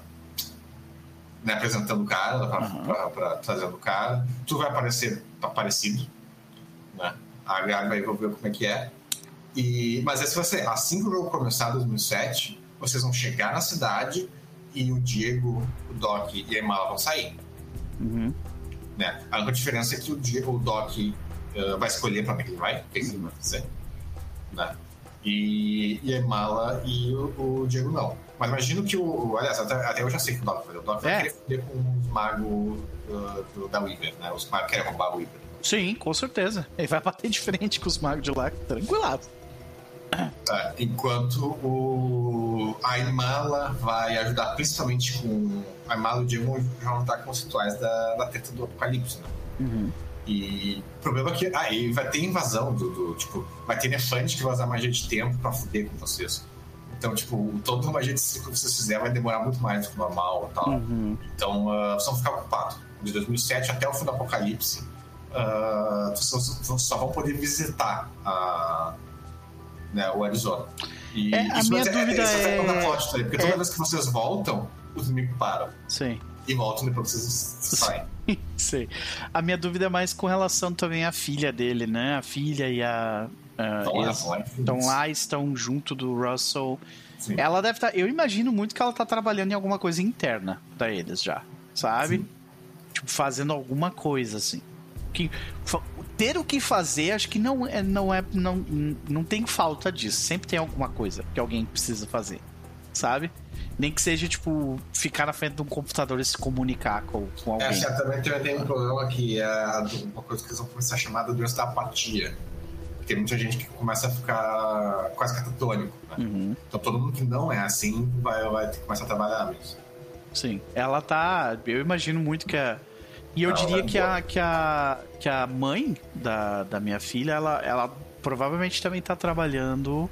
né, apresentando o cara, pra, uhum. pra, pra, trazendo o cara. Tu vai aparecer aparecido, né? A Gabi vai ver como é que é. E, mas esse vai ser, assim que o jogo começar, 2007, vocês vão chegar na cidade e o Diego, o Doc e a Emala vão sair. Uhum. Né? A única diferença é que o Diego, o Doc uh, vai escolher para onde ele vai, o que ele vai fazer. Né? E, e a Emala e o, o, Diego não. Mas imagino que o. Aliás, até, até eu já sei que o Doc vai fazer. O vai é. querer com os magos uh, da Weaver, né? Os magos querem roubar o Weaver. Sim, com certeza. Ele vai bater de frente com os magos de lá, tranquilado. Tá, enquanto o, a Imala vai ajudar principalmente com. A Imala e o Diego vão ajudar com os rituais da, da teta do Apocalipse, né? Uhum. E o problema é que aí ah, vai ter invasão do, do, Tipo, vai ter nefante que vai usar magia de tempo pra fuder com vocês. Então, tipo, toda magia de ciclo que vocês fizerem vai demorar muito mais do que normal e tal. Uhum. Então, uh, vocês vão ficar ocupados. De 2007 até o fim do Apocalipse, uh, vocês só vão poder visitar a né, o Arizona. E É, a isso minha vai ser- dúvida ser é- o da plot? Porque toda é- vez que vocês voltam, os inimigos param. Sim. E voltam depois vocês saem. [LAUGHS] Sei. A minha dúvida é mais com relação também à filha dele, né? A filha e a. a Estão lá, estão junto do Russell. Sim. Ela deve estar. Eu imagino muito que ela tá trabalhando em alguma coisa interna pra eles já, sabe? Tipo, fazendo alguma coisa assim. Que, ter o que fazer, acho que não é, não é, não, não tem falta disso. Sempre tem alguma coisa que alguém precisa fazer, sabe? Nem que seja tipo ficar na frente de um computador e se comunicar com, com alguém. É, certamente tem, tem um problema que é uma coisa que eles vão começar a chamar de doença da apatia. Tem muita gente que começa a ficar quase catatônico, né? Uhum. Então todo mundo que não é assim vai, vai ter que começar a trabalhar mesmo. Sim, ela tá. Eu imagino muito que a. E eu diria é que a, que a que a mãe da, da minha filha, ela, ela provavelmente também tá trabalhando.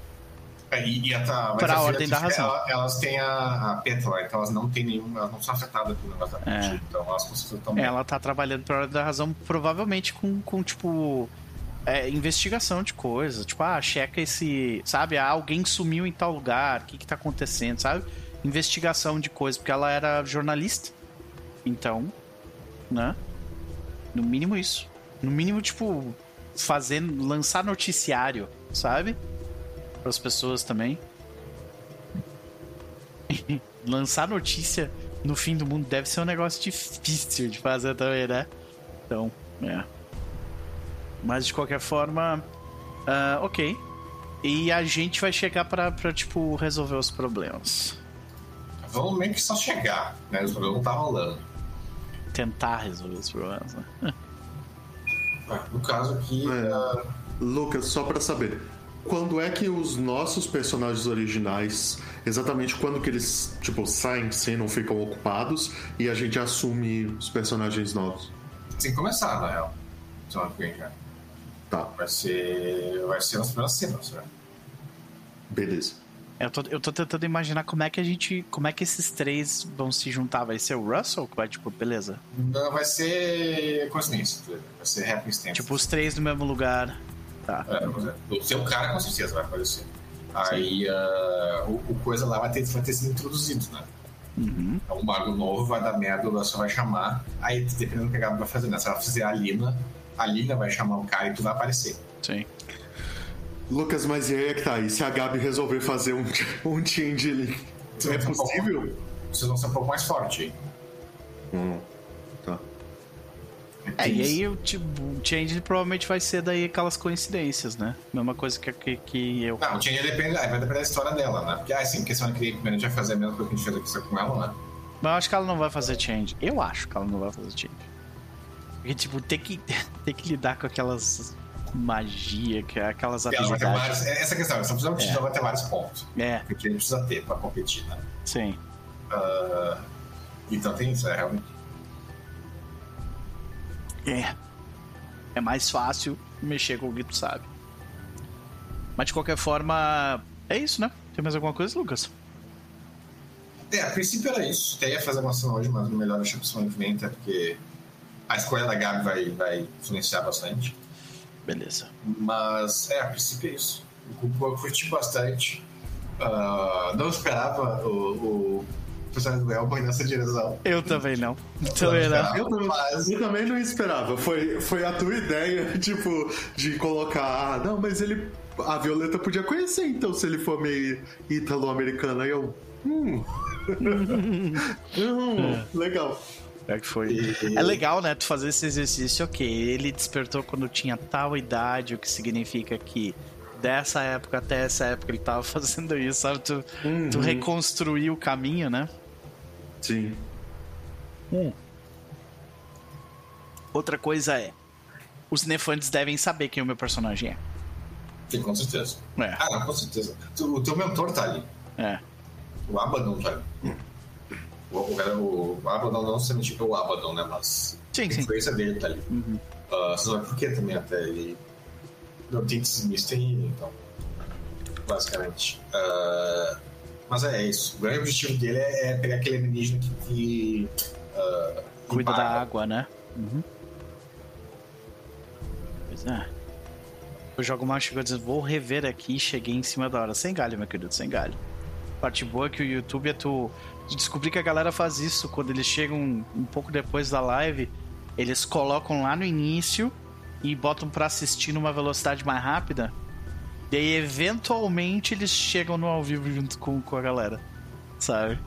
É, e, e a, mas Pra a ordem da razão. ela- elas têm a, a pétala, então elas não têm nenhum, elas não são afetadas pelo negócio da É. apatia. Então elas estão bem. Ela tá trabalhando pra hora da razão, provavelmente com, com tipo. é, investigação de coisas. Tipo, ah, checa esse. Sabe? Ah, alguém sumiu em tal lugar, o que que tá acontecendo, sabe? Investigação de coisas, porque ela era jornalista. Então, né? No mínimo isso. No mínimo, tipo, fazendo. lançar noticiário, sabe? Para as pessoas também. [LAUGHS] lançar notícia no fim do mundo deve ser um negócio difícil de fazer também, né? Então, é. Mas de qualquer forma, ah, ok. E a gente vai chegar pra, pra, tipo, resolver os problemas. Vamos meio que só chegar, né? Os problemas não tá rolando. Tentar resolver os problemas, né? Ah, No caso aqui, É. ah, Lucas, só pra saber. Quando é que os nossos personagens originais, exatamente quando que eles, tipo, saem de cena ou ficam ocupados e a gente assume os personagens novos? tem que começar, na real. Semana que vem, já. Tá, Vai ser. Vai ser nas primeiras cenas, né? beleza. Eu tô, eu tô tentando imaginar como é que a gente. Como é que esses três vão se juntar. Vai ser o Russell que vai, tipo, beleza. Não, vai ser coincidência, vai ser happenstance. Tipo, os três no mesmo lugar. Tá. É. O seu cara com certeza vai aparecer. Aí ah, o, o coisa lá vai ter, vai ter sido introduzido, né? Uhum. É um mago novo, vai dar merda, o Russell vai chamar. Aí, dependendo do que a Gabi vai fazer, né? Se ela fizer a Lina, a Lina vai chamar o cara e tu vai aparecer. Sim. Lucas, mas e aí é que tá? E se a Gabi resolver fazer um, [LAUGHS] um changeling? É ser um pouco- possível? Vocês vão ser um pouco mais fortes aí. Hum. É, e aí o, tipo, o change provavelmente vai ser daí aquelas coincidências, né? Mesma coisa que, que, que eu. Não, o Change depende, aí vai depender da história dela, né? Porque, ah, sim, porque semana que a gente vai fazer a mesma coisa que a gente fez aqui com ela, né? Mas eu acho que ela não vai fazer change. Eu acho que ela não vai fazer change. Porque, tipo, tem que, [LAUGHS] tem que lidar com aquelas magia, que é aquelas ela ter habilidades. vários, é essa a questão, essa pessoa É. vai ter vários pontos. É, Porque ele precisa ter pra competir, né? sim. Ah, então tem isso, é realmente. É. É mais fácil mexer com o que tu sabe. Mas de qualquer forma, é isso, né? Tem mais alguma coisa, Lucas? É, a princípio era isso. Até ia fazer uma ação hoje, mas melhor deixar pra semana que vem, até porque a escolha da Gabi vai, vai influenciar bastante. Beleza. Mas, é, a princípio é isso. Eu curti bastante. Ah, não esperava o, o personagem do Elban nessa direção. Eu também não. Também não. Eu também, Mas- eu também não esperava. Foi, foi a tua ideia, [LAUGHS] tipo, de colocar. Ah, não, mas ele. A Violeta podia conhecer, então, se ele for meio italo-americano. Aí eu. Hum. [LAUGHS] hum, legal. É que foi. É legal, né? Tu fazer esse exercício, ok. Ele despertou quando tinha tal idade, o que significa que dessa época até essa época ele tava [LAUGHS] fazendo isso, sabe? Tu, tu Uhum. reconstruir o caminho, né? Sim. Outra coisa é. Os nefantes devem saber quem o meu personagem é. Sim, com certeza. É. Ah, não, com certeza. O teu mentor tá ali. É. O Abaddon tá ali. O, o, o Abaddon não necessariamente o Abaddon, né? Mas Sim, a sim. influência dele tá ali. Uhum. Você sabe por que também até ele. Não tem desmisto em então. Basicamente. Ah, mas é isso. O grande objetivo dele é, é pegar aquele alienígena que. que ah, Cuida da água, né? Uhum. Pois é. O jogo mal chegou dizendo, vou rever aqui cheguei em cima da hora. Sem galho, meu querido, sem galho. Parte boa é que o YouTube é tu descobrir que a galera faz isso quando eles chegam um pouco depois da live, eles colocam lá no início e botam para assistir numa velocidade mais rápida. E aí, eventualmente, eles chegam no ao vivo junto com, com a galera, sabe?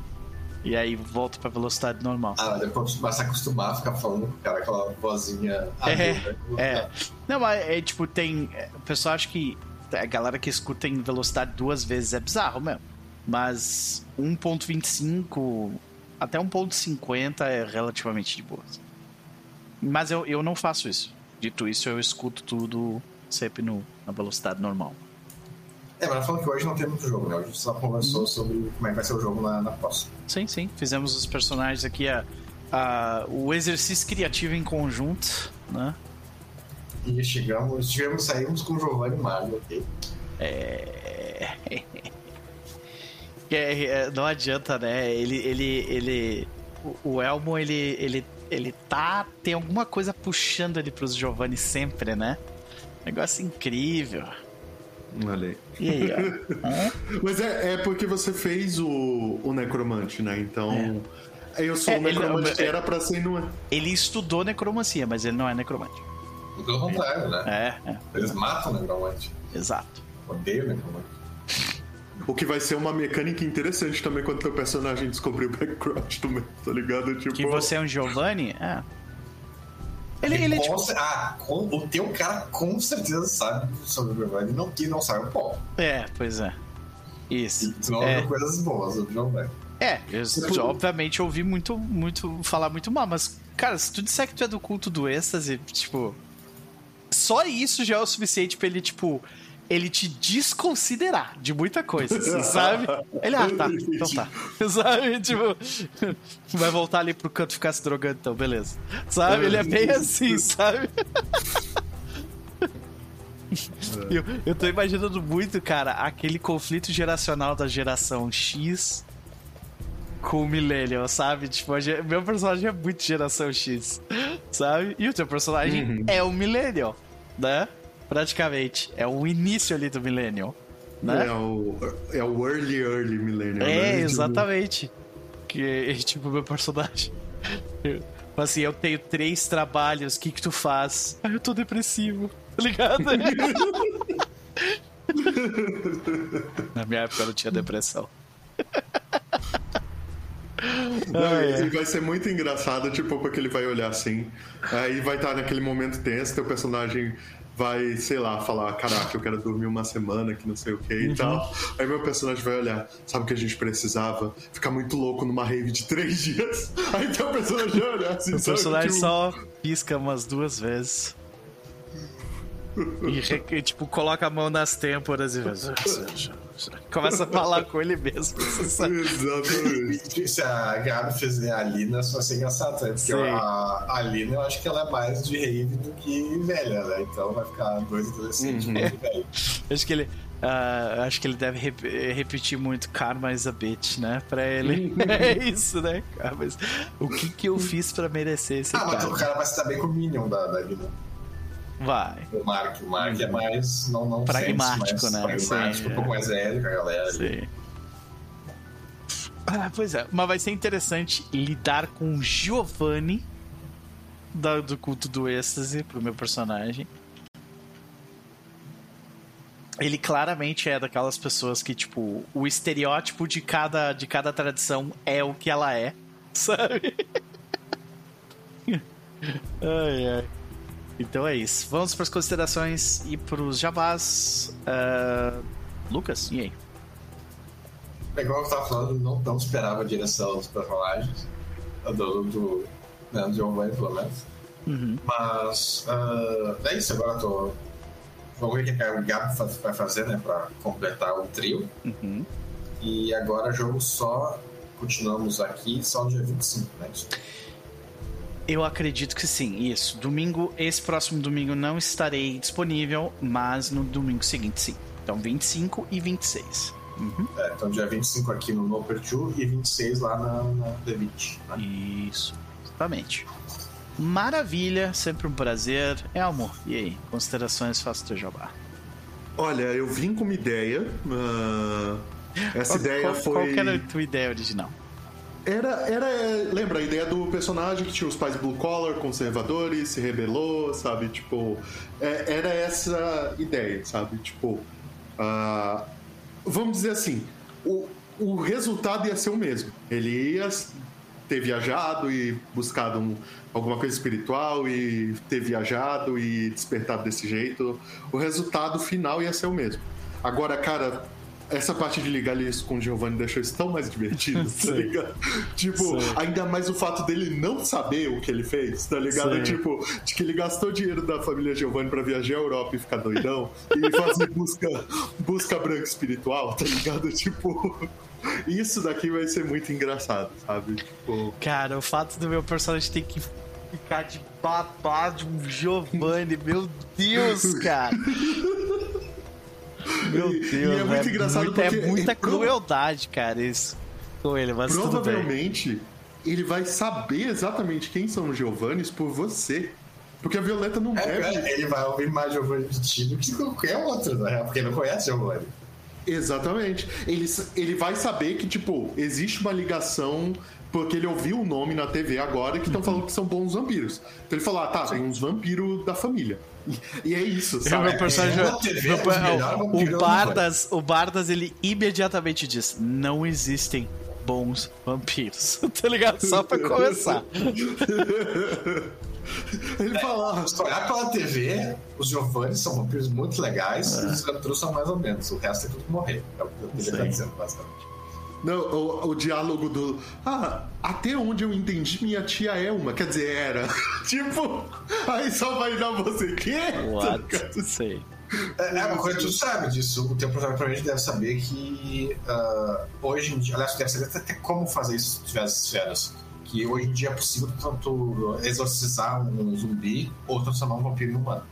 E aí volta pra velocidade normal. Ah, depois vai se acostumar a ficar falando com o cara aquela vozinha. É, aguda. é. Não, mas é tipo, tem. O pessoal acha que a galera que escuta em velocidade duas vezes é bizarro mesmo. Mas 1.25 até 1.50 é relativamente de boa. Mas eu, eu não faço isso. Dito isso, eu escuto tudo sempre no, na velocidade normal. É, mas falando que hoje não tem muito jogo, né? Hoje só conversou sobre como é que vai ser o jogo na, na próxima. Sim, sim. Fizemos os personagens aqui, a, a, o exercício criativo em conjunto, né? E chegamos, chegamos, saímos com o Giovanni Mario, ok? É... [LAUGHS] é, é, não adianta, né? Ele, ele, ele, o, o Elmo, ele, ele, ele tá, tem alguma coisa puxando ele pros Giovanni sempre, né? Negócio incrível. Olha aí. E aí? [LAUGHS] Mas é, é porque você fez o, o necromante, né? Então. Eu sou É, o ele- necromante que é- era pra ser no. Ele estudou necromancia, mas ele não é necromante. Pelo contrário, né? É, é, Eles matam o necromante. exato. Odeio o necromante. O que vai ser uma mecânica interessante também quando teu personagem descobrir o background também, tá ligado? Tipo. Que você é um Giovanni? É. Ele, ele, com tipo, Ah, com- o teu cara com certeza sabe sobre o Giovanni, não que não sabe o pó. É, pois é. Isso. Não É. ouviu coisas boas do Giovanni. É, eu obviamente ouvi muito, muito falar muito mal, mas, cara, se tu disser que tu é do culto do êxtase, tipo. Só isso já é o suficiente pra ele, tipo. Ele te desconsiderar de muita coisa, assim, sabe? Ele, ah, tá, então tá. [LAUGHS] Sabe? Tipo, vai voltar ali pro canto ficar se drogando, então, beleza. Sabe? Ele é bem assim, sabe? Eu, eu tô imaginando muito, cara, aquele conflito geracional da geração X com o Millennial, sabe? Tipo, meu personagem é muito geração X, sabe? E o teu personagem é o Millennial, né? Praticamente. É o início ali do Millennial, né? É o, é o early, early millennial. É, né? Tipo, exatamente. Que, [LAUGHS] tipo, meu personagem. Assim, eu tenho três trabalhos, o que que tu faz? Ah, eu tô depressivo, tá ligado? [LAUGHS] Na minha época eu não tinha depressão. [LAUGHS] Não, Ah, é. E vai ser muito engraçado, tipo, porque ele vai olhar assim. Aí vai estar naquele momento tenso, teu personagem vai, sei lá, falar, caraca, eu quero dormir uma semana, que não sei o que Uhum. e tal. Aí meu personagem vai olhar, sabe o que a gente precisava? Ficar muito louco numa rave de três [LAUGHS] dias. Aí teu personagem vai olhar assim, O personagem Tipo, só pisca umas duas vezes. [LAUGHS] E, tipo, coloca a mão nas têmporas e [LAUGHS] começa a falar com ele mesmo. [LAUGHS] Exatamente. Se a Gabi fizer a Lina, só ser engraçado, né? Porque a, a Lina, eu acho que ela é mais de rave do que velha, né? Então vai ficar dois adolescentes Uhum. muito velho. [LAUGHS] Acho que ele. ah, acho que ele deve rep- repetir muito Karma is a bitch, né? Pra ele. [LAUGHS] é isso, né? Cara, mas o que que eu fiz pra merecer esse Ah, mas o cara? cara vai se dar bem com o Minion da, da. Vai. O Mark. O Mark é mais. Não, não Pragmático, sense, né? mais Pragmático, Sim, um pouco mais velho com a galera. Sim. Ah, pois é, mas vai ser interessante lidar com o Giovanni da- do culto do êxtase pro meu personagem. Ele claramente é daquelas pessoas que, tipo, o estereótipo de cada, de cada tradição é o que ela é, [LAUGHS] sabe? ai, ai. Então é isso. Vamos para as considerações e para os jabás. Ah, Lucas, e aí? É igual eu tava falando, não, não esperava a direção dos personagens. Do, do, né, do Giovanni, pelo menos. Uhum. Mas ah, é isso, agora eu tô. Vamos ver o que a Gabi fa- vai fazer, né? Pra completar o trio. Uhum. E agora jogo só. Continuamos aqui só no dia 25, né? Eu acredito que sim, isso. Domingo, esse próximo domingo não estarei disponível, mas no domingo seguinte sim. Então 25 e 26. Uhum. É, então dia 25 aqui no No Pertu e 26 lá na, na D20. Né? Isso, exatamente. Maravilha, sempre um prazer. Elmo, e aí? Considerações, faça o teu jabá. Olha, eu vim com uma ideia. Uh, essa Qual, ideia qual, foi. qual que era a tua ideia original? Era, era, lembra a ideia do personagem que tinha os pais blue collar, conservadores, se rebelou, sabe? Tipo, é, era essa ideia, sabe? Tipo, uh, vamos dizer assim, o, o resultado ia ser o mesmo. Ele ia ter viajado e buscado um, alguma coisa espiritual e ter viajado e despertado desse jeito. O resultado final ia ser o mesmo. Agora, cara, essa parte de ligar isso com o Giovanni deixou isso tão mais divertido, [LAUGHS] tá ligado? Tipo, ainda mais o fato dele não saber o que ele fez, tá ligado? Sim. Tipo, de que ele gastou dinheiro da família Giovanni pra viajar à Europa e ficar doidão e fazer busca, busca branca espiritual, tá ligado? Tipo. Isso daqui vai ser muito engraçado, sabe? Tipo... Cara, o fato do meu personagem ter que ficar de babá de um Giovanni, meu Deus, cara! [LAUGHS] [LAUGHS] Meu Deus, e é muito é engraçado muito, é porque é muita [LAUGHS] crueldade, cara, isso com ele, mas provavelmente ele vai saber exatamente quem são os Giovannis por você. Porque a Violeta não é, deve. Ele vai ouvir mais Giovanni de ti do que qualquer outro, na real, porque ele não conhece Giovanni. Exatamente. Ele, ele vai saber que, tipo, existe uma ligação porque ele ouviu o nome na TV agora que estão uhum. falando que são bons vampiros. Então ele falou: ah, tá, tem uns vampiros da família. [LAUGHS] E, é isso, sabe? Meu personagem, é, TV, meu, o, o, Bardas, o Bardas, ele imediatamente diz: não existem bons vampiros. [LAUGHS] tá ligado? Só pra começar. [LAUGHS] Ele fala. Se olhar pela TV, os Giovanni são vampiros muito legais é. e os Ventrus são mais ou menos. O resto é tudo morrer. É o que ele tá dizendo, basicamente. Não, o, o, diálogo do. Ah, até onde eu entendi, minha tia é uma. Quer dizer, era. [LAUGHS] tipo, aí só vai dar você. Quê? What? Sei. É, é uma coisa que tu sabe disso. O teu provavelmente deve saber que uh, hoje em dia. Aliás, tu deve saber até como fazer isso se tiver as esferas. Que hoje em dia é possível tanto exorcizar um zumbi ou transformar um vampiro em humano.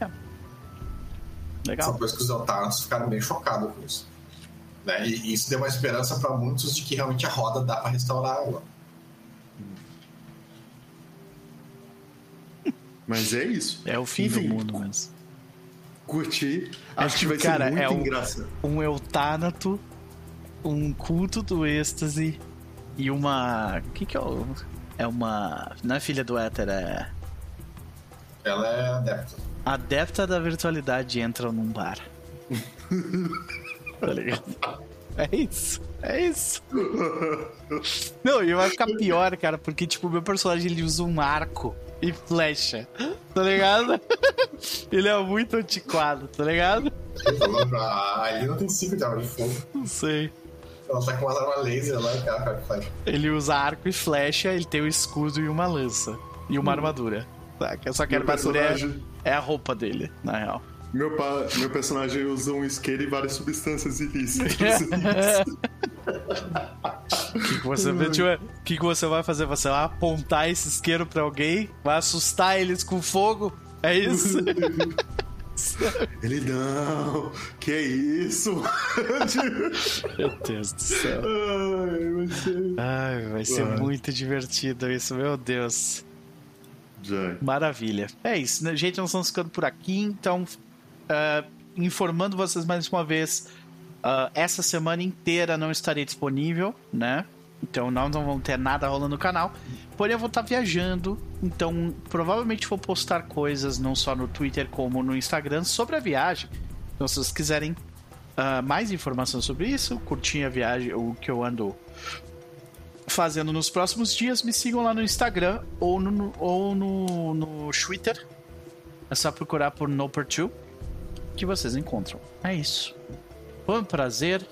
É. Legal. Depois que os Eltarans ficaram bem chocados com isso. Né? E isso deu uma esperança para muitos de que realmente a roda dá para restaurar a água. Mas é isso. É o fim Enfim, do mundo mesmo. Curti. Acho, Acho que vai cara, ser muito é engraçado. Um eutánato, um culto do êxtase e uma. O que, que é o. É uma. Não é filha do éter, é. Ela é adepta. Adepta da virtualidade entra num bar. [LAUGHS] [LAUGHS] tá ligado? É isso. É isso. Não, e vai ficar pior, cara, porque, tipo, o meu personagem ele usa um arco e flecha. Tá ligado? [LAUGHS] Ele é muito antiquado, tá ligado? Ali não tem 5 de arma de fogo. Não sei. Ela tá com uma arma laser lá cara. Ele usa arco e flecha, ele tem um escudo e uma lança. E uma hum. armadura. Só que a armadura é, é a roupa dele, na real. Meu, pa... Meu personagem usa um isqueiro e várias substâncias ilícitas. O [LAUGHS] que, que, você que, que você vai fazer? Você vai apontar esse isqueiro pra alguém? Vai assustar eles com fogo? É isso? [LAUGHS] Ele não, que é isso? [LAUGHS] Meu Deus do céu. Ai, vai ser, Ai, vai ser muito divertido isso, meu Deus. Já. Maravilha. É isso, né? gente, nós estamos ficando por aqui, então uh, informando vocês mais uma vez, uh, essa semana inteira não estarei disponível, né? Então nós não vamos ter nada rolando no canal. Porém, eu vou estar viajando. Então, provavelmente vou postar coisas não só no Twitter como no Instagram sobre a viagem. Então, se vocês quiserem uh, mais informações sobre isso, curtir a viagem, o que eu ando fazendo nos próximos dias, me sigam lá no Instagram ou no, ou no, no Twitter. É só procurar por Noper2 que vocês encontram. É isso. Foi um prazer.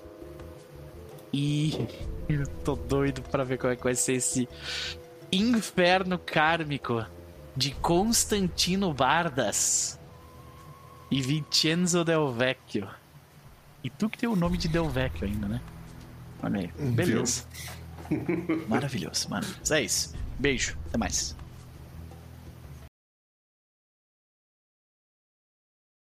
E [LAUGHS] eu tô doido para ver como é que vai ser esse inferno kármico de Constantino Bardas e Vincenzo Del Vecchio. E tu que tem o nome de Del Vecchio ainda, né? Olha aí. Beleza. Maravilhoso, maravilhoso. É isso. Beijo. Até mais.